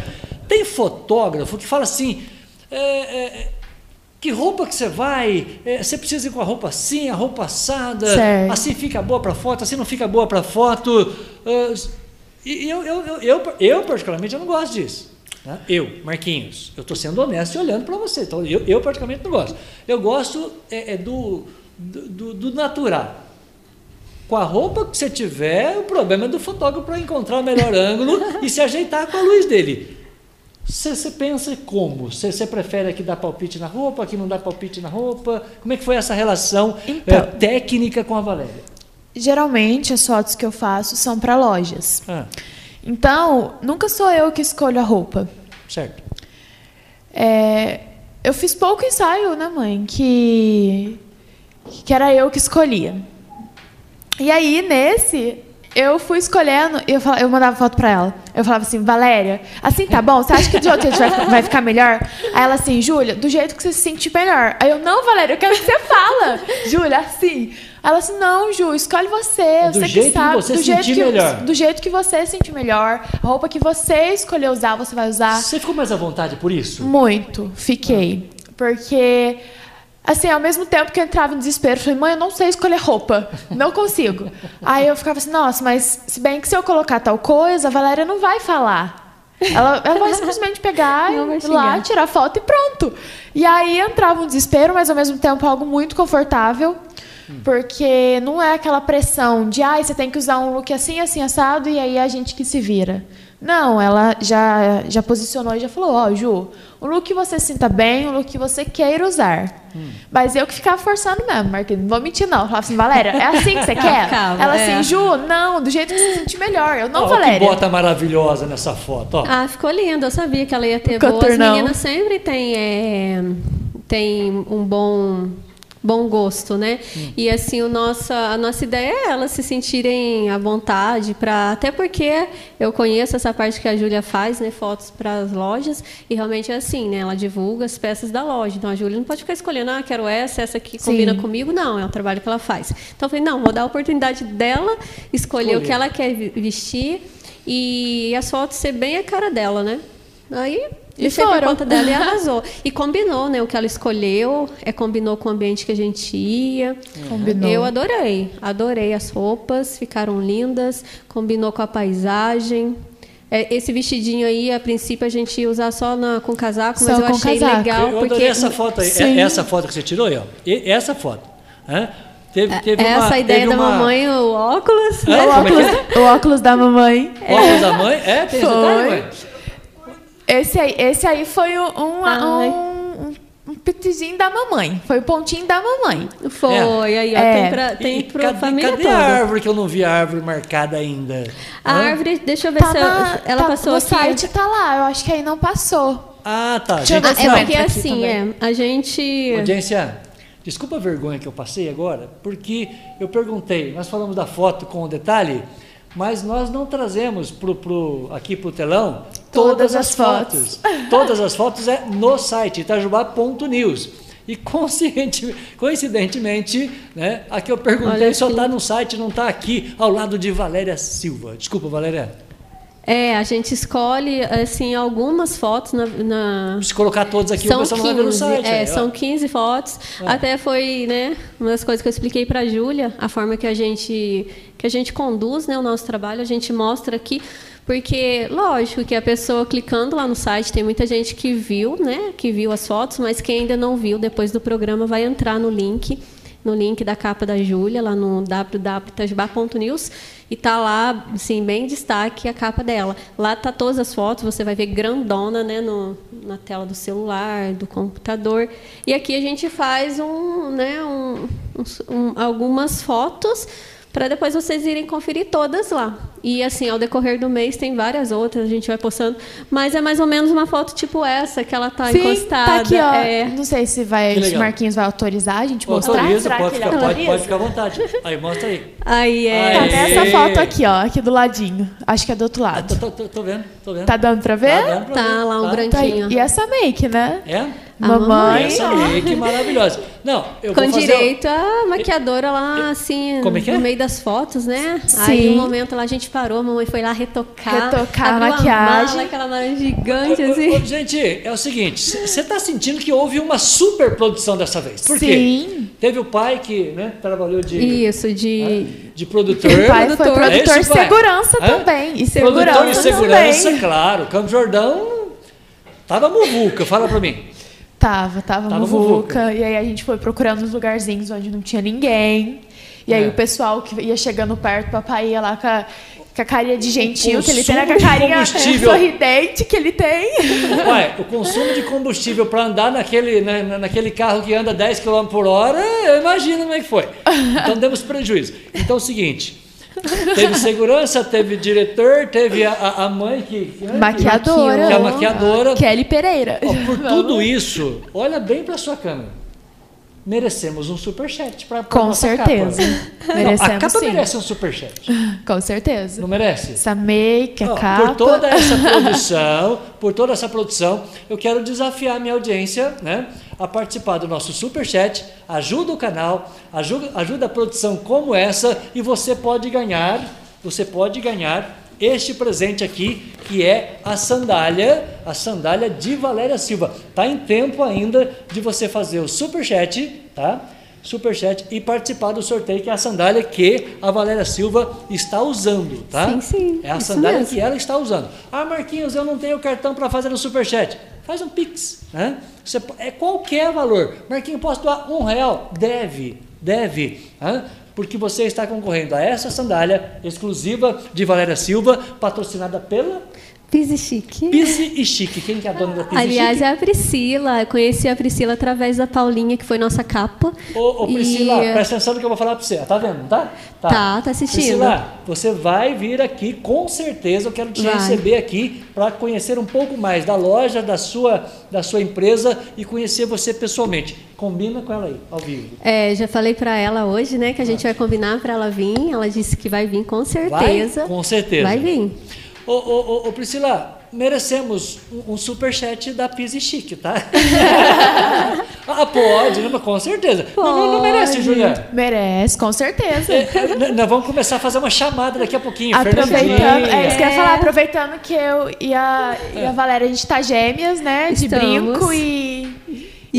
Tem fotógrafo que fala assim. é, é, que roupa que você vai? É, você precisa ir com a roupa assim, a roupa assada, Certo. assim fica boa para foto, assim não fica boa para foto. E e eu, eu, eu, eu, eu, particularmente, eu não gosto disso. né? Eu, Marquinhos, eu estou sendo honesto e olhando para você. Então, eu, eu, particularmente, não gosto. Eu gosto é, é do, do, do natural. Com a roupa que você tiver, o problema é do fotógrafo para encontrar o melhor ângulo e se ajeitar com a luz dele. Você, você pensa como? Você, prefere aqui dar palpite na roupa, aqui não dar palpite na roupa? Como é que foi essa relação Então. eh, técnica com a Valéria? Geralmente as fotos que eu faço são para lojas. Ah, Então, nunca sou eu que escolho a roupa. certo. É, eu fiz pouco ensaio, né, mãe? Que, que era eu que escolhia. E aí, nesse, eu fui escolhendo e eu, falava, eu mandava foto pra ela. Eu falava assim, Valéria, assim tá bom? Você acha que de outro jeito vai, vai ficar melhor? Aí ela assim, Júlia, do jeito que você se sentir melhor. Aí eu, não, Valéria, eu quero que você fala. Júlia, assim. Ela assim, não, Ju, escolhe você. Do você jeito que que sabe. você do jeito que, melhor. Do jeito que você se sentir melhor. A roupa que você escolher usar, você vai usar. Você ficou mais à vontade por isso? Muito, fiquei. Porque, assim, ao mesmo tempo que eu entrava em desespero, eu falei, mãe, eu não sei escolher roupa. Não consigo. Aí eu ficava assim, nossa, mas se bem que se eu colocar tal coisa, a Valéria não vai falar. Ela, ela vai simplesmente pegar e lá, tirar foto e pronto. E aí entrava um desespero, mas ao mesmo tempo algo muito confortável. Porque não é aquela pressão de, ai, você tem que usar um look assim, assim, assado, e aí a gente que se vira. Não, ela já, já posicionou e já falou, ó, Ju, um look que você sinta bem, um look que você queira usar. Mas eu que ficava forçando mesmo, Marquinhos, não vou mentir não. Eu falava assim, Valéria, é assim que você quer? Calma, ela é. assim, Ju, não, do jeito que você se sentir melhor. Eu, não, Ó, que Valéria. bota maravilhosa nessa foto, ó. Ah, ficou lindo. Eu sabia que ela ia ter O boas. As meninas sempre têm, é, têm um bom bom gosto, né? E assim, o nossa, a nossa ideia é elas se sentirem à vontade para até porque eu conheço essa parte que a Júlia faz, né, fotos para as lojas, e realmente é assim, né? Ela divulga as peças da loja. Então a Júlia não pode ficar escolhendo, ah, quero essa, essa aqui Sim. combina comigo, não, é o trabalho que ela faz. Então eu falei, não, vou dar a oportunidade dela escolher o Escolher. que ela quer vestir e as fotos ser bem a cara dela, né? Aí E por foram. conta dela e arrasou. E combinou, né? O que ela escolheu, é, combinou com o ambiente que a gente ia. Combinou. Eu adorei, adorei as roupas, ficaram lindas, combinou com a paisagem. É, esse vestidinho aí, a princípio, a gente ia usar só na, com casaco, mas Só eu com achei casaco. legal. eu porque adorei essa foto aí. Sim. É- Essa foto que você tirou aí, ó. E- essa foto. Hã? Teve, teve essa uma, ideia teve da uma- mamãe, o óculos, Hã? né? O Como é óculos, o óculos da mamãe. Óculos da mãe? É, tem Foi. detalhe, mãe? Esse aí, esse aí foi um, um, um, pitizinho da mamãe. Foi o pontinho da mamãe. Foi, aí ó, É. tem, pra, tem E pro cadê, família cadê toda. a árvore que eu não vi a árvore marcada ainda? A Hã? árvore, deixa eu ver Tá se na- ela tá- passou no aqui. site tá lá, eu acho que aí não passou. Ah, tá. Deixa eu ver se é porque assim, é, a gente... Audiência, desculpa a vergonha que eu passei agora, porque eu perguntei, nós falamos da foto com o detalhe, mas nós não trazemos pro, pro, aqui para o telão todas, Todas as fotos. todas as fotos é no site itajubá.news. E coincidentemente, né, a que eu perguntei só está no site, não está aqui, ao lado de Valéria Silva. Desculpa, Valéria. É, a gente escolhe assim algumas fotos na, na- Se colocar todos aqui, o são pessoal não vai ver no 15, site. é, aí, ó. são 15 fotos. Ah. Até foi, né, uma das coisas que eu expliquei para a Júlia, a forma que a gente que a gente conduz, né, o nosso trabalho, a gente mostra aqui porque, lógico, que a pessoa clicando lá no site, tem muita gente que viu, né, que viu as fotos, mas quem ainda não viu, depois do programa, vai entrar no link, no link da capa da Júlia, lá no www.tajbá.news, e tá lá, assim, bem em destaque a capa dela. Lá tá todas as fotos, você vai ver grandona, né, no, na tela do celular, do computador. E aqui a gente faz um, né, um- um- algumas fotos para depois vocês irem conferir todas lá. E assim, ao decorrer do mês tem várias outras, a gente vai postando, mas é mais ou menos uma foto tipo essa que ela tá Sim, encostada. tá aqui, ó. É, Não sei se vai, se Marquinhos vai autorizar a gente mostrar. Autoriza, pode que ficar, pode, pode ficar à vontade. Aí, mostra aí. aí é. Tá Aê. nessa foto aqui, ó, aqui do ladinho. Acho que é do outro Ah, lado. tô, tô- tô- tô vendo, tô vendo. Tá dando pra ver? Tá dando pra Tá ver, lá um tá. branquinho. Tá aí. E essa make, né? É? A Mamãe. mamãe, Essa ó. aí, que maravilhosa. Não, eu Com vou fazer... direito a maquiadora lá, assim, Como é que é? no meio das fotos, né? Sim. Aí, um momento lá, a gente parou, a mamãe foi lá retocar. Retocar a maquiagem. mala, aquela mala gigante, Ô, ô, assim. ô, Gente, é o seguinte, você está sentindo que houve uma super produção dessa vez. Por quê? Sim. Teve o pai que né, trabalhou de, Isso, de... de produtor. O pai foi Produtor. produtor É pai? segurança Hã? também. E Produtor segurança, de segurança, também. claro. Campos Jordão tava muvuca, fala pra mim. Tava, tava, Tava muvuca. E aí a gente foi procurando uns lugarzinhos onde não tinha ninguém. E aí É. o pessoal que ia chegando perto, papai ia lá com a, com a carinha de gentil que ele tem, né? com a carinha sorridente que ele tem. Pai, o consumo de combustível para andar naquele, na- na- naquele carro que anda 10 km por hora, eu imagino como é que foi. Então demos prejuízo. Então é o seguinte. Teve segurança, teve diretor, teve a, a- mãe que, que- Maquiadora. que é a maquiadora. Kelly Pereira. Ó, por tudo isso, olha bem para sua câmera. Merecemos um superchat para Com certeza. Não, a Merecemos capa sim. merece um superchat. Com certeza. Não merece? Essa make, a Ó, capa. Por toda essa produção, por toda essa produção, eu quero desafiar a minha audiência, né, a participar do nosso superchat, ajuda o canal, ajuda, ajuda a produção como essa e você pode ganhar, você pode ganhar este presente aqui, que é a sandália, a sandália de Valéria Silva. Tá em tempo ainda de você fazer o superchat, tá? Superchat e participar do sorteio, que é a sandália que a Valéria Silva está usando, tá? Sim, sim, É a sandália mesmo. que ela está usando. Ah, Marquinhos, eu não tenho cartão para fazer no Superchat. Faz um Pix. Né? Você, é qualquer valor. Marquinhos, posso doar um real? Deve, deve. hã? Porque você está concorrendo a essa sandália exclusiva de Valéria Silva, patrocinada pela Pise chique. Pise e Chique. Quem que é a dona da Pise Aliás, Chique? é a Priscila. Eu conheci a Priscila através da Paulinha, que foi nossa capa. Ô, ô Priscila, E- presta atenção no que eu vou falar para você. Tá vendo, tá? Tá, tá assistindo. Priscila, você vai vir aqui, com certeza. Eu quero te Vai. receber aqui para conhecer um pouco mais da loja, da sua, da sua empresa e conhecer você pessoalmente. Combina com ela aí, ao vivo. É, já falei pra ela hoje, né, que a gente vai combinar pra ela vir. Ela disse que vai vir com certeza. Vai? Com certeza. Vai vir. Ô, ô, ô, ô, Priscila, merecemos um, um superchat da Pise Chique, tá? ah, pode, né? Mas com certeza. Não, não, não merece, Pode. Juliana. Merece, com certeza. É, é, nós vamos começar a fazer uma chamada daqui a pouquinho. Aproveitando, é isso que eu ia É. falar, aproveitando que eu e a, e a Valéria, a gente tá gêmeas, né? De Estamos. brinco e,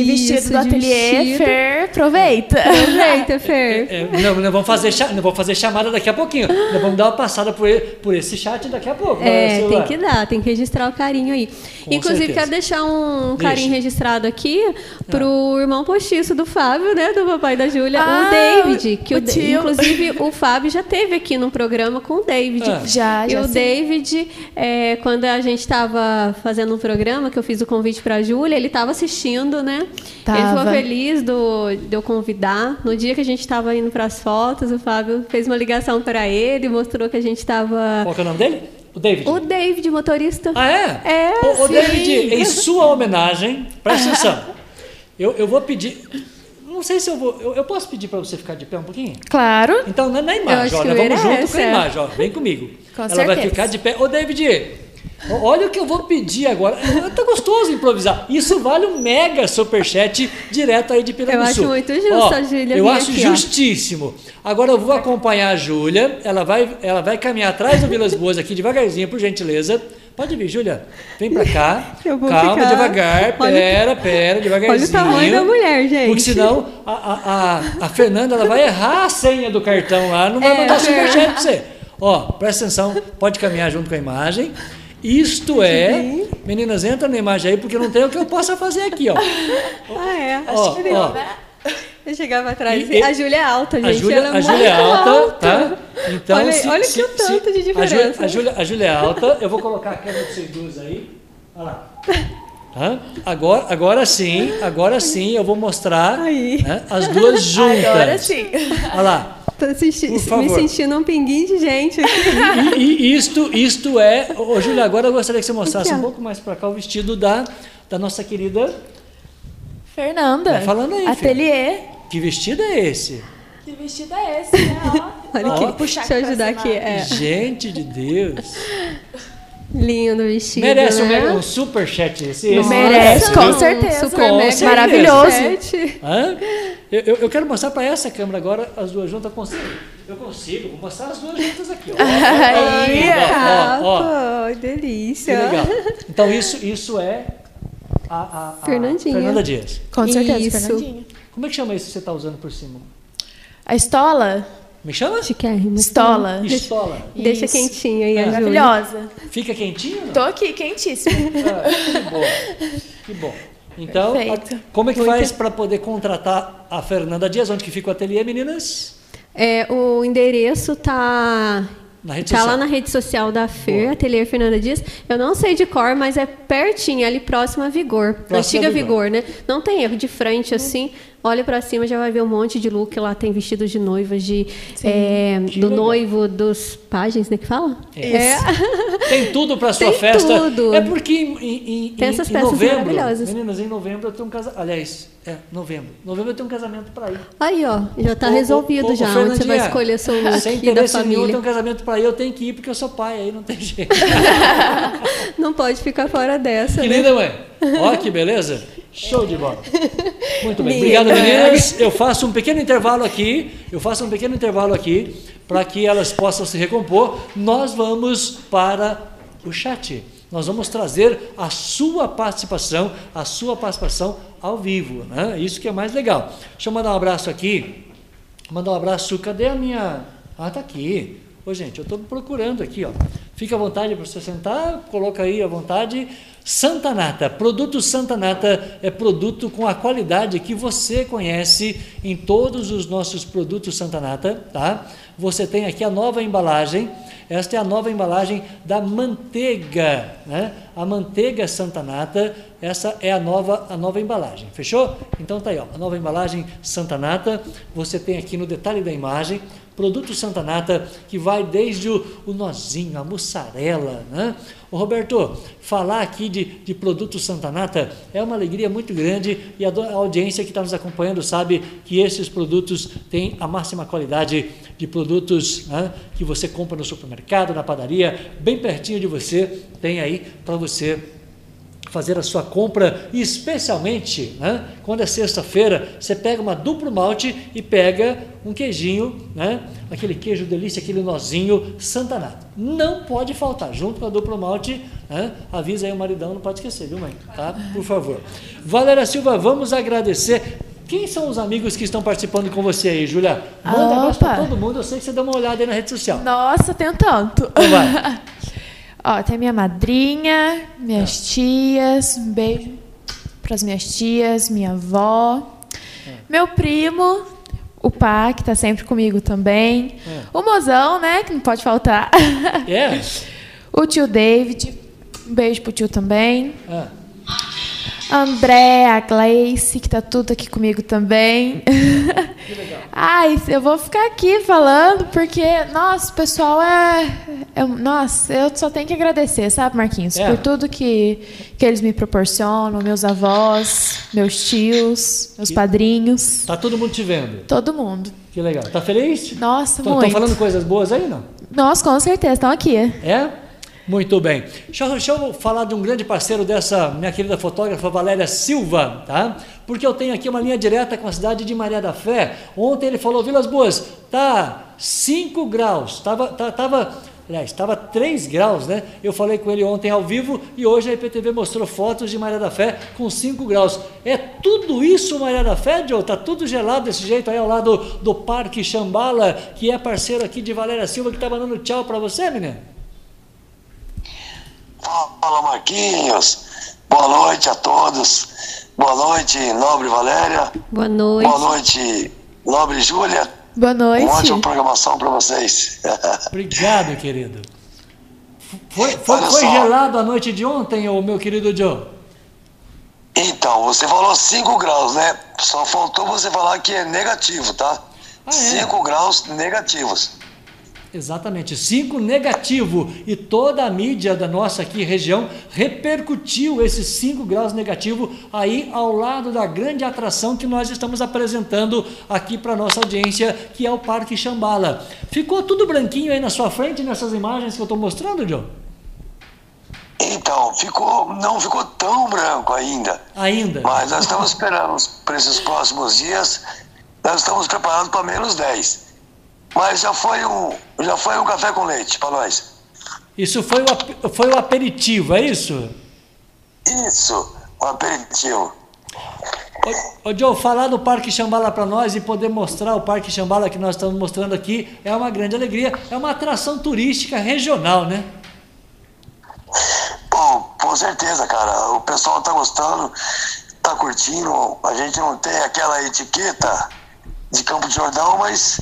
e Isso, vestido do de ateliê. vestido. Fer, aproveita. Aproveita, Fer. É, não, não vamos fazer, não vamos fazer chamada daqui a pouquinho. Nós vamos dar uma passada por, e- por esse chat daqui a pouco. É, né, tem Silvana? que dar, tem que registrar o carinho aí. Com Inclusive, certeza. quero deixar um Deixa. carinho registrado aqui pro irmão postiço do Fábio, né? Do papai da Júlia, Ah, o David. Que o o inclusive, o Fábio já teve aqui no programa com o David. Ah. Já, E já o sim. David, é, quando a gente estava fazendo um programa, que eu fiz o convite para a Júlia, ele estava assistindo, né? Ele ficou Tava. feliz do, de eu convidar. No dia que a gente estava indo para as fotos, o Fábio fez uma ligação para ele, mostrou que a gente estava. Qual que é o nome dele? O David. O David, motorista. Ah, é? É, ô, sim. David, em sua homenagem, presta atenção. Eu, eu vou pedir. Não sei se eu vou. Eu, eu posso pedir para você ficar de pé um pouquinho? Claro. Então, na, na imagem, nós vamos junto com a é. imagem, ó. Vem comigo. Com Ela vai certeza. ficar de pé. Ô, David, Olha o que eu vou pedir agora. Tá gostoso improvisar. Isso vale um mega superchat direto aí de Piraguaçu. Eu acho muito justo Ó, Júlia Eu acho aqui, ó. justíssimo. Agora eu vou acompanhar a Júlia. Ela vai, ela vai caminhar atrás do Vilas Boas aqui devagarzinho, por gentileza. Pode vir, Júlia. Vem pra cá. Eu vou Calma, ficar- devagar. Pera, pera, devagarzinho. Olha o tamanho da mulher, gente. Porque senão a, a, a, a Fernanda ela vai errar a senha do cartão lá, não vai É, mandar Fer. superchat pra você. Ó, presta atenção, pode caminhar junto com a imagem. Isto é. Meninas, entra na imagem aí, porque não tem o que eu possa fazer aqui, ó. Ah, é. Ó, que deu, ó. Eu chegava atrás. E- e- a Júlia é alta, gente. A Júlia, ela é a Júlia é muito alta, tá? Então, olha se- olha se- que tanto se- de a Júlia- diferença. A Júlia, a Júlia é alta, eu vou colocar a câmera de vocês duas aí. Olha lá. Hã? Agora, agora sim, agora sim eu vou mostrar né, as duas juntas. Agora sim. Olha lá. Tô assisti- Por me sentindo um pinguim de gente aqui. E, e isto, isto é. Ô, Júlia, agora eu gostaria que você mostrasse um pouco mais para cá o vestido da, da nossa querida. Fernanda. Vai falando aí, filho. Ateliê. Que vestido é esse? Que vestido é esse, né? Ó. Olha Ó, vou puxar Deixa eu ajudar aqui. É. Gente de Deus. Lindo vestido. Merece um, né? mega- um super chat esse. esse Merece, com certeza. Super Com mega certeza. Maravilhoso. Eu, eu- eu quero mostrar para essa câmera agora as duas juntas. Eu consigo, eu consigo. Vou mostrar as duas juntas aqui. Ó, Aí, ó, ó, ó, ó. Capa, Que delícia. legal. Então isso, isso é a, a- a Fernandinha. Fernanda Dias. Com certeza, Isso. Fernandinha. Como é que chama isso que você está usando por cima? A estola? Me chama? Chiquérrimo. Estola. Estola. Deixa Isso. quentinho aí, Júlia. Maravilhosa. Fica quentinho? não? Tô aqui, quentíssima. Ah, que bom. Que bom. Então, a- como é que Muito. faz para poder contratar a Fernanda Dias? Onde que fica o ateliê, meninas? É, o endereço tá Tá social. lá na rede social da Fer, Boa. Ateliê Fernanda Dias. Eu não sei de cor, mas é pertinho, ali próximo a Vigor. Próximo Antiga Vigor. Vigor. né? Não tem erro, de frente assim. Olha pra cima, já vai ver um monte de look. Lá tem vestidos de noivas, de, é, do legal. noivo, dos pajens, né? Que fala? É. Tem tudo para sua Tem festa. tudo. É porque em, em, em, Tem essas em peças novembro, maravilhosas. meninas, em novembro eu tenho um casamento. Aliás, é novembro. Novembro eu tenho um casamento para ir. Aí, ó, já tá ô, resolvido ô, ô, já. Onde você vai Fernandinha, escolher seu look Sem da interesse nenhum, eu família. tenho um casamento para ir, eu tenho que ir porque eu sou pai, aí não tem jeito. Não pode ficar fora dessa, que né? linda, mãe. Ó, que beleza. Show de bola. Muito bem. Obrigado, meninas. Eu faço um pequeno intervalo aqui. Eu faço um pequeno intervalo aqui para que elas possam se recompor. Nós vamos para o chat. Nós vamos trazer a sua participação, a sua participação ao vivo, né? Isso que é mais legal. Deixa eu mandar um abraço aqui. Mandar um abraço. Cadê a minha. Ah, tá aqui. Ô, gente, eu estou procurando aqui, ó. Fica à vontade para você sentar, coloca aí à vontade. Santa Nata, produto Santa Nata é produto com a qualidade que você conhece em todos os nossos produtos Santa Nata, tá? Você tem aqui a nova embalagem. Esta é a nova embalagem da manteiga, né? A manteiga Santa Nata, essa é a nova, a nova embalagem, fechou? Então tá aí, ó, a nova embalagem Santa Nata, você tem aqui no detalhe da imagem, produto Santa Nata, que vai desde o, o nozinho, a mussarela, né? Ô Roberto, falar aqui de, de produto Santa Nata é uma alegria muito grande e a, a audiência que está nos acompanhando sabe que esses produtos têm a máxima qualidade de produtos né, que você compra no supermercado, na padaria, bem pertinho de você, tem aí para você fazer a sua compra, e especialmente né, quando é sexta-feira, você pega uma duplo malte e pega um queijinho, né, aquele queijo delícia, aquele nozinho Santanato. Não pode faltar, junto com a duplo malte, né, avisa aí o maridão, não pode esquecer, viu mãe? Tá? Por favor. Valéria Silva, vamos agradecer. Quem são os amigos que estão participando com você aí, Julia? Manda um abraço para todo mundo, eu sei que você dá uma olhada aí na rede social. Nossa, tem tanto. Então vai. Ó, tem minha madrinha, minhas tias, um beijo pras minhas tias, minha avó, meu primo, o pá, que tá sempre comigo também, É. o mozão, né, que não pode faltar, É? o tio David, um beijo pro tio também, É. André, a Gleice, que tá tudo aqui comigo também. Ai, eu vou ficar aqui falando porque, nossa, o pessoal é, é- Nossa, eu só tenho que agradecer, sabe, Marquinhos? É. Por tudo que, que eles me proporcionam, meus avós, meus tios, meus E- padrinhos, Tá todo mundo te vendo. todo mundo. Que legal. Tá feliz? Nossa, Estão muito. falando coisas boas aí, não? Nossa, com certeza, estão aqui. É? Muito bem. Deixa, deixa eu falar de um grande parceiro dessa minha querida fotógrafa Valéria Silva, tá? Porque eu tenho aqui uma linha direta com a cidade de Maria da Fé. Ontem ele falou, Vilas Boas, tá 5 graus, tava, tá- tava, aliás, estava 3 graus, né? Eu falei com ele ontem ao vivo e hoje a IPTV mostrou fotos de Maria da Fé com 5 graus. É tudo isso, Maria da Fé, Joe? Tá tudo gelado desse jeito aí ao lado do Parque Xambala, que é parceiro aqui de Valéria Silva, que tá mandando tchau para você, menina. Fala Marquinhos, boa noite a todos. Boa noite, Nobre Valéria. Boa noite. Boa noite, Nobre Júlia. Boa noite. Uma ótima programação para vocês. Obrigado, querido. Foi, foi, foi gelado a noite de ontem, ô meu querido Joe? então, você falou 5 graus, né? Só faltou você falar que é negativo, tá? Ah, é? 5 graus negativos. Exatamente, 5 negativo. E toda a mídia da nossa aqui região repercutiu esses 5 graus negativo aí ao lado da grande atração que nós estamos apresentando aqui para nossa audiência, que é o Parque Xambala. Ficou tudo branquinho aí na sua frente nessas imagens que eu estou mostrando, Joe? Então, ficou, não ficou tão branco ainda. Ainda. Mas nós estamos esperando para esses próximos dias. Nós estamos preparados para menos 10. Mas já foi um, já foi um café com leite para nós. Isso foi o, foi o aperitivo, é isso? Isso, um aperitivo. Ô, ô Joe, falar do Parque Xambala para nós e poder mostrar o Parque Xambala que nós estamos mostrando aqui é uma grande alegria. É uma atração turística regional, né? Bom, com certeza, cara. O pessoal tá gostando, tá curtindo. A gente não tem aquela etiqueta de Campo de Jordão, mas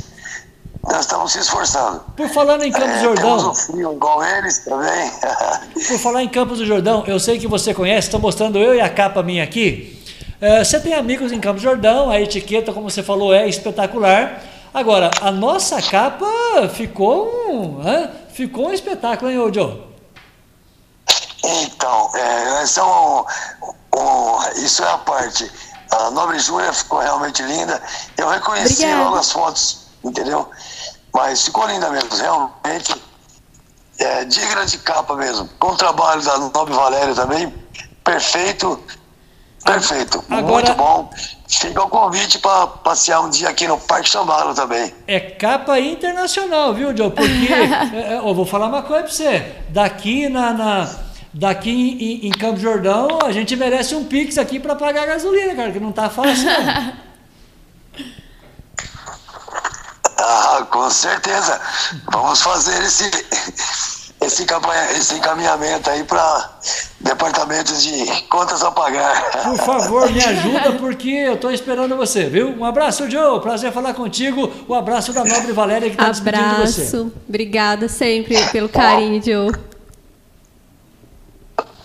nós estamos se esforçando. Por falar em Campos do É, Jordão, Temos o frio igual eles também. por falar em Campos do Jordão, eu sei que você conhece, estou mostrando eu e a capa minha aqui. É, você tem amigos em Campos do Jordão, a etiqueta, como você falou, é espetacular. Agora, a nossa capa ficou um, ficou um espetáculo, hein, ô Joe? Então, é, esse é um, um- isso é a parte. A Nobre Júlia ficou realmente linda. Eu reconheci Obrigada. logo as fotos, entendeu? Mas ficou linda mesmo, realmente. É, digna de capa mesmo. Com o trabalho da Nobre Valéria também, perfeito. Perfeito. Agora- Muito bom. Fica o convite para passear um dia aqui no Parque Chambalo também. É capa internacional, viu, Joe? Porque, é, é, eu vou falar uma coisa pra você. Daqui na, na- daqui em, em- em Campo Jordão, a gente merece um Pix aqui para pagar a gasolina, cara, que não tá fácil. Não. Ah, com certeza. Vamos fazer esse, esse, campanha, esse encaminhamento aí para departamentos de contas a pagar. Por favor, me ajuda, porque eu tô esperando você, viu? Um abraço, Joe. Prazer falar contigo. O abraço da nobre Valéria que tá despedindo de você. Abraço. Obrigada sempre pelo carinho, Joe.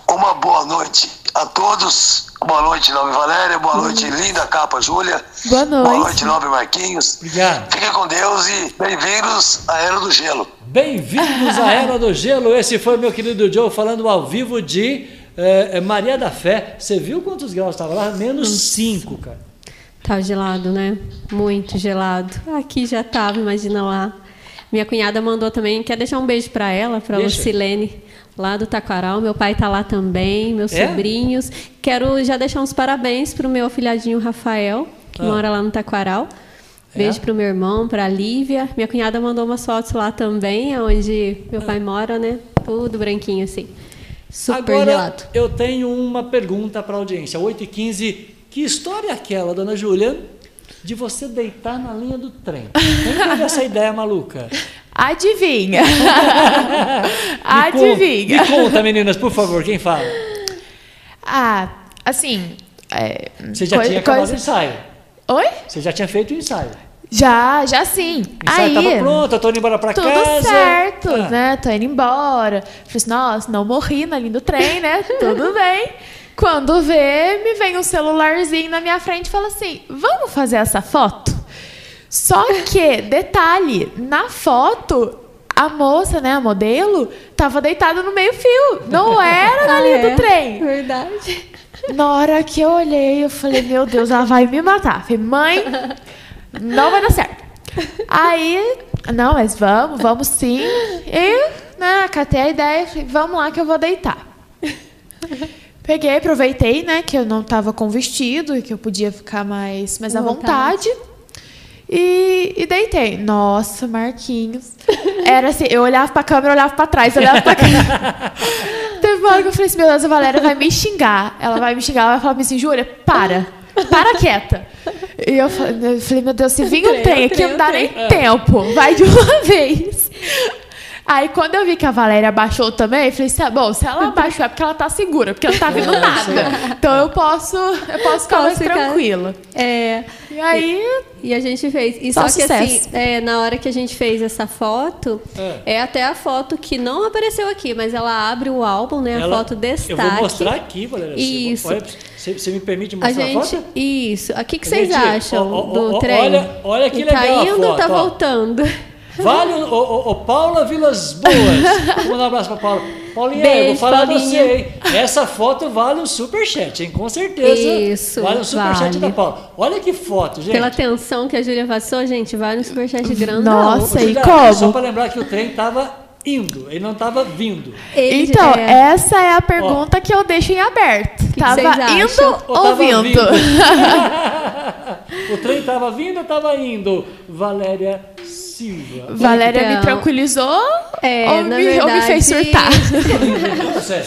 Uma boa noite a todos. Boa noite, Nobre Valéria. Boa noite, linda capa, Júlia. Boa noite. Boa noite, Nobre Marquinhos. Obrigado. Fiquem com Deus e bem-vindos à Era do Gelo. Bem-vindos à Era do Gelo. Esse foi meu querido Joe falando ao vivo de eh, Maria da Fé. Você viu quantos graus estava lá? Menos 5, cara. Tá gelado, né? Muito gelado. Aqui já tava, imagina lá. Minha cunhada mandou também, quer deixar um beijo para ela, para Deixa. Lucilene, lá do Taquaral. Meu pai tá lá também, meus É? sobrinhos. Quero já deixar uns parabéns pro meu afilhadinho Rafael, que Ah. mora lá no Taquaral. Beijo É? pro meu irmão, pra Lívia. Minha cunhada mandou umas fotos lá também, onde meu pai mora, né? Tudo branquinho assim. Super Agora, gelado. eu tenho uma pergunta para a audiência. 8h15. Que história é aquela, dona Júlia, de você deitar na linha do trem? Quem teve essa ideia maluca? Adivinha. Adivinha. conta, me conta, meninas, por favor, quem fala? Ah, assim. é, Você já tinha acabado coisa- o ensaio. Oi? Você já tinha feito o ensaio. Já, já sim. Aí, estava pronto, eu tô indo embora para tudo casa. certo, Ah, né? Tô indo embora. Falei assim, nossa, não morri na linha do trem, né? tudo bem. Quando vê, me vem um celularzinho na minha frente e fala assim: vamos fazer essa foto? Só que, detalhe, na foto, a moça, né, a modelo, tava deitada no meio-fio. Não era na Ah, linha é? do trem. Verdade. Na hora que eu olhei, eu falei, meu Deus, ela vai me matar. Falei, mãe, não vai dar certo. Aí, não, mas vamos, vamos sim. E, né, catei a ideia falei, vamos lá que eu vou deitar. Peguei, aproveitei, né, que eu não tava com vestido e que eu podia ficar mais, mais à vontade. E, e deitei. Nossa, Marquinhos. Era assim, eu olhava pra câmera, olhava pra trás, olhava pra câmera. Teve uma hora que eu falei assim, meu Deus, a Valéria vai me xingar. Ela vai me xingar, ela vai falar assim, Júlia, para. Para quieta. E eu falei, meu Deus, se vir um trem aqui, não dá nem tempo. Vai de uma vez. Aí quando eu vi que a Valéria abaixou também, eu falei assim, bom, se ela abaixou é porque ela tá segura, porque não tá vindo nada. Então eu posso, eu posso ficar mais ficar- tranquila. É, E aí, E a gente fez. E Só só, que sucesso. assim, é, na hora que a gente fez essa foto, É. é. até a foto que não apareceu aqui, mas ela abre o álbum, né? A Ela- foto destaque. Eu vou mostrar aqui, Valéria. Isso. Você, você me permite A mostrar a, gente. foto? Isso. O que, que vocês Gente, acham ó, ó, do ó, trem? olha- olha que E tá legal a indo ou foto, tá ó. voltando? Vale, o, o, o Paula Vilas Boas. Vou mandar um abraço pra Paula. Paulinha, eu vou Beijo, falar Paulinha. você, hein? Essa foto vale um superchat, hein? Com certeza. Isso, Vale um superchat vale. da Paula. Olha que foto, gente. Pela atenção que a Júlia passou, gente, vai no superchat grandão. Nossa, e Julia, como? Só pra lembrar que o trem tava indo, ele não tava vindo. Ele- então, é, essa é a pergunta que eu deixo em aberto. que tava vocês indo? Ou vindo? vindo? o trem tava vindo ou tava indo? Valéria Silva. Valéria me Então, tranquilizou é, ou, na me, ou me fez verdade- surtar? Sério.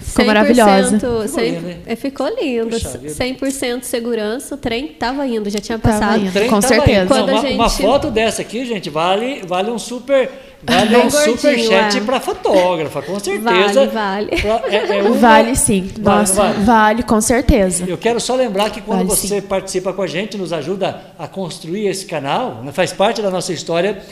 Ficou maravilhosa. 100%, Ficou lindo, hein? é, ficou lindo. Puxa vida. 100% segurança, o trem tava indo, já tinha Tava passado. indo. O trem Com tava certeza. indo. Não, uma, gente- uma foto dessa aqui, gente, vale, vale um super. Vale um gordinho, super chat é. pra fotógrafa, com certeza. Vale, vale. Pra- é- é uma- Vale sim. Vale, Nossa, vale. vale. com certeza. Eu quero só lembrar que quando Vale você participa com a gente, nos ajuda a construir esse canal, né, faz parte da nossa história,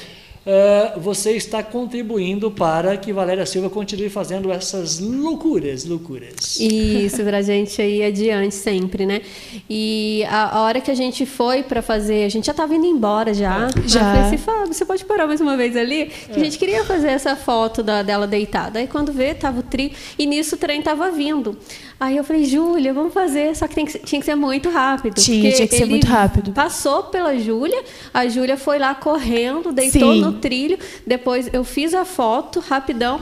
eh, você está contribuindo para que Valéria Silva continue fazendo essas loucuras, loucuras. Isso, pra gente ir adiante sempre, né? E a, a hora que a gente foi pra fazer, a gente já tava indo embora já. Já. Aí eu falei assim, você pode parar mais uma vez ali? Que a gente queria fazer essa foto da, dela deitada. Aí quando vê, tava o trio, e nisso o trem tava vindo. Aí eu falei, Júlia, vamos fazer, só que, tem que tinha que ser muito rápido. Tinha, tinha que ser muito rápido. Passou pela Júlia, a Júlia foi lá correndo, deitou Sim. no trilho. Depois eu fiz a foto rapidão,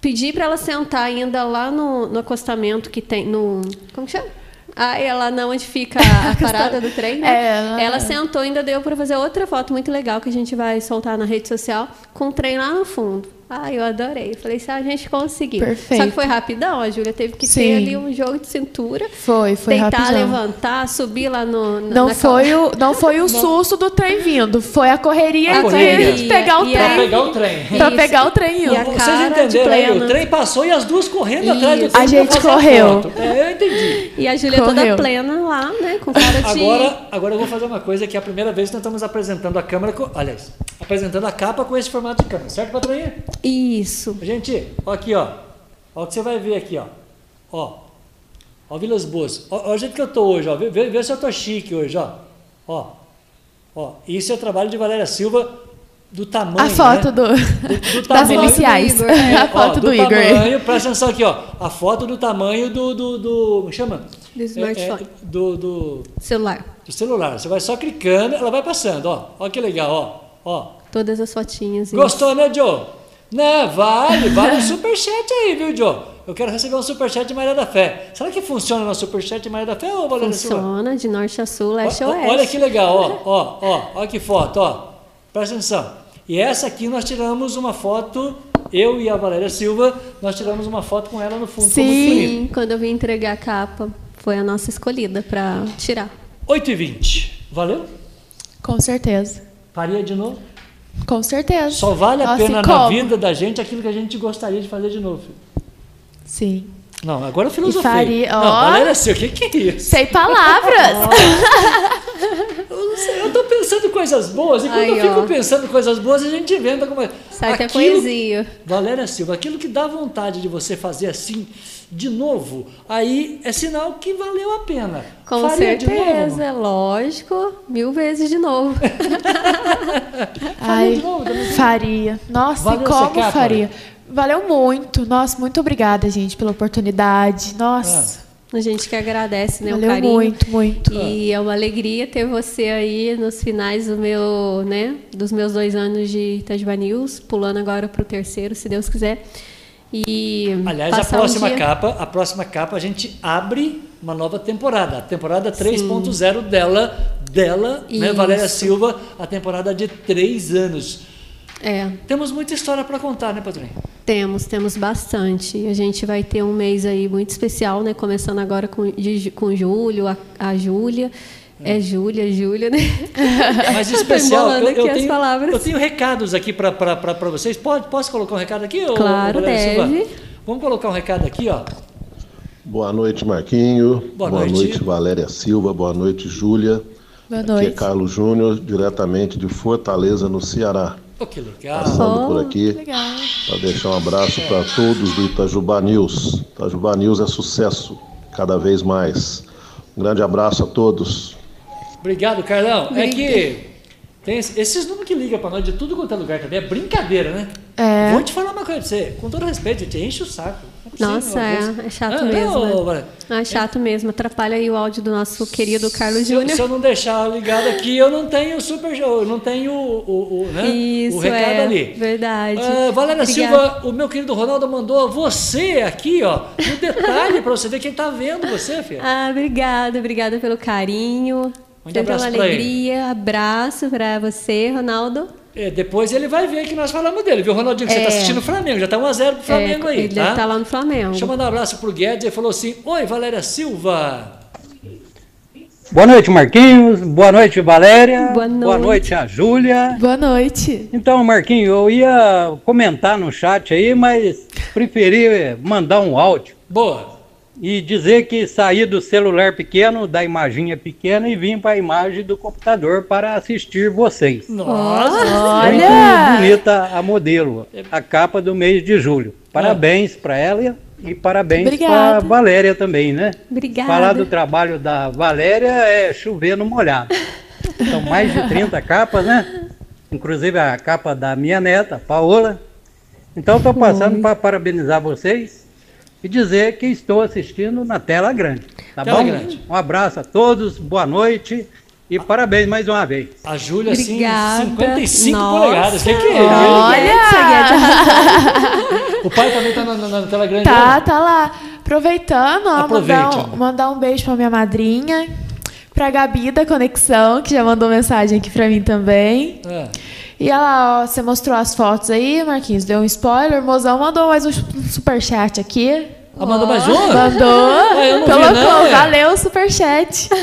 pedi para ela sentar ainda lá no, no acostamento que tem no como que chama? Ah, é lá na onde fica a parada do trem, né? É, lá- ela sentou, ainda deu para fazer outra foto muito legal que a gente vai soltar na rede social com o trem lá no fundo. Ah, eu adorei. Falei, se a gente conseguiu. Perfeito. Só que foi rapidão, a Júlia teve que Sim. ter ali um jogo de cintura. Foi, foi Deitar, rapidão. levantar, subir lá no. na- Não na foi, o, não foi o susto do trem vindo, foi a correria A de correria. pegar o E trem. pegar o trem. Pra Isso. pegar o trem E a. Vocês de entenderam aí? plena. O trem passou e as duas correndo atrás do Isso. trem. A pra gente correu. É, eu entendi. E a Júlia Correu. toda plena lá, né? Com cara de. Agora, agora eu vou fazer uma coisa que é a primeira vez que nós estamos apresentando a câmera, com, aliás, apresentando a capa com esse formato de câmera, certo, patroinha? Isso. Gente, ó aqui, ó. Ó o que você vai ver aqui, ó. Ó. Ó Vilas Boas. Ó, ó o jeito que eu tô hoje, ó. Vê, vê, vê se eu tô chique hoje, ó. Ó. Ó. Isso é o trabalho de Valéria Silva do tamanho, A foto né? do, do das tamanho. iniciais. do Igor, é. a Ó, foto do, Igor. tamanho, presta atenção aqui, ó. A foto do tamanho do. do, do como chama? Do smartphone. É, é, do, do, Celular. do celular. Você vai só clicando, ela vai passando, ó. Ó que legal, ó. Ó. Todas as fotinhas. isso. Gostou, né, Joe? Né, vale, vale um superchat aí, viu, Joe? Eu quero receber um superchat de Maria da Fé. Será que funciona no superchat de Maria da Fé ou Valéria Silva? Funciona de norte a sul, leste a oeste. Olha que legal, ó, ó, ó, ó que foto, ó. Presta atenção. E essa aqui nós tiramos uma foto, eu e a Valéria Silva, nós tiramos uma foto com ela no fundo. Sim. quando eu vim entregar a capa, foi a nossa escolhida pra tirar. 8h20. Valeu? Com certeza. Faria de novo? Com certeza. Só vale a Nossa, pena na como? vida da gente aquilo que a gente gostaria de fazer de novo. Sim. Não, agora eu filosofei. faria- Não. Valéria Silva, o que, que é isso? Sem palavras. Eu não sei, eu tô pensando coisas boas e quando Aí, eu fico pensando coisas boas, a gente inventa alguma Sai até Aquilo- poesia. Valéria Silva, aquilo que dá vontade de você fazer assim de novo, aí é sinal que valeu a pena. Com Faria de novo? certeza, lógico. Mil vezes de novo. Ai, de novo, também. faria. Nossa, Valeu e como faria? Valeu muito. Nossa, muito obrigada, gente, pela oportunidade. Nossa. A gente que agradece, né, Valeu o carinho. muito, muito. E é uma alegria ter você aí nos finais do meu, né, dos meus dois anos de Itajuba News, pulando agora para o terceiro, se Deus quiser. E Aliás, a passar um próxima dia- capa, a próxima capa a gente abre uma nova temporada, a temporada 3.0 dela, dela, né. Valéria Silva, a temporada de três anos. É, Temos muita história para contar, né, Patrícia? temos, temos bastante. A gente vai ter um mês aí muito especial, né? Começando agora com, de, com o Júlio, a, a Júlia. É Júlia, Júlia, né? Mas especial, eu, eu aqui as tenho, palavras. eu tenho recados aqui para vocês. Pode, posso colocar um recado aqui? ô, Claro, Valéria Silva? deve. Vamos colocar um recado aqui, ó. Boa noite, Marquinho. Boa noite. Valéria Silva. Boa noite, Júlia. Boa Aqui é noite. Carlos Júnior, diretamente de Fortaleza, no Ceará. Oh, que legal. Passando por Oh, aqui Legal. para deixar um abraço para todos do Itajubá News. Itajubá News é sucesso, cada vez mais. Um grande abraço a todos. Obrigado, Carlão. É que tem esse- esses números que ligam para nós de tudo quanto é lugar também. É brincadeira, né? É. Vou te falar uma coisa pra você. Com todo respeito, gente, enche o saco. Não é Nossa, é, é chato Ah, mesmo. não, né? Valéria. Ah, é chato mesmo. Atrapalha aí o áudio do nosso querido Carlos Júnior. se eu não deixar ligado aqui, eu não tenho super eu não tenho o, o, o, né? Isso, o recado é, ali. verdade. Ah, Valéria Obrigada. Silva, o meu querido Ronaldo mandou você aqui, ó, no detalhe para você ver quem tá vendo você, filha. Ah, obrigada, obrigada pelo carinho. Uma abraço pra ele. alegria. Abraço pra você, Ronaldo. É, depois ele vai ver que nós falamos dele, viu, Ronaldinho? Que você É. tá assistindo o Flamengo, já tá 1x0 pro Flamengo É, aí, ele tá? deve estar lá no Flamengo. Deixa eu mandar um abraço pro Guedes, ele falou assim, Oi, Valéria Silva. Boa noite, Marquinhos. Boa noite, Valéria. Boa noite. a Júlia. Boa noite. Então, Marquinhos, eu ia comentar no chat aí, mas preferi mandar um áudio Boa. E dizer que saí do celular pequeno, da imaginha pequena e vim para a imagem do computador para assistir vocês. Nossa. Muito Olha! bonita a modelo, a capa do mês de julho. Parabéns para ela e parabéns para. Valéria também, né? Obrigada. Falar do trabalho da Valéria é chover no molhado. São mais de 30 capas, né? Inclusive a capa da minha neta, Paola. Então estou passando para parabenizar vocês e dizer que estou assistindo na tela grande. Tá Tela bom? grande. Um abraço a todos, boa noite e parabéns mais uma vez. A Júlia, assim, Obrigada. 55 Nossa. polegadas. Que que é? Olha! O pai também tá na, na- na tela grande. Tá, né? tá lá. Aproveitando, ó, Aproveite, mandar, um, mandar um beijo pra minha madrinha, pra Gabi da Conexão, que já mandou mensagem aqui pra mim também. É. E ela, ó, você mostrou as fotos aí, Marquinhos, deu um spoiler, o mozão mandou mais um superchat aqui. Ah, mandou mais uma? Mandou, Ah, eu não vi, colocou, não, é. valeu o superchat.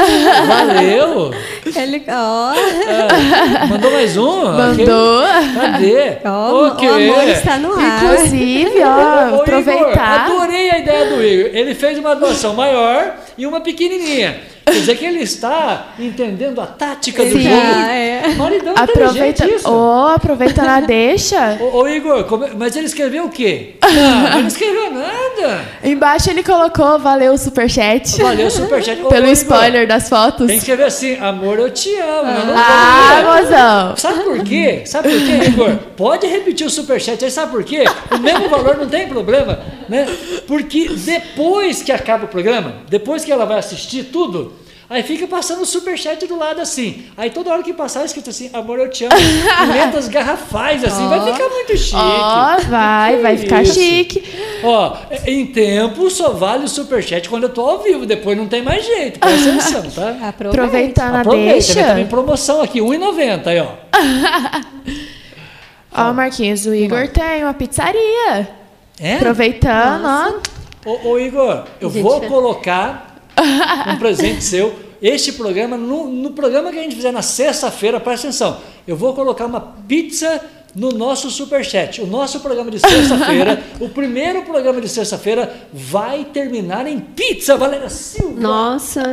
Valeu! Ele, ó, É, mandou mais um? Mandou. Cadê? ó, O amor está no ar. Inclusive, ó, Igor, aproveitar. adorei a ideia do Igor. Ele fez uma doação maior e uma pequenininha. Quer dizer que ele está entendendo a tática do jogo. tá, é. Maridão Aproveita, isso. oh, aproveitando a deixa. Ô, ô, Igor, como mas ele escreveu o quê? Ah, mas não escreveu nada. Embaixo ele colocou, valeu o superchat. Valeu, superchat. Ô, Pelo ô, Igor, spoiler das fotos. Tem que escrever assim, amor, eu te amo. não Ah, ler. mozão. Sabe por quê? Sabe por quê, Igor? Pode repetir o superchat aí, sabe por quê? O mesmo valor não tem problema, né? Porque depois que acaba o programa, depois que ela vai assistir tudo, aí fica passando o superchat do lado assim. Aí toda hora que passar, é escrito assim, amor, eu te amo. em letras garrafais, assim, vai ficar muito chique. Ó, vai, vai ficar Isso. chique. Ó, em tempo só vale o superchat quando eu tô ao vivo, depois não tem mais jeito. Presta atenção, tá? Aproveita. Aproveitando a Aproveita, deixa. né? também promoção aqui, R$1,90 aí, ó. Ó, Marquinhos, o Igor tem uma pizzaria. É? Aproveitando, ó. Ô, ô, Igor, eu Gente, vou colocar um presente seu. Este programa, no, no programa que a gente fizer na sexta-feira, presta atenção, eu vou colocar uma pizza no nosso superchat. O nosso programa de sexta-feira, o primeiro programa de sexta-feira, vai terminar em pizza, Valéria Silva. Nossa,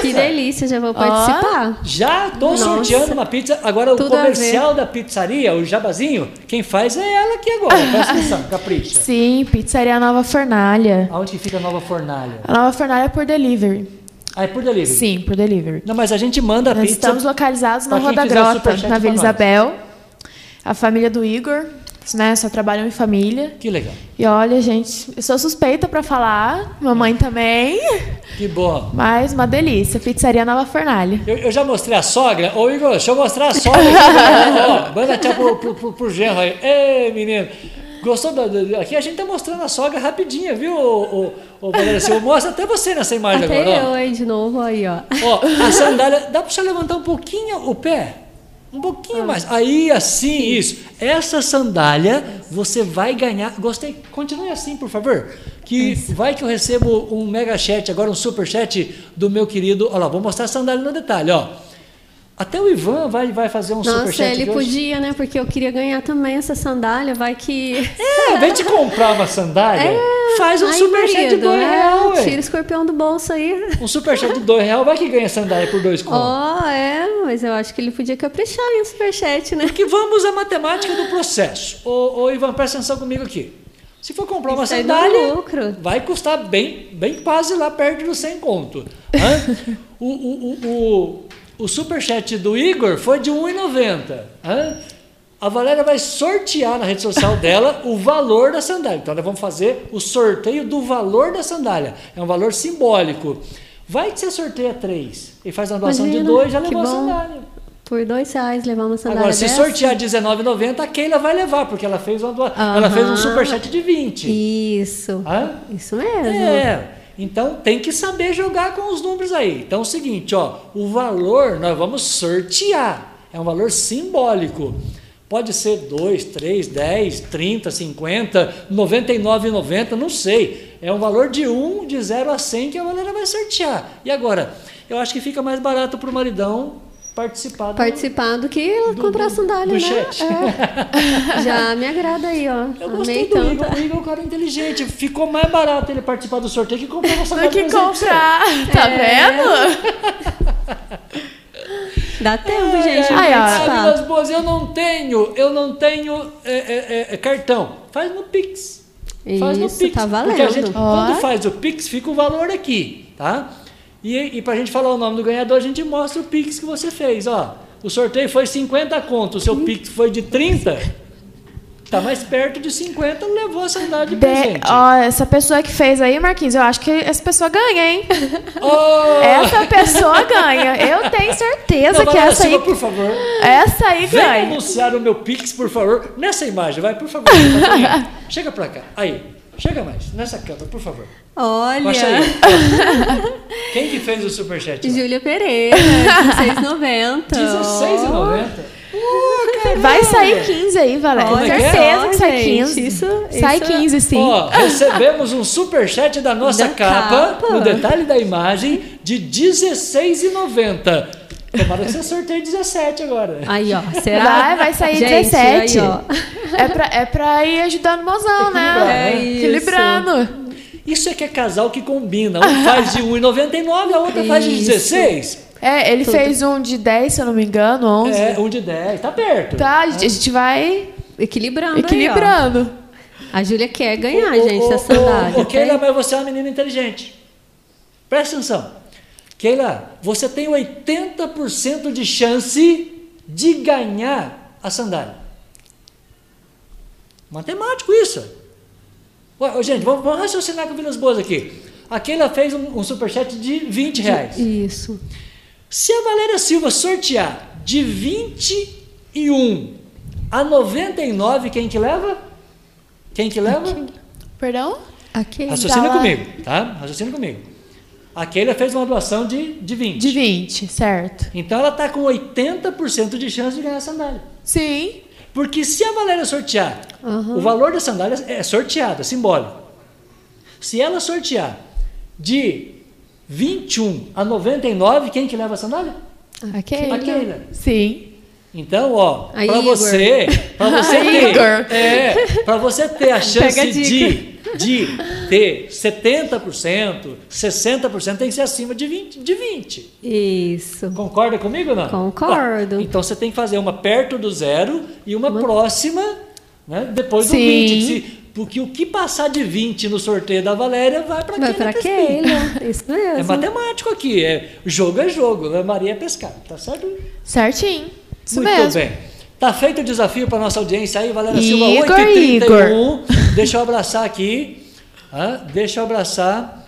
que delícia, já vou participar. Já tô Nossa. sorteando uma pizza. Agora, o Tudo a comercial da pizzaria, o jabazinho, quem faz é ela aqui agora. Presta atenção, capricha. Sim, pizzaria Nova Fornalha. Aonde que fica a nova fornalha? A Nova Fornalha é por delivery. Ah, é por delivery? Sim, por delivery. Não, mas a gente manda a Nós pizza. estamos localizados na Rua da o Grota, na Vila. Isabel. A família do Igor né? Só trabalham em família. Que legal. E olha, gente, eu sou suspeita para falar, mamãe também. Que bom. Mas uma delícia, pizzaria Nova Fornalha. Eu, eu já mostrei a sogra. Ô, Igor, deixa eu mostrar a sogra. aqui, ó, manda tchau pro, pro, pro, pro genro aí. Ei, menino. Gostou da, da- Aqui a gente tá mostrando a sogra rapidinho, viu, ô, ô, ô Valéria Silva? Mostra até você nessa imagem Até agora, ó. eu aí de novo, aí, ó. Ó, a sandália, dá pra você levantar um pouquinho o pé? Um pouquinho mais. Aí, assim, isso. Essa sandália, você vai ganhar. Gostei. Continue assim, por favor. Que vai que eu recebo um mega chat, agora um super chat do meu querido. Olha lá, vou mostrar a sandália no detalhe, ó. Até o Ivan vai, vai fazer um Nossa, chat. ele de hoje. podia, né? Porque eu queria ganhar também essa sandália, vai que. É, invés de comprar uma sandália, faz um Ai, super chat de dois é, ué. Tira o escorpião do bolso aí. Um super chat de dois reais, vai que ganha sandália por dois contos. Ó, é, mas eu acho que ele podia caprichar em um superchat, né? Porque vamos à matemática do processo. Ô, ô Ivan, presta atenção comigo aqui. Se for comprar uma Isso aí dá sandália, vai custar bem, bem quase lá perto dos 100 conto. O, o, o, o, o superchat do Igor foi de 1,90. Hã? A Valéria vai sortear na rede social dela o valor da sandália. Então, nós vamos fazer o sorteio do valor da sandália. É um valor simbólico. Vai que você sorteia três e faz uma doação de dois, já levou a sandália. Por dois reais levar uma sandália Agora, se dessa. sortear R$19,90, a Keila vai levar, porque ela fez uma doa... ela Aham. fez um superchat de 20. Isso. Hã? Isso mesmo. É. Então tem que saber jogar com os números aí. Então é o seguinte, ó, o valor nós vamos sortear. É um valor simbólico. Pode ser 2, 3, 10, 30, 50, 99,90, não sei. É um valor de 1, de 0 a 100 que a galera vai sortear. E agora, eu acho que fica mais barato para o maridão participar do, Participar do que do- comprar do- sandália, do né? chat. É. Já me agrada aí, ó. Eu Amei gostei do tanto. Igor. O Igor é um cara inteligente. Ficou mais barato ele participar do sorteio que comprar uma Do sandália que pra você. comprar, tá É. vendo? Dá tempo, gente. de Ai, ó. Boas, eu não tenho, eu não tenho é, é, é, cartão. Faz no Pix. Faz no Isso, Pix. tá Porque a valendo. gente, Ó. quando faz o Pix, fica o valor aqui, tá? E, e pra gente falar o nome do ganhador, a gente mostra o Pix que você fez, ó. O sorteio foi 50 conto, o seu Pix foi de 30. Tá mais perto de 50, levou a sandália de presente. ó, essa pessoa que fez aí, Marquinhos, eu acho que essa pessoa ganha, hein? Oh! Essa pessoa ganha. Eu tenho certeza Não, que essa aí, Silva, por favor. essa aí Vem ganha. anunciar o meu Pix, por favor. Nessa imagem, vai, por favor. Chega pra cá. Aí. Chega mais. Nessa câmera, por favor. Olha. Quem que fez o superchat? Júlia Pereira, 16,90. R$16,90. Vai sair 15 aí, Valéria. É que é? certeza que sai Gente, 15. isso- sai isso é- 15, sim. Ó, recebemos um superchat da nossa Da capa, capa. no detalhe da imagem, de R$16,90. Tomara que você sorteie 17 agora. Aí, ó. Será? Vai, vai sair Gente, 17. Aí, ó. É pra, é pra ir ajudando o mozão, Equilibrar, né? né? É isso. Equilibrando. Isso é que é casal que combina. Um faz de R$1,99, a outra faz de Isso. 16. É, ele fez um de 10, se eu não me engano, 11. É, um de 10. Tá perto. Tá, a gente, a gente vai Equilibrando. equilibrando. Aí. A Júlia quer ganhar, ô, gente, ô, essa sandália. tem? mas você é uma menina inteligente. Presta atenção. Keila, você tem 80% de chance de ganhar a sandália. Matemático isso. Ué, gente, vamos, vamos raciocinar com Vilas Boas aqui. A Keila fez um, um superchat de 20 reais. Isso. Se a Valéria Silva sortear de 21 a 99, quem que leva? Quem que leva? Perdão? Aqui. Raciocina comigo, tá? Raciocina comigo. A Keila fez uma doação de, de 20. De 20, certo. Então ela está com 80% de chance de ganhar a sandália. Sim. Porque se a Valéria sortear, o valor da sandália é sorteado, é simbólico. Se ela sortear de 21 a 99, quem que leva a sandália? A Keila. A Keila. Sim. Então, ó, para você, para você ter, Igor. é, para você ter a chance de, de ter 70%, 60% tem que ser acima de 20, de 20. Isso. Concorda comigo ou não? Concordo. Ó, então você tem que fazer uma perto do zero e uma, próxima, né, depois do Sim. 20. Se- porque o que passar de 20 no sorteio da Valéria vai para Vai pra Keila. Isso mesmo. É matemático aqui, é jogo é jogo, né? Maria é pescar, tá certo? Certinho. Isso Muito mesmo. bem. Tá feito o desafio para nossa audiência aí, Valéria Igor, Silva, 8h31. Deixa eu abraçar aqui. Ah, deixa eu abraçar.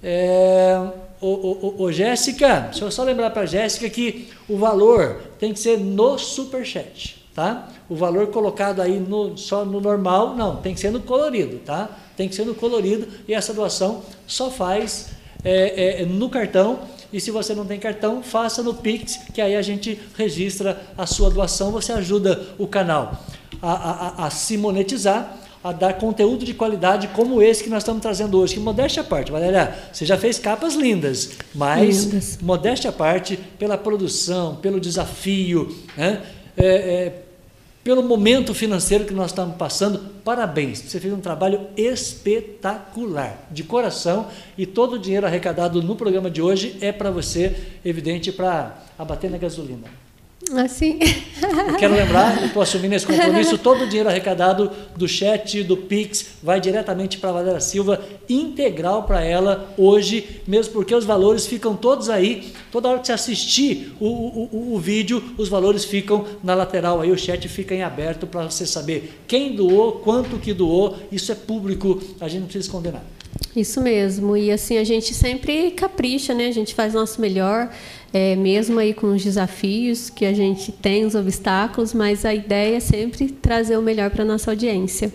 É, ô, ô, ô, Jéssica, deixa eu só lembrar para Jéssica que o valor tem que ser no superchat, tá? O valor colocado aí no, só no normal, não, tem que ser no colorido, tá? Tem que ser no colorido e essa doação só faz é, é, no cartão. E se você não tem cartão, faça no Pix, que aí a gente registra a sua doação, você ajuda o canal a, a, a se monetizar a dar conteúdo de qualidade como esse que nós estamos trazendo hoje. Que modéstia à parte, Valéria, você já fez capas lindas, mas lindas. modéstia à parte, pela produção, pelo desafio, né? É, é, pelo momento financeiro que nós estamos passando, parabéns. Você fez um trabalho espetacular, de coração, e todo o dinheiro arrecadado no programa de hoje é para você, evidente, para abater na gasolina. Assim. Eu quero lembrar, estou assumindo esse compromisso, todo o dinheiro arrecadado do chat, do Pix, vai diretamente para a Valéria Silva, integral para ela hoje, mesmo porque os valores ficam todos aí, toda hora que você assistir o, o, o, o vídeo, os valores ficam na lateral aí, o chat fica em aberto para você saber quem doou, quanto que doou, isso é público, a gente não precisa esconder nada. Isso mesmo, e assim, a gente sempre capricha, né? A gente faz o nosso melhor é, mesmo aí com os desafios que a gente tem, os obstáculos, mas a ideia é sempre trazer o melhor para a nossa audiência.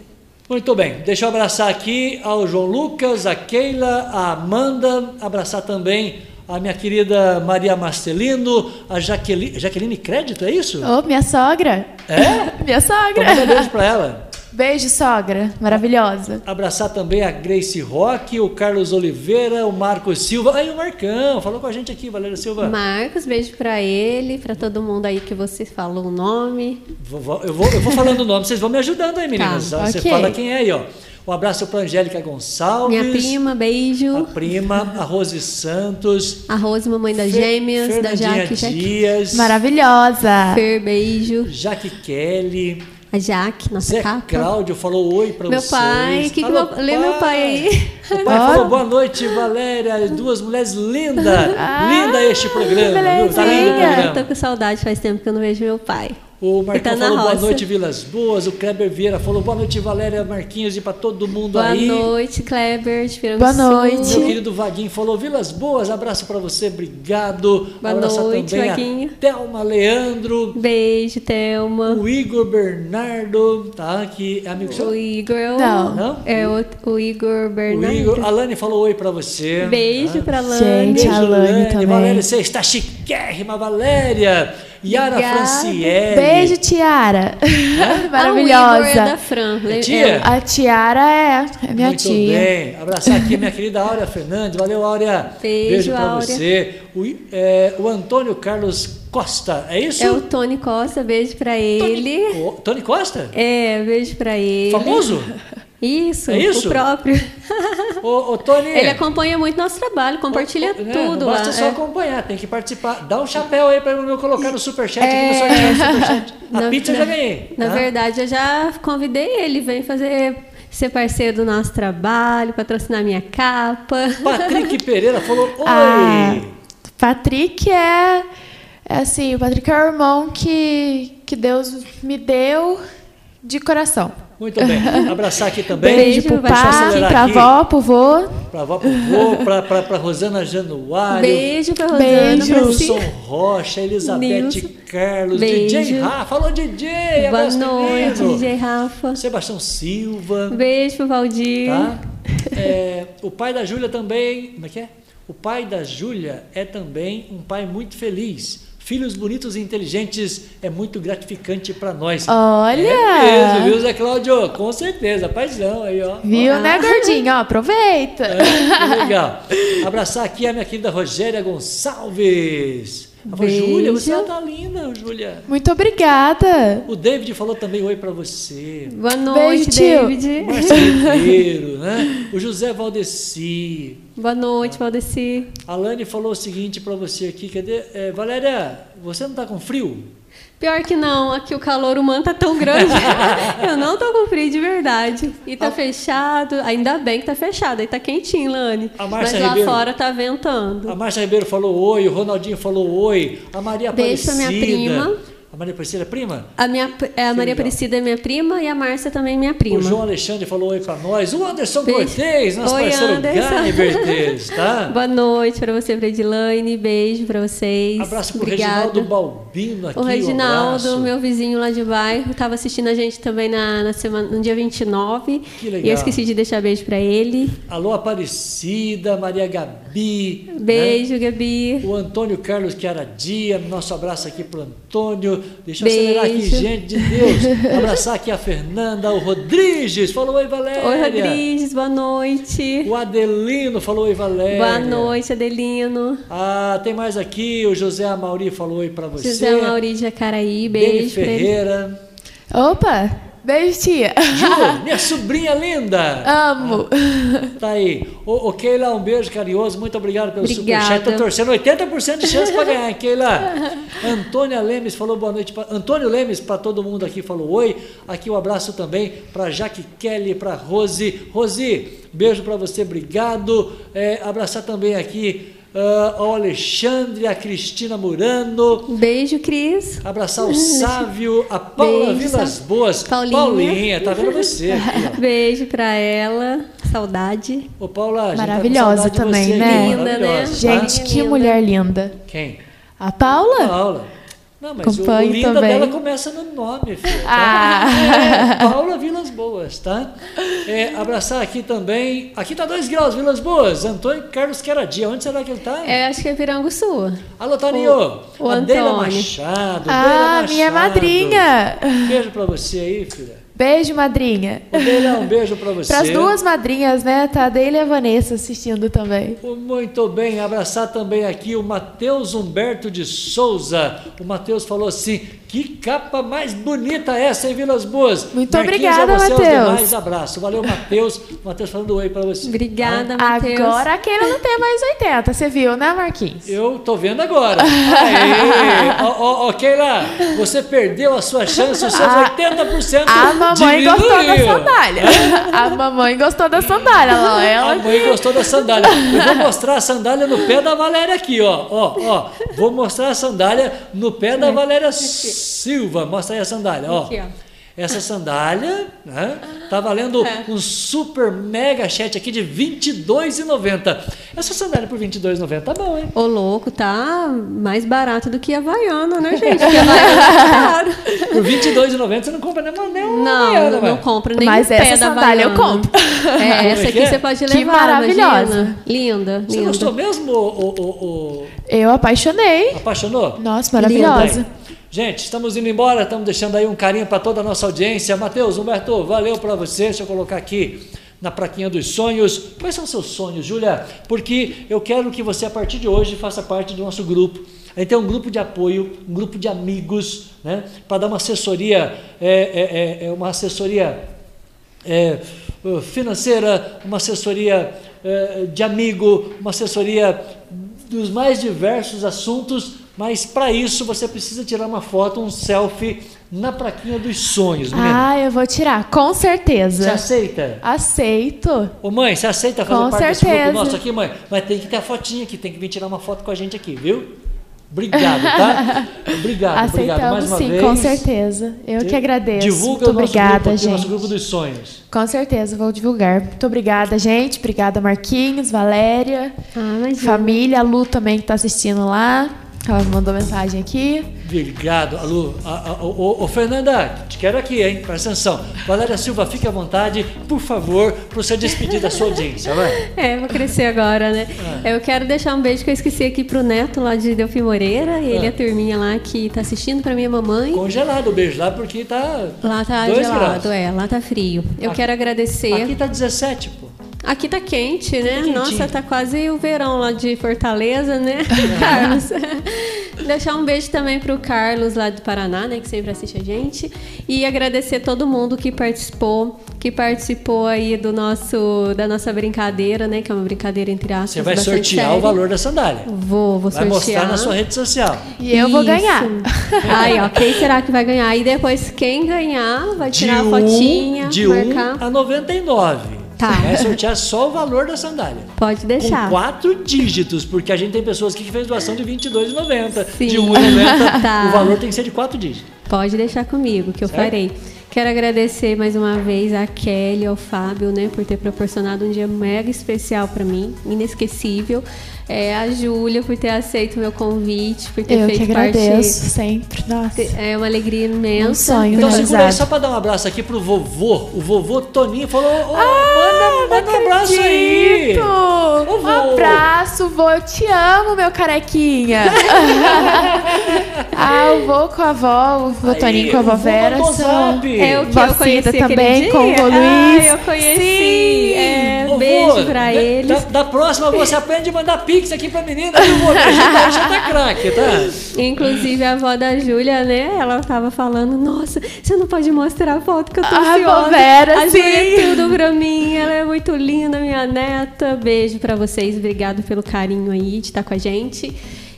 Muito bem, deixa eu abraçar aqui ao João Lucas, a Keila, a Amanda, abraçar também a minha querida Maria Marcelino, a Jaqueline, Jaqueline Crédito, é isso? Ô, oh, minha sogra. É? minha sogra. Manda um beijo para ela. Beijo, sogra. Maravilhosa. Abraçar também a Grace Roque, o Carlos Oliveira, o Marcos Silva. Aí o Marcão, falou com a gente aqui, Valéria Silva. Marcos, beijo para ele, para todo mundo aí que você falou o nome. Vou, vou, eu, vou, eu vou falando o nome, vocês vão me ajudando aí, meninas. Tá, você okay. fala quem é aí, ó. Um abraço para Angélica Gonçalves. Minha prima, beijo. A prima, a Rose Santos. A Rose, mamãe das gêmeas, da Jaque. Dias. Maravilhosa. Fer, beijo. Jaque Kelly. A Jaque, nossa Zé capa. Cláudio falou oi para vocês. Meu pai, que Alô, que lê meu pai aí. O pai falou boa noite, Valéria. Duas mulheres lindas. Ah, Linda este programa, viu? Tá lindo o programa. Tô com saudade, faz tempo que eu não vejo meu pai. O Marcão tá falou boa noite, Vilas Boas. O Kleber Vieira falou boa noite, Valéria Marquinhos, e para todo mundo boa aí. Boa noite, Kleber. Boa noite. Meu querido Vaguinho falou Vilas Boas, abraço para você, obrigado. Boa Abraço noite, também Vaguinho. Thelma Leandro. Beijo, Thelma. O Igor Bernardo, tá? Que é amigo seu. O Igor. Não. Não? É o, o Igor Bernardo. O Igor, a Lani falou oi para você. Beijo tá? para Lani. Gente, Beijo, a Lani, Lani também. Valéria, você está chiquérrima, Valéria. Yara Obrigada. Franciele. Beijo, Tiara. É? Maravilhosa. Ah, é da Fran. É tia? A Tiara é, é minha Muito tia. bem. Abraçar aqui minha querida Áurea Fernandes. Valeu, Áurea. Beijo, Beijo pra Áurea. você. O, é, o Antônio Carlos Costa, é isso? É o Tony Costa, beijo pra ele. Tony, o, Tony Costa? É, beijo pra ele. Famoso? Isso, é isso? o próprio. Ô, ô, Tony. Ele acompanha muito nosso trabalho, compartilha né, tudo não basta lá. só é. acompanhar, tem que participar. Dá um chapéu aí para eu colocar no superchat. É... Que no superchat. A na, pizza eu na, já ganhei. Na tá? verdade, eu já convidei ele, vem fazer ser parceiro do nosso trabalho, patrocinar minha capa. Patrick Pereira falou: Oi! Ah, Patrick é, é assim, o Patrick é o irmão que, que Deus me deu de coração. Muito bem. Abraçar aqui também. Beijo, pro pai, pra avó, pro vô. Pra avó, pro vô, pra, pra, pra Rosana Januário. Beijo pra Rosana. Beijo. Nilson Rocha, Elizabeth Nilson. Carlos, Beijo. DJ Rafa. Falou DJ, Boa abraço, noite, menino. DJ Rafa. Sebastião Silva. Beijo pro Valdir. Tá? É, o pai da Júlia também. Como é que é? O pai da Júlia é também um pai muito feliz. Filhos bonitos e inteligentes é muito gratificante para nós. Olha! É mesmo, viu, Zé Cláudio? Com certeza, paizão aí, ó. Viu, ó. né, gordinho? Ó, aproveita. É, que legal. Abraçar aqui a minha querida Rogéria Gonçalves. A Beijo. Júlia, você tá linda, Júlia. Muito obrigada. O David falou também oi para você. Boa noite, Beijo, tio. David. Marcelo Ribeiro, né? O José Valdeci. Boa noite, Valdeci. A Lani falou o seguinte para você aqui, cadê? É, Valéria, você não tá com frio? Pior que não, aqui o calor humano tá tão grande. eu não tô com frio de verdade. E tá A- fechado, ainda bem que tá fechado. Aí tá quentinho, Lani. A Mas lá Ribeiro. fora tá ventando. A Márcia Ribeiro falou oi, o Ronaldinho falou oi, a Maria pra Aparecida. minha prima. A Maria Aparecida é prima? A, minha, é, a Maria. Aparecida é minha prima e a Márcia também é minha prima. O João Alexandre falou oi pra nós. O Anderson Beijo. Cortez, nosso Oi, parceiro Vertez, tá? Boa noite para você, Fredilane. Beijo para vocês. Abraço pro Obrigada. Reginaldo Balbino aqui. O um Reginaldo, abraço. meu vizinho lá de bairro, estava assistindo a gente também na, na semana, no dia 29. Que legal. E eu esqueci de deixar beijo para ele. Alô, Aparecida, Maria Gabi. né? Beijo, Gabi. O Antônio Carlos Chiaradia, nosso abraço aqui pro Antônio. Deixa eu Beijo. acelerar aqui, gente de Deus. Abraçar aqui a Fernanda, o Rodrigues, falou oi, Valéria. Oi, Rodrigues, boa noite. O Adelino falou oi, Valéria. Boa noite, Adelino. Ah, tem mais aqui, o José Amauri falou oi pra você. José Mauri de Jacaraí, Deni beijo ele. Ferreira. Opa! Beijo, tia. Ju, minha sobrinha linda. Amo. Tá aí. Ô, ô, Keila, um beijo carinhoso. Muito obrigado pelo Obrigada. superchat. Tô torcendo 80% de chance para ganhar, Keila. Antônia Lemes falou boa noite. Pra... Antônio Lemes, para todo mundo aqui, falou oi. Aqui um abraço também para Jaque Kelly, para Rose. Rose, beijo para você, obrigado. É, abraçar também aqui ah, ao Alexandre, a Cristina Murano. Beijo, Cris. Abraçar o Sávio, a Paula Beijo, Vilas Sá- Boas. Paulinha. Paulinha, tá vendo você aqui. Beijo pra ela. Saudade. Ô, Paula, a gente tá com Maravilhosa de também, você, né? Linda, né? Tá? Gente, que linda. mulher linda. Quem? A Paula? Paula. Não, mas o, o linda também. dela começa no nome, filho. Tá? Ah. É, Paula Vilas Boas, tá? É, abraçar aqui também. Aqui tá 2 graus, Vilas Boas. Antônio Carlos Queradia. Onde será que ele tá? É, acho que é Piranguçu. Alô, Toninho. o Antônio. Machado. Ah, Deila minha Machado. madrinha. Beijo pra você aí, filha. Beijo, madrinha. Deila, um beijo pra você. Para as duas madrinhas, né? Tá a Deila e a Vanessa assistindo também. Muito bem, abraçar também aqui o Matheus Humberto de Souza. O Matheus falou assim: que capa mais bonita essa, hein, Vilas Boas? Muito Marquinhos, obrigada, Matheus. demais, abraço. Valeu, Matheus. Matheus falando oi pra você. Obrigada, Ah, Matheus. Agora a Keila não tem mais 80, você viu, né, Marquinhos? Eu tô vendo agora. Aê! Ó, ó, ó, Keila, você perdeu a sua chance, os seus A- 80% A mamãe gostou da sandália. A mamãe gostou da sandália. Ela, A mãe gostou da sandália. Eu vou mostrar a sandália no pé da Valéria aqui, ó. Ó, ó. Vou mostrar a sandália no pé da Valéria Silva. Mostra aí a sandália, ó. Aqui, ó. Essa sandália, né? Tá valendo um super mega chat aqui de R$ 22,90. Essa sandália por R$ 22,90 tá bom, hein? Ô, louco, tá mais barato do que a Havaiana, né, gente? Porque a Havaiana tá caro. Por R$ 22,90 você não compra nem uma, nem uma Não, Havaiana, não, compro nem Mas pé essa da sandália eu compro. É, essa que aqui é? você pode Que levar, maravilhosa. imagina. Linda, Você linda. gostou mesmo, o, o, o, Eu apaixonei. apaixonou? Nossa, maravilhosa. Bem, Gente, estamos indo embora, estamos deixando aí um carinho para toda a nossa audiência. Matheus, Humberto, valeu para você. Deixa eu colocar aqui na praquinha dos sonhos. Quais são seus sonhos, Júlia? Porque eu quero que você, a partir de hoje, faça parte do nosso grupo. A gente tem um grupo de apoio, um grupo de amigos, né? Para dar uma assessoria, é, é, é, é uma assessoria é, uh, financeira, uma assessoria é, de amigo, uma assessoria dos mais diversos assuntos, mas para isso você precisa tirar uma foto, um selfie na praquinha dos sonhos, menina. Ah, eu vou tirar, com Você certeza. aceita? Aceito. Ô mãe, você aceita fazer Com parte desse grupo certeza. nosso aqui, mãe? Mas tem que ter a fotinha aqui, tem que vir tirar uma foto com a gente aqui, viu? Obrigado, tá? Obrigado, obrigado mais Aceitamos uma sim, vez. com certeza. Eu que agradeço. Divulga Muito o nosso obrigada, grupo aqui, gente. nosso grupo dos sonhos. Com certeza, vou divulgar. Muito obrigada, gente. Obrigada, Marquinhos, Valéria, Ah, família, a Lu também que está assistindo lá. Ela mandou mensagem aqui. Obrigado, Alô. A- a- Ô, Fernanda, te quero aqui, hein? Presta atenção. Valéria Silva, fique à vontade, por favor, para você despedir da sua audiência, vai. É, vou crescer agora, né? É. Eu quero deixar um beijo que eu esqueci aqui pro neto lá de Delfim Moreira. Ele É. a turminha lá que tá assistindo pra minha mamãe. Congelado o beijo lá, porque tá. Lá tá gelado, graus. é, lá tá frio. Eu Aqui- quero agradecer. Aqui tá 17, pô. Aqui tá quente, né? quentinho. Nossa, tá quase o verão lá de Fortaleza, né, Carlos? Deixar um beijo também pro Carlos lá do Paraná, né, que sempre assiste a gente. E agradecer todo mundo que participou, que participou aí do nosso, da nossa brincadeira, né, que é uma brincadeira entre aspas. Você vai sortear o valor da sandália. Vou, vou Vai sortear. mostrar na sua rede social. E eu vou Isso. ganhar. Aí, ó, quem será que vai ganhar? E depois, quem ganhar vai De tirar a 1 fotinha, de marcar. 1 a 99. Tá. Você vai sortear só o valor da sandália. Pode deixar. Com quatro dígitos, porque a gente tem pessoas aqui que fez doação de R$22,90, Sim. de R$1,90. Tá. O valor tem que ser de quatro dígitos. Pode deixar comigo, que eu Certo? farei. Quero agradecer mais uma vez a Kelly ao Fábio, né, por ter proporcionado um dia mega especial para mim, inesquecível. É, a Júlia por ter aceito o meu convite, por ter Eu que feito agradeço parte. sempre. Nossa. É uma alegria imensa. Um sonho, Então né? segura só pra dar um abraço aqui pro vovô. O vovô Toninho falou: Ô, Ah, manda, manda um abraço aí. Ô, Um abraço, vô. Eu te amo, meu carequinha. ah, o vô com a avó, o vô Aí, Toninho com a avó Vera são... É o que eu conheci também dia. com o vô Ah, Luiz. eu conheci. Sim. É, Ô, vô, beijo pra da- eles. Da, da próxima você aprende a mandar pix aqui pra menina, a gente tá- já tá craque, tá? Inclusive a avó da Júlia, né? Ela tava falando, nossa, você não pode mostrar a foto que eu tô Ah, ansiosa. Vera, a sim. Júlia é tudo pra mim, ela é muito linda, minha neta. Beijo pra vocês, obrigado pelo carinho aí de estar com a gente.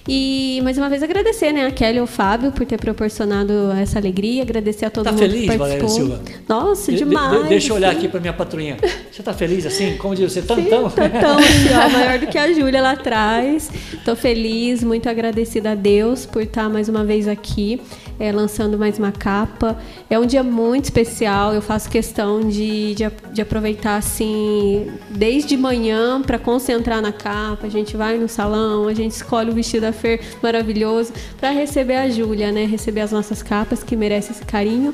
E mais uma vez agradecer, né, a Kelly e o Fábio por ter proporcionado essa alegria, agradecer a todo Tá mundo feliz, que Valéria participou. Silva? Nossa, De- de- demais. deixa eu olhar sim. aqui pra minha patroinha. Você tá feliz assim? Como diz você, tantão? Tantão, assim, ó, maior do que a Júlia lá atrás. Tô feliz, muito agradecida a Deus por estar mais uma vez aqui, é, lançando mais uma capa. É um dia muito especial, eu faço questão de, de, de aproveitar assim, desde manhã para concentrar na capa. A gente vai no salão, a gente escolhe o vestido da Fer maravilhoso para receber a Júlia, né? Receber as nossas capas que merecem esse carinho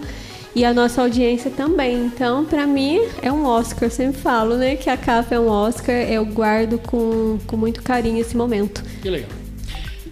e a nossa audiência também. Então, pra mim, é um Oscar. Eu sempre falo, né? Que a capa é um Oscar. Eu guardo com, com muito carinho esse momento. Que legal.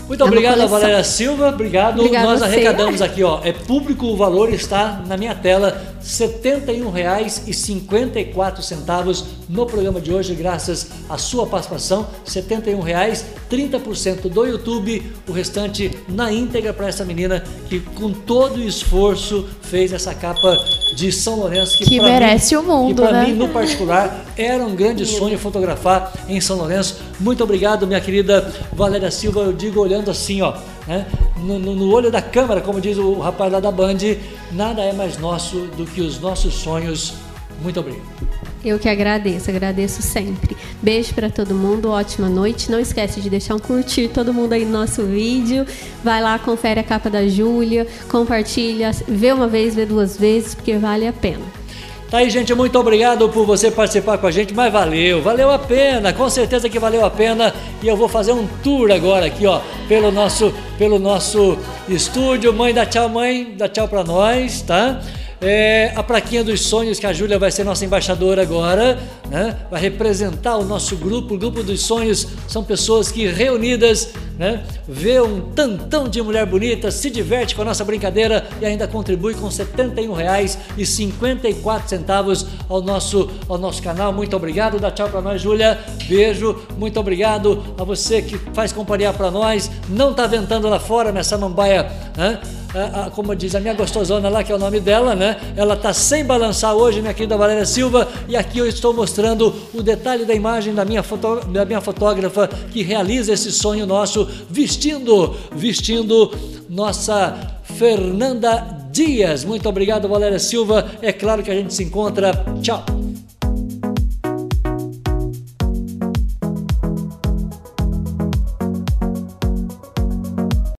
Muito É obrigado. Valéria Silva. Obrigado. Obrigada Nós você. arrecadamos aqui, ó. É público o valor, está na minha tela. R$ 71,54 no programa de hoje, graças à sua participação. R$ 71,00, 30% do YouTube, o restante na íntegra para essa menina que, com todo o esforço, fez essa capa de São Lourenço. Que pra merece mim, o mundo, que pra né? mim, no particular, era um grande sonho fotografar em São Lourenço. Muito obrigado, minha querida Valéria Silva. Eu digo olhando assim, ó, né? no, no- no olho da câmera, como diz o rapaz lá da Band, nada é mais nosso do que os nossos sonhos. Muito obrigado. Eu que agradeço, agradeço sempre. Beijo pra todo mundo, ótima noite. Não esquece de deixar um curtir todo mundo aí no nosso vídeo. Vai lá, confere a capa da Júlia, compartilha, vê uma vez, vê duas vezes, porque vale a pena. Tá aí, gente, muito obrigado por você participar com a gente, mas valeu, valeu a pena, com certeza que valeu a pena. E eu vou fazer um tour agora aqui, ó, pelo nosso, pelo nosso estúdio. Mãe, dá tchau, mãe, dá tchau pra nós, tá? É, a plaquinha dos sonhos, que a Júlia vai ser nossa embaixadora agora, né? vai representar o nosso grupo. O grupo dos sonhos são pessoas que reunidas né? vê um tantão de mulher bonita, se diverte com a nossa brincadeira e ainda contribui com R$ 71,54 ao nosso, ao nosso canal. Muito obrigado, dá tchau para nós, Júlia. Beijo, muito obrigado a você que faz companhia para nós. Não tá ventando lá fora nessa mambaia, né? A- como diz a minha gostosona lá, que é o nome dela, né? Ela tá sem balançar hoje, minha querida Valéria Silva, e aqui eu estou mostrando o detalhe da imagem da minha, foto, da minha fotógrafa que realiza esse sonho nosso, vestindo, vestindo nossa Fernanda Dias. Muito obrigado, Valéria Silva. É claro que a gente se encontra. Tchau.